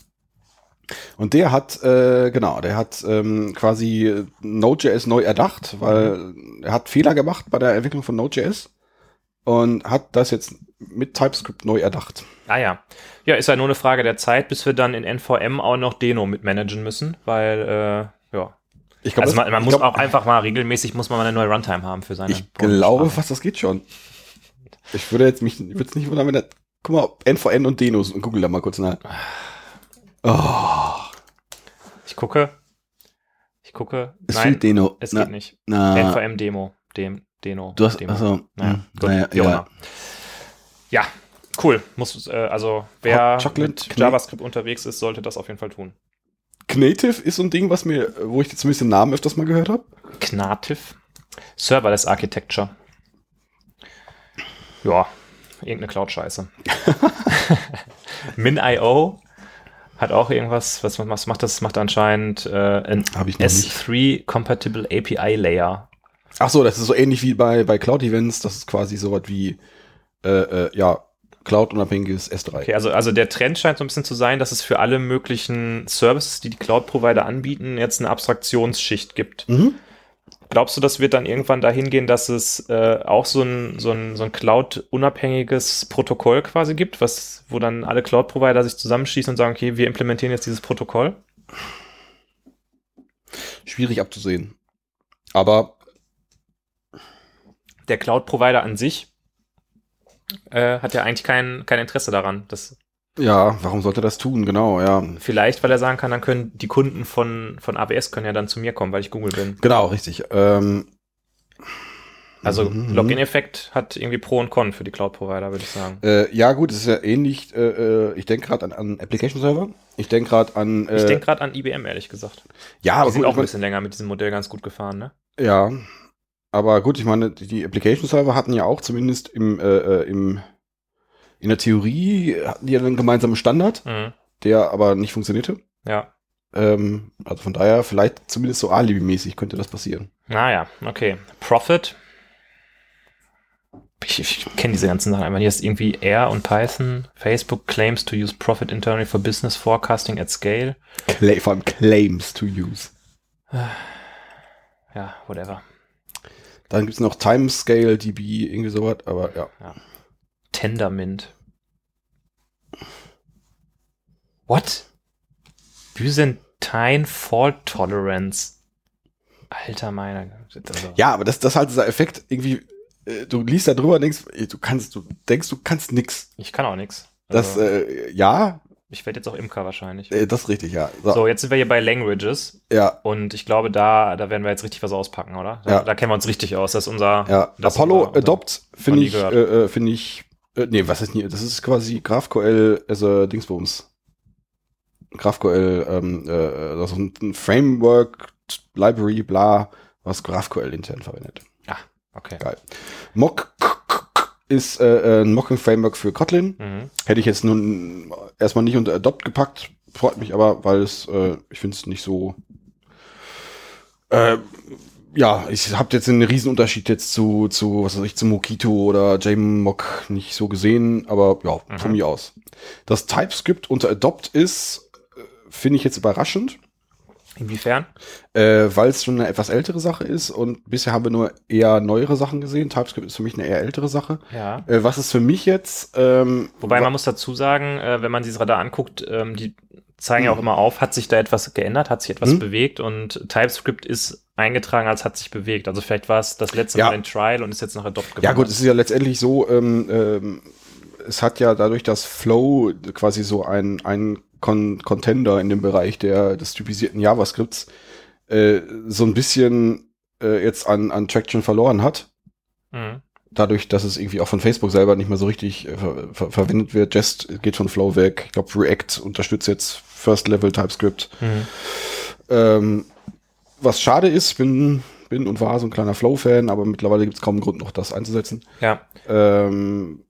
Und der hat, äh, genau, der hat ähm, quasi Node.js neu erdacht, weil er hat Fehler gemacht bei der Entwicklung von Node.js und hat das jetzt mit TypeScript neu erdacht. Ah ja. Ja, ist ja nur eine Frage der Zeit, bis wir dann in NVM auch noch Deno mitmanagen müssen, weil, äh, ja. Ich glaub, Also man, man muss glaub- auch einfach mal regelmäßig muss man mal eine neue Runtime haben für seine Ich glaube fast, das geht schon. Ich würde jetzt mich, würde es nicht wundern, wenn der, guck mal, NVN und Denos und google da mal kurz nach. Oh, Ich gucke. Ich gucke. es Nein, fehlt Deno. es na, geht nicht. Na, NVM Demo. Dem, Deno. du hast, Demo. also, Naja, hm, gut, naja, ja. Ja, cool. Muss, äh, also, wer Chocolate mit JavaScript unterwegs ist, sollte das auf jeden Fall tun. Knative ist so ein Ding, was mir, wo ich zumindest den Namen öfters mal gehört habe. Knativ. Serverless Architecture. Ja, irgendeine Cloud-Scheiße. MinIO hat auch irgendwas, was, was macht das? Macht anscheinend äh, ein Hab ich noch nicht. S3 Compatible API Layer. Ach so, das ist so ähnlich wie bei, bei Cloud Events. Das ist quasi so was wie, äh, äh, ja, Cloud-unabhängiges S3. Okay, also, also der Trend scheint so ein bisschen zu sein, dass es für alle möglichen Services, die die Cloud-Provider anbieten, jetzt eine Abstraktionsschicht gibt. Mhm. Glaubst du, das wird dann irgendwann dahin gehen, dass es äh, auch so ein, so ein, so ein Cloud-unabhängiges Protokoll quasi gibt, was, wo dann alle Cloud-Provider sich zusammenschließen und sagen, okay, wir implementieren jetzt dieses Protokoll? Schwierig abzusehen. Aber Der Cloud-Provider an sich äh, hat ja eigentlich kein, kein Interesse daran. Das, ja, warum sollte er das tun? Genau, ja. vielleicht, weil er sagen kann, dann können die Kunden von, von AWS können ja dann zu mir kommen, weil ich Google bin. Genau, richtig. Ähm, Also Mhm. Login-Effekt hat irgendwie Pro und Con für die Cloud-Provider, würde ich sagen. Äh, ja, gut, es ist ja ähnlich. Äh, äh, ich denke gerade an, an Application Server. Ich denke gerade an. Äh, Ich denke gerade an IBM, ehrlich gesagt. ja, Die aber sind gut, auch ein bisschen länger mit diesem Modell ganz gut gefahren, ne? Ja, aber gut, ich meine, die- Application Server hatten ja auch zumindest im, äh, äh, im in der Theorie hatten die ja einen gemeinsamen Standard, Mhm. der aber nicht funktionierte. Ja. Ähm, also von daher vielleicht zumindest so Alibi-mäßig könnte das passieren. Naja, okay. Profit. Ich, ich kenne diese ganzen Sachen einfach. Hier ist irgendwie R und Python. Facebook claims to use Profit internally for business forecasting at scale. Cla vor allem Claims to use. Ja, whatever. Dann gibt's noch Timescale DB, irgendwie sowas, aber ja. Tendermint. What? Byzantine Fault Tolerance. Alter meiner. Also, Ja, aber das, das ist halt dieser Effekt, irgendwie, äh, du liest da drüber und denkst, du kannst, du denkst, du kannst nix. Ich kann auch nix. Das, Also, äh, ja, ich werde jetzt auch Imker wahrscheinlich. äh, das ist richtig, ja. So, So, jetzt sind wir hier bei Languages. ja, Und ich glaube, da, da werden wir jetzt richtig was auspacken, oder? Da, Ja. da kennen wir uns richtig aus. Das ist unser. ja. das ist Apollo unser- Adopt finde ich, äh, äh, finde ich, äh, nee, was ist nie, das ist quasi GraphQL as a Dingsbums. GraphQL, ähm, äh, also ein Framework, Library, bla, was GraphQL intern verwendet. Okay. Geil. Mock ist äh, äh, ein Mocking-Framework für Kotlin. Mhm. Hätte ich jetzt nun erstmal nicht unter Adopt gepackt, freut mich aber, weil es, äh, ich finde es nicht so. Äh, ja, ich habe jetzt einen Riesenunterschied jetzt zu, zu, was weiß ich, zu Mockito oder JMock nicht so gesehen, aber ja, Mhm. von mir aus. Das TypeScript unter Adopt ist, äh, finde ich jetzt überraschend, Inwiefern? äh, weil es schon eine etwas ältere Sache ist und bisher haben wir nur eher neuere Sachen gesehen. TypeScript ist für mich eine eher ältere Sache. Ja. Äh, was ist für mich jetzt? Ähm, Wobei man muss dazu sagen, äh, wenn man dieses Radar anguckt, ähm, die zeigen ja auch Mhm. immer auf, hat sich da etwas geändert, hat sich etwas Mhm. bewegt und TypeScript ist eingetragen als hat sich bewegt. Also vielleicht war es das letzte Ja. Mal in Trial und ist jetzt nach Adopt Ja gewandert. gut, es ist ja letztendlich so, ähm, ähm, es hat ja dadurch, dass Flow quasi so ein, ein Con Contender in dem Bereich der, des typisierten JavaScripts äh, so ein bisschen äh, jetzt an, an Traction verloren hat. Mhm. Dadurch, dass es irgendwie auch von Facebook selber nicht mehr so richtig äh, ver ver verwendet wird. Jest geht von Flow weg. Ich glaube, React unterstützt jetzt First Level TypeScript. Mhm. Ähm, was schade ist, bin, bin und war so ein kleiner Flow-Fan, aber mittlerweile gibt es kaum einen Grund, noch das einzusetzen. Ja, Ähm,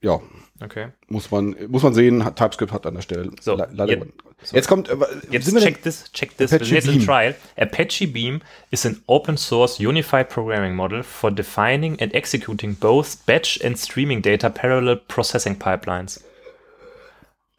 ja, okay. muss man, muss man sehen, hat, TypeScript hat an der Stelle So, le- leider. jetzt- so. Jetzt kommt, äh, Jetzt wir check this, check this. Wir Apache sind jetzt in Beam. Trial. Apache Beam is an open source unified programming model for defining and executing both batch and streaming data parallel processing pipelines.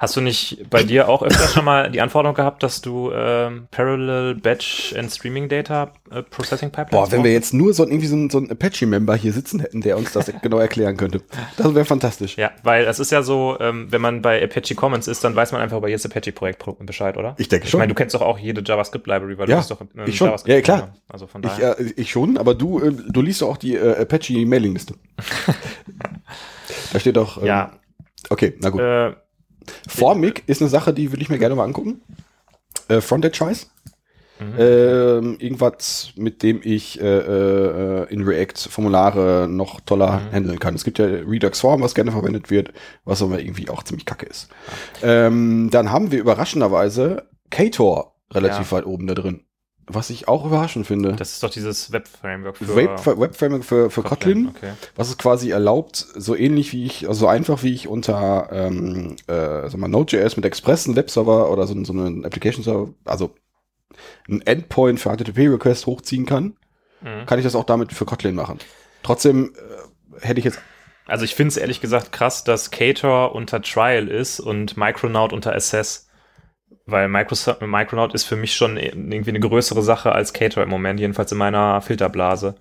Hast du nicht bei dir auch öfter schon mal die Anforderung gehabt, dass du ähm, Parallel Batch and Streaming Data äh, Processing Pipelines Boah, wenn wir brauchst? jetzt nur so, ein- irgendwie so, ein- so einen Apache-Member hier sitzen hätten, der uns das genau erklären könnte. Das wäre fantastisch. Ja, weil es ist ja so, ähm, wenn man bei Apache Commons ist, dann weiß man einfach über jedes Apache-Projekt pro- Bescheid, oder? Ich denke Ich schon. meine, du kennst doch auch jede JavaScript-Library, weil Ja, du bist doch im ich schon. JavaScript. Ja, klar. Also von Ich, daher. äh, ich schon, aber du, äh, du liest doch auch die äh, Apache-Mailingliste. da steht doch. Ähm, ja, Okay, na gut. äh, Formig ist eine Sache, die würde ich mir gerne mal angucken. Äh, Frontend-Scheiß. Mhm. Ähm, irgendwas, mit dem ich äh, äh, in React Formulare noch toller Mhm. handeln kann. Es gibt ja Redux Form, was gerne verwendet wird, was aber irgendwie auch ziemlich kacke ist. Ähm, dann haben wir überraschenderweise Ktor relativ Ja. weit oben da drin. Was ich auch überraschend finde. das ist doch dieses Web-Framework für Web, Web Framework für, für Kotlin, Okay. was es quasi erlaubt, so ähnlich wie ich, also so einfach wie ich unter ähm, äh, sag mal, Node.js mit Express einen Webserver oder so, so einen Application Server, also ein Endpoint für HTTP-Request hochziehen kann, Mhm. kann ich das auch damit für Kotlin machen. Trotzdem äh, hätte ich jetzt, Also ich finde es ehrlich gesagt krass, dass Cator unter Trial ist und Micronaut unter Assess. Weil Microsoft, Micronaut ist für mich schon irgendwie eine größere Sache als Cator im Moment, jedenfalls in meiner Filterblase.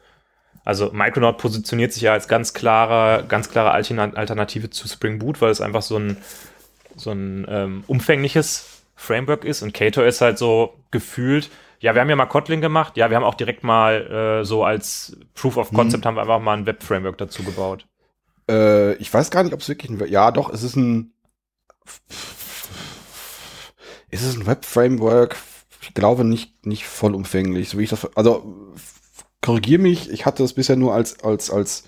Also Micronaut positioniert sich ja als ganz klare, ganz klare Alterna- Alternative zu Spring Boot, weil es einfach so ein, so ein ähm, umfängliches Framework ist und Cator ist halt so gefühlt, ja, wir haben ja mal Kotlin gemacht, ja, wir haben auch direkt mal äh, so als Proof of Concept haben wir einfach mal ein Web-Framework dazu gebaut. äh, ich weiß gar nicht, ob es wirklich ein, ja doch, es ist ein, ist es ein Web-Framework? Ich glaube nicht, nicht vollumfänglich, so wie ich das, also korrigier mich, ich hatte es bisher nur als, als, als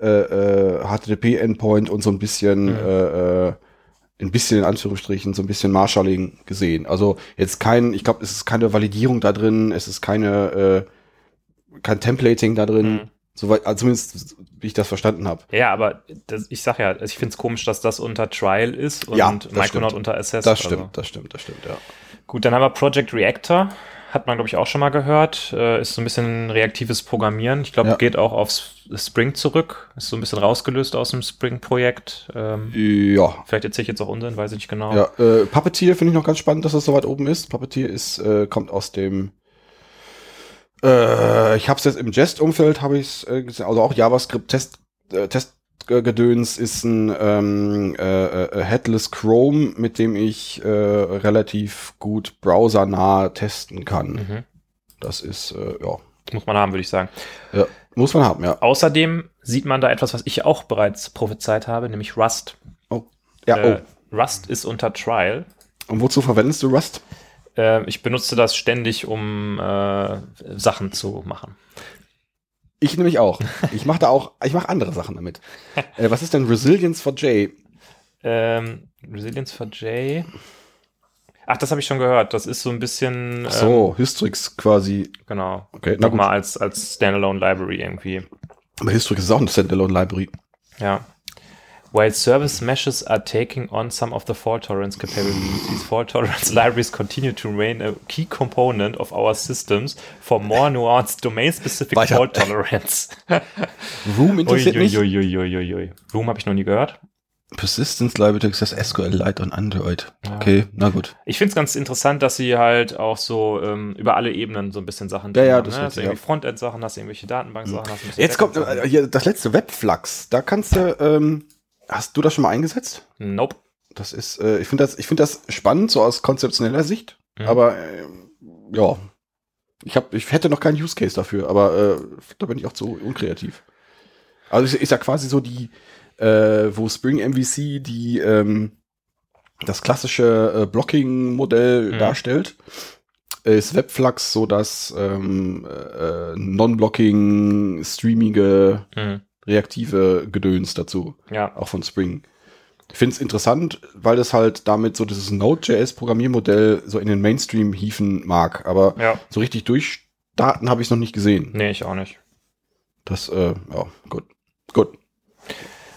äh, äh, HTTP-Endpoint und so ein bisschen, Mhm. äh, äh, ein bisschen in Anführungsstrichen, so ein bisschen Marshalling gesehen. Also jetzt kein, ich glaube, es ist keine Validierung da drin, es ist keine, äh, kein Templating da drin, Mhm. Soweit, also zumindest wie ich das verstanden habe. Ja, aber das, ich sag ja, also ich finde es komisch, dass das unter Trial ist und Ja, Micronaut unter Assess. Das stimmt, Also. das stimmt, das stimmt, ja. Gut, dann haben wir Project Reactor. Hat man, glaube ich, auch schon mal gehört. Äh, ist so ein bisschen reaktives Programmieren. Ich glaube, Ja. geht auch auf Spring zurück. Ist so ein bisschen rausgelöst aus dem Spring-Projekt. Ähm, Ja, vielleicht erzähle ich jetzt auch Unsinn, weiß ich nicht genau. ja. Äh, Puppeteer finde ich noch ganz spannend, dass das so weit oben ist. Puppeteer ist, äh, kommt aus dem äh, ich habe es jetzt im Jest-Umfeld, habe ich es äh, gesehen, also auch JavaScript-Test, äh, Testgedöns ist ein ähm, äh, äh, Headless Chrome, mit dem ich äh, relativ gut browsernah testen kann. Mhm. Das ist, äh, ja. Das muss man haben, würde ich sagen. ja, muss man haben, ja. Außerdem sieht man da etwas, was ich auch bereits prophezeit habe, nämlich Rust. Ja, Äh, oh. Rust ist unter Trial. Und wozu verwendest du Rust? Äh, ich benutze das ständig, um äh, Sachen zu machen. Ich nämlich auch. Ich mache da auch, ich mache andere Sachen damit. äh, was ist denn Resilience for J? Ähm, Resilience for J. Ach, das habe ich schon gehört. Das ist so ein bisschen. Ach so, Hystrix quasi. Ähm, genau. Okay. Nochmal als, als Standalone Library irgendwie. Aber Hystrix ist auch eine Standalone Library. Ja. While service meshes are taking on some of the fault tolerance capabilities, these fault tolerance libraries continue to remain a key component of our systems for more nuanced domain-specific fault tolerance. Room interessiert mich. Room habe ich noch nie gehört. Persistence Library ist das SQLite on Android. Okay, na gut. Ich finde es ganz interessant, dass sie halt auch so ähm, über alle Ebenen so ein bisschen Sachen Ja, ja, haben, das ne? Hast du irgendwie Frontend-Sachen, hast irgendwelche Datenbank-Sachen, bisschen Jetzt kommt äh, hier das letzte Webflux. Da kannst du, ähm, hast du das schon mal eingesetzt? Nope. Das ist, äh, ich finde das, ich finde das spannend, so aus konzeptioneller Sicht. Mhm. Aber äh, ja, ich habe, ich hätte noch keinen Use Case dafür, aber äh, da bin ich auch zu unkreativ. Also ist, ist ja quasi so die, äh, wo Spring MVC die ähm, das klassische äh, Blocking-Modell Mhm. darstellt, ist Webflux so das ähm, äh, Non-Blocking, streamige, Mhm. Reaktive Gedöns dazu Ja. auch von Spring. Ich finde es interessant, weil es halt damit so dieses Node.js-Programmiermodell so in den Mainstream hieven mag. Aber Ja. so richtig durchstarten habe ich es noch nicht gesehen. Nee, ich auch nicht. Das, äh, ja, gut. Gut.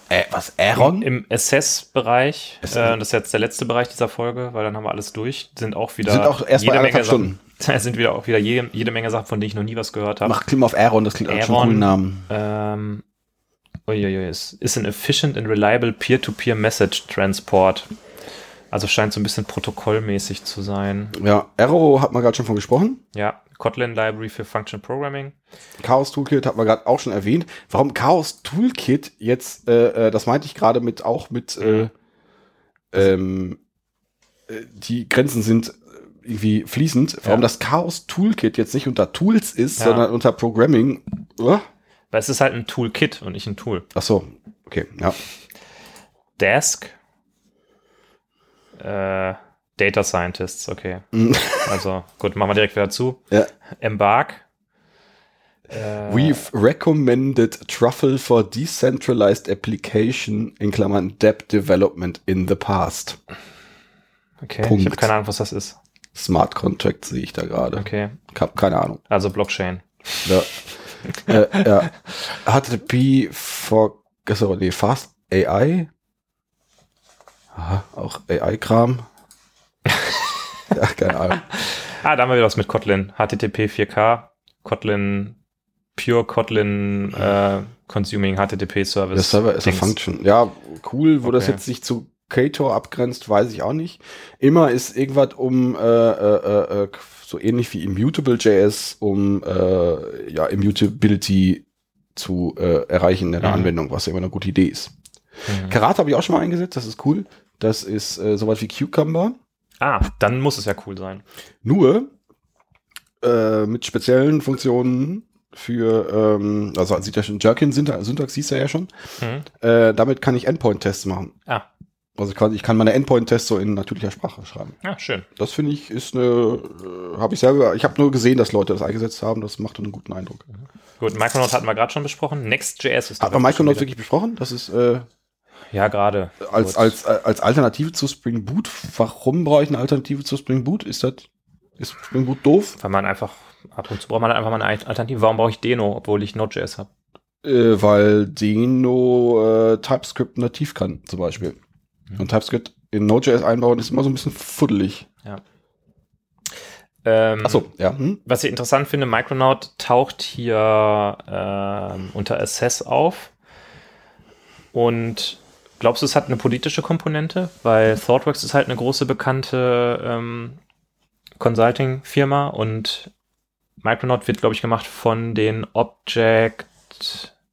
Äh, was, Aaron? Im Assess-Bereich, äh, das ist jetzt der letzte Bereich dieser Folge, weil dann haben wir alles durch, sind auch wieder Sind auch erst bei anderthalb Sachen, sind wieder auch wieder jede, jede Menge Sachen, von denen ich noch nie was gehört habe. Mach Klick mal auf Aaron, das klingt auch schon einen Aaron. coolen Namen. Ähm, uiuiui, es ist ein efficient and reliable peer-to-peer message transport. Also scheint so ein bisschen protokollmäßig zu sein. Ja, Arrow hat man gerade schon von gesprochen. Ja, Kotlin Library für Function Programming. Chaos Toolkit hat man gerade auch schon erwähnt. Warum Chaos Toolkit jetzt, äh, äh, das meinte ich gerade mit auch mit, äh, ähm, äh, die Grenzen sind irgendwie fließend. Warum Ja. das Chaos Toolkit jetzt nicht unter Tools ist, Ja. sondern unter Programming. Uh? Weil es ist halt ein Toolkit und nicht ein Tool. Ach so, okay, ja. Desk. Äh, Data Scientists, okay. Also gut, machen wir direkt wieder zu. ja. Embark. Äh, We've recommended Truffle for decentralized application in Klammern Depp Development in the past. okay, ich Punkt. habe keine Ahnung, was das ist. Smart Contract sehe ich da gerade. Okay, Ich habe keine Ahnung. also Blockchain. Ja. Äh, ja. HTTP for achso, nee, Fast AI. Aha, auch AI-Kram. ja, keine Ahnung. Ah, da haben wir wieder was mit Kotlin. HTTP 4K, Kotlin Pure Kotlin äh, Consuming HTTP Service. Der Server ist a Dings. Function. Ja, cool, wo das Okay. jetzt sich zu Ktor abgrenzt, weiß ich auch nicht. Immer ist irgendwas um äh, äh, äh, so ähnlich wie Immutable.js, um äh, ja, Immutability zu äh, erreichen in der Mhm. Anwendung, was ja immer eine gute Idee ist. Mhm. Karate habe ich auch schon mal eingesetzt, das ist cool. Das ist äh, sowas wie Cucumber. Ah, dann muss es ja cool sein. Nur äh, mit speziellen Funktionen für, ähm, also sieht ja schon, Jerkin-Syntax siehst du ja schon. Mhm. Äh, damit kann ich Endpoint-Tests machen. Ah, Also quasi, ich kann meine Endpoint-Tests so in natürlicher Sprache schreiben. ja, schön. Das finde ich ist eine, äh, habe ich selber, ich habe nur gesehen, dass Leute das eingesetzt haben. Das macht einen guten Eindruck. Gut, Micronaut hatten wir gerade schon besprochen. Next.js ist Hat man Micronaut wirklich besprochen? Das ist äh, Ja, gerade. als, als, äh, als Alternative zu Spring Boot. Warum brauche ich eine Alternative zu Spring Boot? Ist das, ist Spring Boot doof? Weil man einfach, ab und zu braucht man einfach mal eine Alternative. Warum brauche ich Deno, obwohl ich Node.js habe? Äh, weil Deno äh, TypeScript nativ kann, zum Beispiel. Mhm. Und TypeScript in Node.js einbauen ist immer so ein bisschen fuddelig. Ähm, Achso, ja. Hm? Was ich interessant finde, Micronaut taucht hier ähm, unter Assess auf. Und glaubst du, es hat eine politische Komponente? Weil ThoughtWorks ist halt eine große bekannte ähm, Consulting-Firma und Micronaut wird, glaube ich, gemacht von den Object.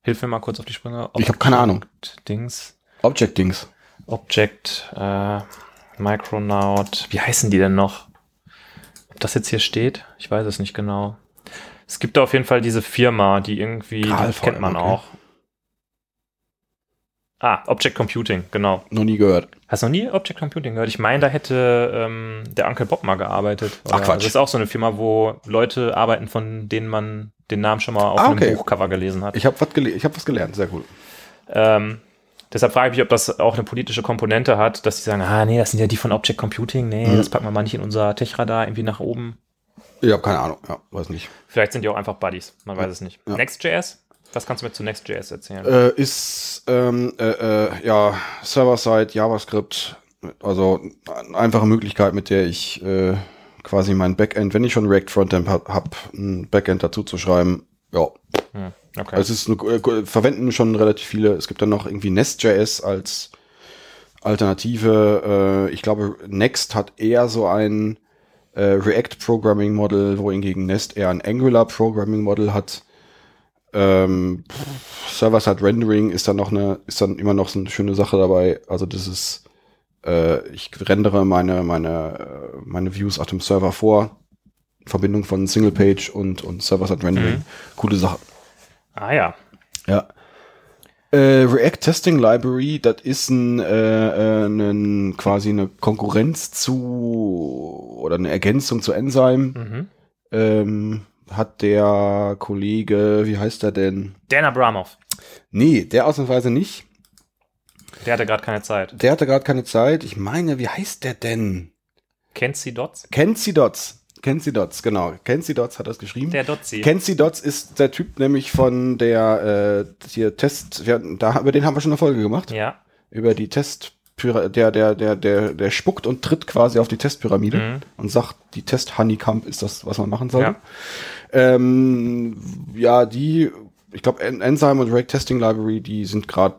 Hilf mir mal kurz auf die Sprünge. Ich habe keine Ahnung. Dings. Object-Dings. Object, äh, Micronaut. Wie heißen die denn noch? Ob das jetzt hier steht? Ich weiß es nicht genau. Es gibt da auf jeden Fall diese Firma, die irgendwie, die kennt man okay. auch. Ah, Object Computing, genau. Noch nie gehört. Hast du noch nie Object Computing gehört? Ich meine, da hätte ähm, der Onkel Bob mal gearbeitet. Ach, Quatsch. Das ist auch so eine Firma, wo Leute arbeiten, von denen man den Namen schon mal auf Ah, einem okay. Buchcover gelesen hat. Ich habe was, gele ich hab was gelernt, sehr cool. Ähm, deshalb frage ich mich, ob das auch eine politische Komponente hat, dass sie sagen, ah nee, das sind ja die von Object Computing, nee, Mhm. das packen wir mal nicht in unser Tech-Radar irgendwie nach oben. Ich habe keine Ahnung, ja, weiß nicht. Vielleicht sind die auch einfach Buddies, man weiß es nicht. Ja. Next.js? Was kannst du mir zu Next.js erzählen? Äh, ist ähm, äh, äh, ja Server-Side JavaScript, also eine einfache Möglichkeit, mit der ich äh, quasi mein Backend, wenn ich schon React Frontend hab, hab ein Backend dazu zu schreiben. Ja, Hm, okay. es ist äh, verwenden schon relativ viele. Es gibt dann noch irgendwie Nest.js als Alternative. Äh, ich glaube, Next hat eher so ein äh, React Programming Model, wohingegen Nest eher ein Angular Programming Model hat. Ähm, Server-Side Rendering ist dann noch eine, ist dann immer noch so eine schöne Sache dabei. Also das ist, äh, ich rendere meine, meine, meine Views auf dem Server vor. Verbindung von Single Page und, und Server-Side Rendering. Mhm. Coole Sache. Ah ja. Ja. Äh, React Testing Library, das ist ein, äh, äh, ein, quasi eine Konkurrenz zu oder eine Ergänzung zu Enzyme. Mhm. Ähm, hat der Kollege, wie heißt er denn? Dan Abramov. Nee, der ausnahmsweise nicht. Der hatte gerade keine Zeit. Der hatte gerade keine Zeit. Ich meine, wie heißt der denn? Kenzie Dots? Kenzie Dots. Kenzie Dots, genau. Kenzie Dots hat das geschrieben. Der Dotzi. Kenzie Dots ist der Typ nämlich von der äh, hier Test, wir, da, über den haben wir schon eine Folge gemacht. ja. über die Test der der der der der spuckt und tritt quasi auf die Testpyramide Mhm. und sagt, die Test Honeycomb ist das, was man machen soll. Ja. Ähm, ja, die, ich glaube, Enzyme und React Testing Library, die sind gerade,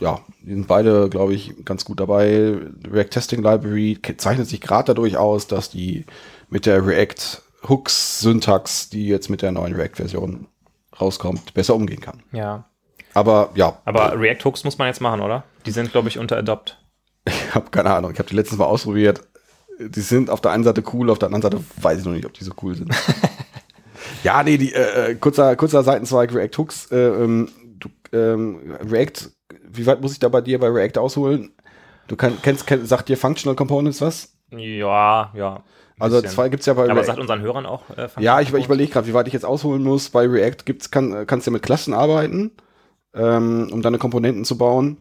ja, die sind beide, glaube ich, ganz gut dabei. React Testing Library zeichnet sich gerade dadurch aus, dass die mit der React Hooks Syntax, die jetzt mit der neuen React Version rauskommt, besser umgehen kann. Ja. Aber ja, Aber React Hooks muss man jetzt machen, oder? Die sind, glaube ich, unter Adopt. Ich habe keine Ahnung. Ich habe die letztens mal ausprobiert. Die sind auf der einen Seite cool, auf der anderen Seite weiß ich noch nicht, ob die so cool sind. ja, nee, die, äh, äh, kurzer, kurzer Seitenzweig React Hooks. Äh, ähm, du, ähm, React, wie weit muss ich da bei dir bei React ausholen? Du kann, kennst, kenn, sagt dir Functional Components was? Ja, ja. Also zwei gibt's ja bei Aber React. sagt unseren Hörern auch. Äh, Ja, ich, ich überlege gerade, wie weit ich jetzt ausholen muss. Bei React gibt's, kann, kannst du ja mit Klassen arbeiten, ähm, um deine Komponenten zu bauen.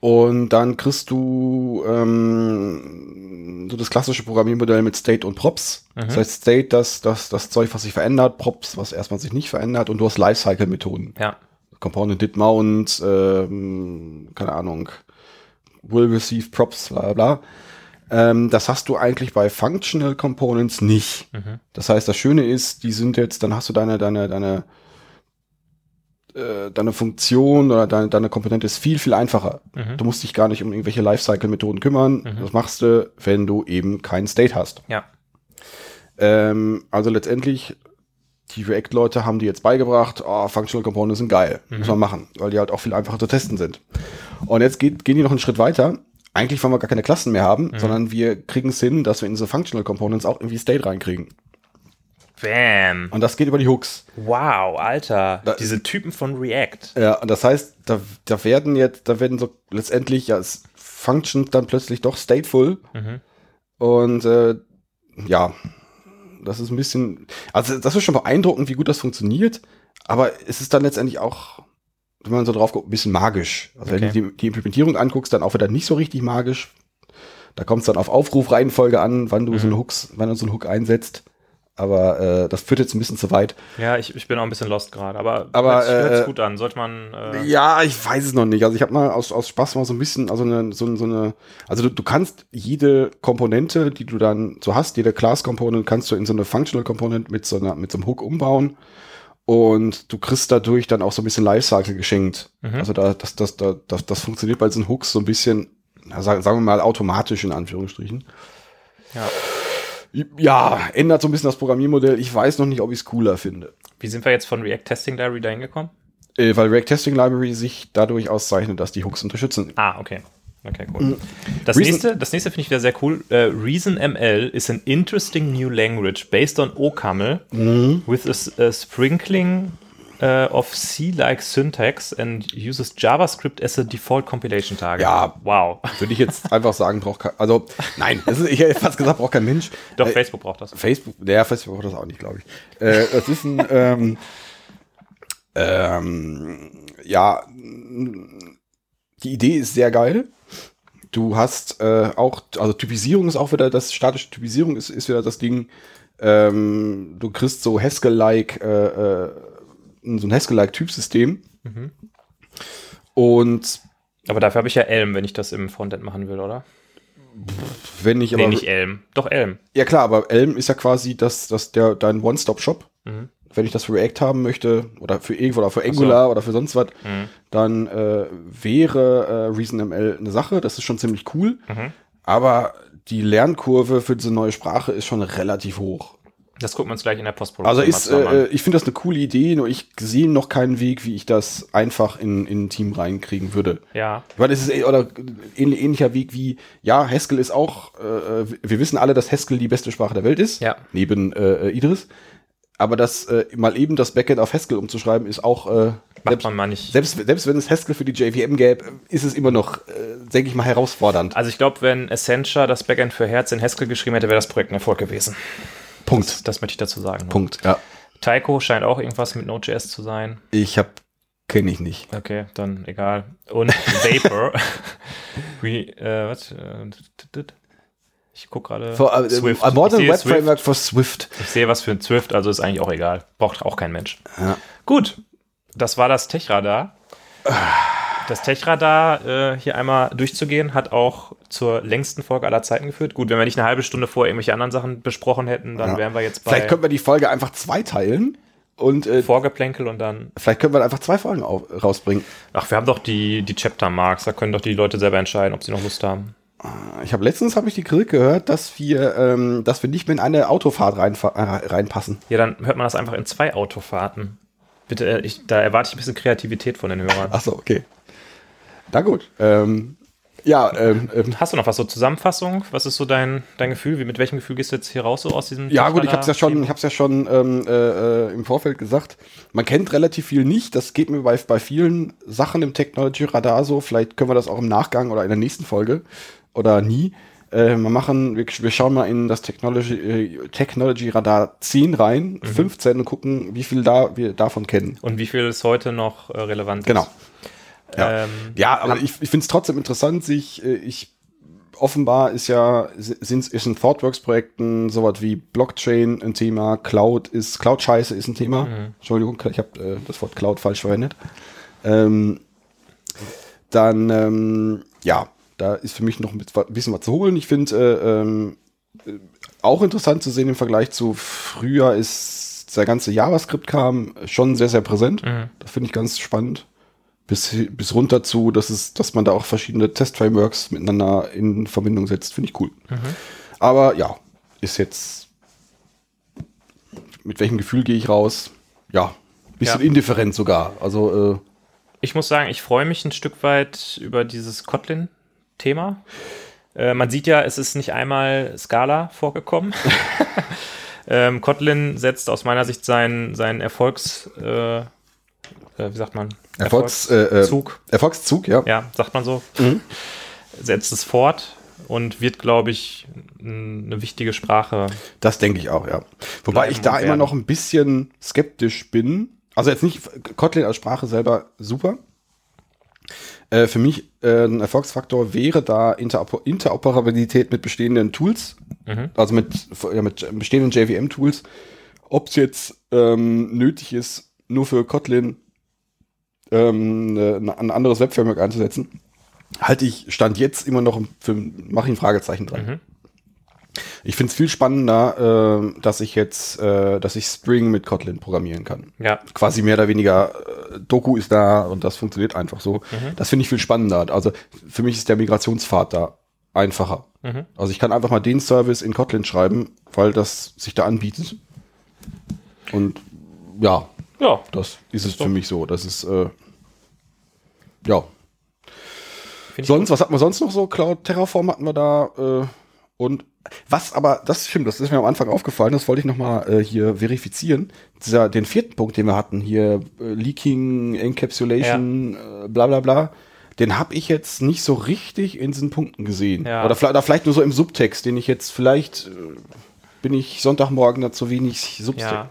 Und dann kriegst du ähm, so das klassische Programmiermodell mit State und Props. Das heißt, State, das, das, das Zeug, was sich verändert, Props, was erstmal sich nicht verändert, und du hast Lifecycle-Methoden. Ja. Component did mount, ähm, keine Ahnung, will receive props, bla bla bla. Ähm, das hast du eigentlich bei Functional Components nicht. Das heißt, das Schöne ist, die sind jetzt, dann hast du deine, deine, deine, äh, deine Funktion oder deine, deine Komponente ist viel, viel einfacher. Du musst dich gar nicht um irgendwelche Lifecycle-Methoden kümmern. Das machst du, wenn du eben keinen State hast. Ja. Ähm, also letztendlich, die React-Leute haben die jetzt beigebracht, oh, Functional Components sind geil, muss man machen, weil die halt auch viel einfacher zu testen sind. Und jetzt geht, gehen die noch einen Schritt weiter. Eigentlich wollen wir gar keine Klassen mehr haben, sondern wir kriegen es hin, dass wir in diese Functional Components auch irgendwie State reinkriegen. Bam. Und das geht über die Hooks. Wow, Alter. Da- Diese Typen von React. Ja, und das heißt, da, da werden jetzt, da werden so letztendlich, ja, es functions dann plötzlich doch stateful. Und äh, ja, das ist ein bisschen, also das ist schon beeindruckend, wie gut das funktioniert, aber es ist dann letztendlich auch, wenn man so drauf guckt, ein bisschen magisch. Also wenn Okay. du die, die Implementierung anguckst, dann auch wieder nicht so richtig magisch. Da kommt es dann auf Aufrufreihenfolge an, wann du so einen Hooks, wann du so einen Hook einsetzt. Aber äh, das führt jetzt ein bisschen zu weit. Ja, ich, ich bin auch ein bisschen lost gerade, aber, Aber, hört, äh, gut an. Sollte man. Äh, Ja, ich weiß es noch nicht. Also ich habe mal aus, aus Spaß mal so ein bisschen, also eine, so, so eine, also du, du kannst jede Komponente, die du dann so hast, jede Class Component kannst du in so eine Functional Component mit so einer, mit so einem Hook umbauen. Und du kriegst dadurch dann auch so ein bisschen Lifecycle geschenkt. Also da, das, das, das, das, das funktioniert bei diesen Hooks so ein bisschen, na, sagen, sagen wir mal, automatisch in Anführungsstrichen. ja. Ja, ändert so ein bisschen das Programmiermodell. Ich weiß noch nicht, ob ich es cooler finde. Wie sind wir jetzt von React Testing Library dahin gekommen? Äh, weil React Testing Library sich dadurch auszeichnet, dass die Hooks unterstützen. Ah, okay. Okay, cool. Das Reason- nächste, das nächste finde ich wieder sehr cool. Äh, ReasonML is an interesting new language based on OCaml with a, a sprinkling uh, of C-like syntax and uses JavaScript as a default compilation target. Ja. Wow. Würde ich jetzt einfach sagen, braucht kein, also nein, das ist, ich hätte fast gesagt, braucht kein Mensch. Doch, Äh, Facebook braucht das. Facebook, der Facebook braucht das auch nicht, glaube ich. Äh, das ist ein, ähm, ähm, ja, die Idee ist sehr geil. Du hast äh, auch, also Typisierung ist auch wieder, das statische Typisierung ist, ist wieder das Ding. Ähm, du kriegst so Haskell-like äh, äh, so ein Haskell-like Typsystem. Mhm. Und Aber dafür habe ich ja Elm, wenn ich das im Frontend machen will, oder? wenn ich nee, aber. nicht Elm. Doch Elm. Ja klar, aber Elm ist ja quasi das, das der, dein One-Stop-Shop. Mhm. Wenn ich das für React haben möchte oder für irgendwo oder für Angular oder für sonst was, Mhm. dann äh, wäre äh, ReasonML eine Sache. Das ist schon ziemlich cool. Mhm. Aber die Lernkurve für diese neue Sprache ist schon relativ hoch. Das gucken wir uns gleich in der Postproduktion Also ist, äh, an. ich finde das eine coole Idee, nur ich sehe noch keinen Weg, wie ich das einfach in, in ein Team reinkriegen würde. Ja, Weil es ist eh- oder ähnlich, ähnlicher Weg wie, ja, Haskell ist auch, äh, wir wissen alle, dass Haskell die beste Sprache der Welt ist, Ja. neben äh, Idris. Aber das äh, mal eben das Backend auf Haskell umzuschreiben, ist auch, äh, macht selbst, man mal nicht. selbst, selbst wenn es Haskell für die JVM gäbe, ist es immer noch, äh, denke ich mal, herausfordernd. Also ich glaube, wenn Essentia das Backend für Herz in Haskell geschrieben hätte, wäre das Projekt ein Erfolg gewesen. Punkt. Das, das möchte ich dazu sagen. ne? Punkt. Ja. Taiko scheint auch irgendwas mit Node.js zu sein. Ich habe, kenne ich nicht. Okay, dann egal. Und Vapor. Wie, äh, was? Äh, Ich gucke gerade. For, äh, Swift. A modern Web Swift. Framework for Swift. ich sehe was für ein Swift, also ist eigentlich auch egal. Braucht auch kein Mensch. Ja. Gut, das war das Techradar. Das Techradar äh, hier einmal durchzugehen, hat auch zur längsten Folge aller Zeiten geführt. Gut, wenn wir nicht eine halbe Stunde vor irgendwelche anderen Sachen besprochen hätten, dann Ja. wären wir jetzt bei Vielleicht können wir die Folge einfach zweiteilen und äh, Vorgeplänkel und dann. vielleicht können wir einfach zwei Folgen auf, rausbringen. Ach, wir haben doch die, die Chapter Marks, da können doch die Leute selber entscheiden, ob sie noch Lust haben. Ich habe letztens habe ich die Kritik gehört, dass wir, ähm, dass wir nicht mehr in eine Autofahrt reinfa- äh, reinpassen. Ja, dann hört man das einfach in zwei Autofahrten. Bitte, äh, ich, da erwarte ich ein bisschen Kreativität von den Hörern. Ach so, okay. Na gut. Ähm, ja, ähm, ähm, Hast du noch was so Zusammenfassung? Was ist so dein, dein Gefühl? Wie, mit welchem Gefühl gehst du jetzt hier raus so aus diesem ja gut, ich habe es ja schon, ich hab's ja schon ähm, äh, äh, im Vorfeld gesagt. Man kennt relativ viel nicht. Das geht mir bei, bei vielen Sachen im Technology Radar so. Vielleicht können wir das auch im Nachgang oder in der nächsten Folge oder nie. Äh, wir machen, wir, wir schauen mal in das Technology, äh, Technology Radar 10 rein, 15 und gucken, wie viel da wir davon kennen. Und wie viel ist heute noch äh, relevant? Genau. Ist? Ja. Ähm, Ja, aber ich, ich finde es trotzdem interessant, sich, äh, ich, offenbar ist ja, sind, ist in ThoughtWorks-Projekten sowas wie Blockchain ein Thema, Cloud ist, Cloud-Scheiße ist ein Thema. Entschuldigung, ich habe äh, das Wort Cloud falsch verwendet. Ähm, dann, ähm, ja, da ist für mich noch ein bisschen was zu holen. Ich finde, äh, ähm, äh, auch interessant zu sehen im Vergleich zu früher ist der ganze JavaScript-Kram schon sehr, sehr präsent. Mhm. Das finde ich ganz spannend bis, bis runter zu, dass, es, dass man da auch verschiedene Test-Frameworks miteinander in Verbindung setzt, finde ich cool. Aber ja, ist jetzt, mit welchem Gefühl gehe ich raus? Ja, bisschen Ja. indifferent sogar. Also, äh, Ich muss sagen, ich freue mich ein Stück weit über dieses Kotlin-Thema. Äh, man sieht ja, es ist nicht einmal Scala vorgekommen. ähm, Kotlin setzt aus meiner Sicht seinen, seinen Erfolgs, äh, äh, wie sagt man? Erfolgs, äh, äh, Zug. Erfolgszug, ja. Ja, sagt man so. Mhm. Setzt es fort und wird, glaube ich, eine wichtige Sprache. Das denke ich auch, ja. Wobei ich da immer noch ein bisschen skeptisch bin. Also jetzt nicht Kotlin als Sprache selber super. Äh, für mich äh, ein Erfolgsfaktor wäre da Interoper Interoperabilität mit bestehenden Tools, Mhm. also mit, ja, mit bestehenden JVM-Tools. Ob es jetzt ähm, nötig ist, nur für Kotlin ähm, ne- ein anderes Webframework einzusetzen, halte ich Stand jetzt immer noch für, mache ich ein Fragezeichen dran. Mhm. Ich finde es viel spannender, äh, dass ich jetzt, äh, dass ich Spring mit Kotlin programmieren kann. Ja, Quasi mehr oder weniger, äh, Doku ist da und das funktioniert einfach so. Das finde ich viel spannender. Also für mich ist der Migrationspfad da einfacher. Mhm. Also ich kann einfach mal den Service in Kotlin schreiben, weil das sich da anbietet. Und ja, ja. das ist es doch- für mich so. Das ist, äh, ja. Find Sonst, was hatten wir sonst noch so? Cloud Terraform hatten wir da. Äh, und was aber, das stimmt, das ist mir am Anfang aufgefallen, das wollte ich nochmal äh, hier verifizieren. Dieser, den vierten Punkt, den wir hatten, hier äh, Leaking, Encapsulation, äh, bla bla bla, den habe ich jetzt nicht so richtig in diesen Punkten gesehen. Ja. Oder, vielleicht, oder vielleicht nur so im Subtext, den ich jetzt vielleicht, äh, bin ich Sonntagmorgen da zu wenig Subtext. Ja.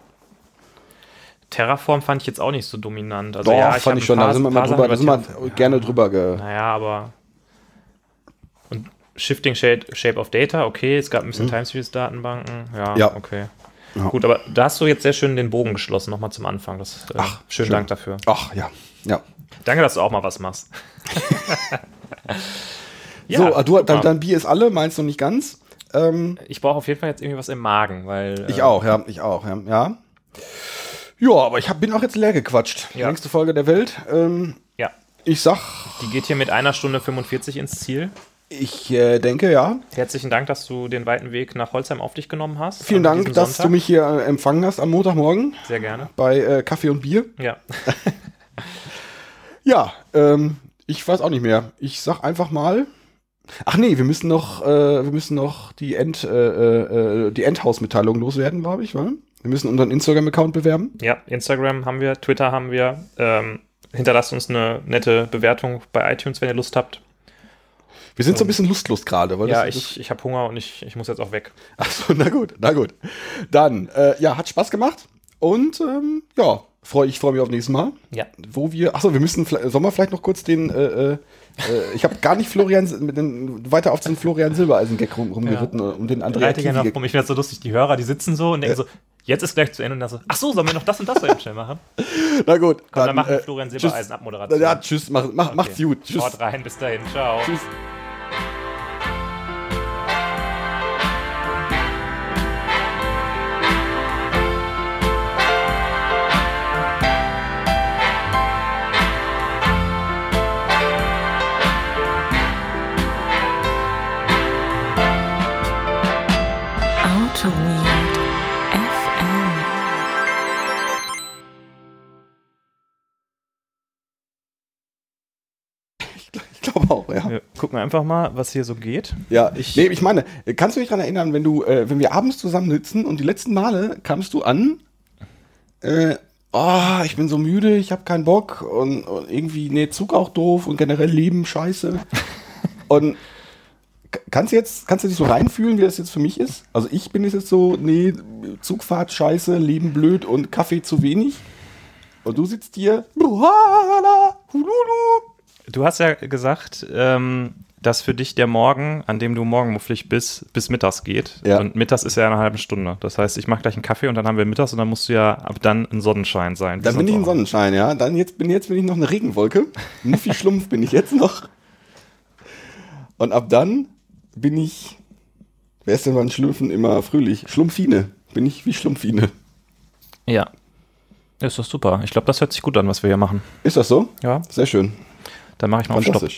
Terraform fand ich jetzt auch nicht so dominant. Also, Doch, ja, fand ich schon, paar- da sind wir mal drüber, da sind wir gerne drüber ge Naja, aber. Shifting Shape, Shape of Data, okay, es gab ein bisschen Time Series Datenbanken, ja, Mhm. Ja. okay. Ja. Gut, aber da hast du jetzt sehr schön den Bogen geschlossen, nochmal zum Anfang. Das, äh, Ach, schönen schön. Dank dafür. Ach ja, ja. Danke, dass du auch mal was machst. so, ah, du, dein, dein Bier ist alle, meinst du nicht ganz? Ähm, ich brauche auf jeden Fall jetzt irgendwie was im Magen, weil. ich äh, auch, ja, ich auch, ja. Ja, ja aber ich hab, bin auch jetzt leer gequatscht. Ja. Längste Folge der Welt. Ähm, Ja. ich sag, Die geht hier mit einer Stunde 45 ins Ziel. Ich äh, denke, ja. Herzlichen Dank, dass du den weiten Weg nach Holzheim auf dich genommen hast. Vielen an Dank, dass Sonntag. du mich hier äh, empfangen hast am Montagmorgen Sehr gerne. bei äh, Kaffee und Bier. Ja. Ja, ähm, ich weiß auch nicht mehr. Ich sag einfach mal. Ach nee, wir müssen noch, äh, wir müssen noch die End, äh, äh, die Endhaus-Mitteilung loswerden, glaube ich, weil wir müssen unseren Instagram-Account bewerben. Ja, Instagram haben wir, Twitter haben wir. Ähm, hinterlasst uns eine nette Bewertung bei iTunes, wenn ihr Lust habt. Wir sind so ein bisschen lustlos gerade, weil Ja, das, ich, ich habe Hunger und ich, ich muss jetzt auch weg. Ach so, na gut, na gut. Dann, äh, ja, hat Spaß gemacht und ähm, ja, freu, ich freue mich auf nächstes Mal. Ja. Wo wir, achso, wir müssen, sollen wir vielleicht noch kurz den, äh, äh, äh, ich habe gar nicht Florian, mit den, weiter auf den Florian Silbereisen-Gag rum, rumgeritten, äh, um den Andrea Kiwi noch. Ich finde das so lustig. Die Hörer, die sitzen so und denken so, jetzt ist gleich zu Ende und dann so, ach so, sollen wir noch das und das so eben schnell machen? Na gut, Komm, dann, machen wir äh, Florian tschüss. Silbereisen Abmoderation. Ja, tschüss, mach, mach, macht's Okay. gut. Tschüss. Haut rein, bis dahin. Ciao. Tschüss. Glaube auch, ja. Wir gucken einfach mal, was hier so geht. Ja, Ich- nee, ich meine, kannst du dich daran erinnern, wenn du, äh, wenn wir abends zusammen sitzen und die letzten Male kamst du an, äh, oh, ich bin so müde, ich habe keinen Bock und, und irgendwie, nee, Zug auch doof und generell Leben scheiße. und kannst du jetzt, kannst du dich so reinfühlen, wie das jetzt für mich ist? Also ich bin jetzt so, nee, Zugfahrt scheiße, Leben blöd und Kaffee zu wenig. Und du sitzt hier, Du hast ja gesagt, ähm, dass für dich der Morgen, an dem du morgenmufflig bist, bis mittags geht. Ja. Und mittags ist ja eine halbe Stunde. Das heißt, ich mache gleich einen Kaffee und dann haben wir mittags und dann musst du ja ab dann ein Sonnenschein sein. Dann bin ich ein. Sonnenschein, ja. Dann jetzt bin, jetzt bin ich noch eine Regenwolke. Muffi Schlumpf bin ich jetzt noch. Und ab dann bin ich. Wer ist denn beim Schlümpfen immer fröhlich? Schlumpfine. Bin ich wie Schlumpfine. Ja. Ist doch super. Ich glaube, das hört sich gut an, was wir hier machen. Ist das so? Ja. Sehr schön. Dann mache ich mal auf Stopp.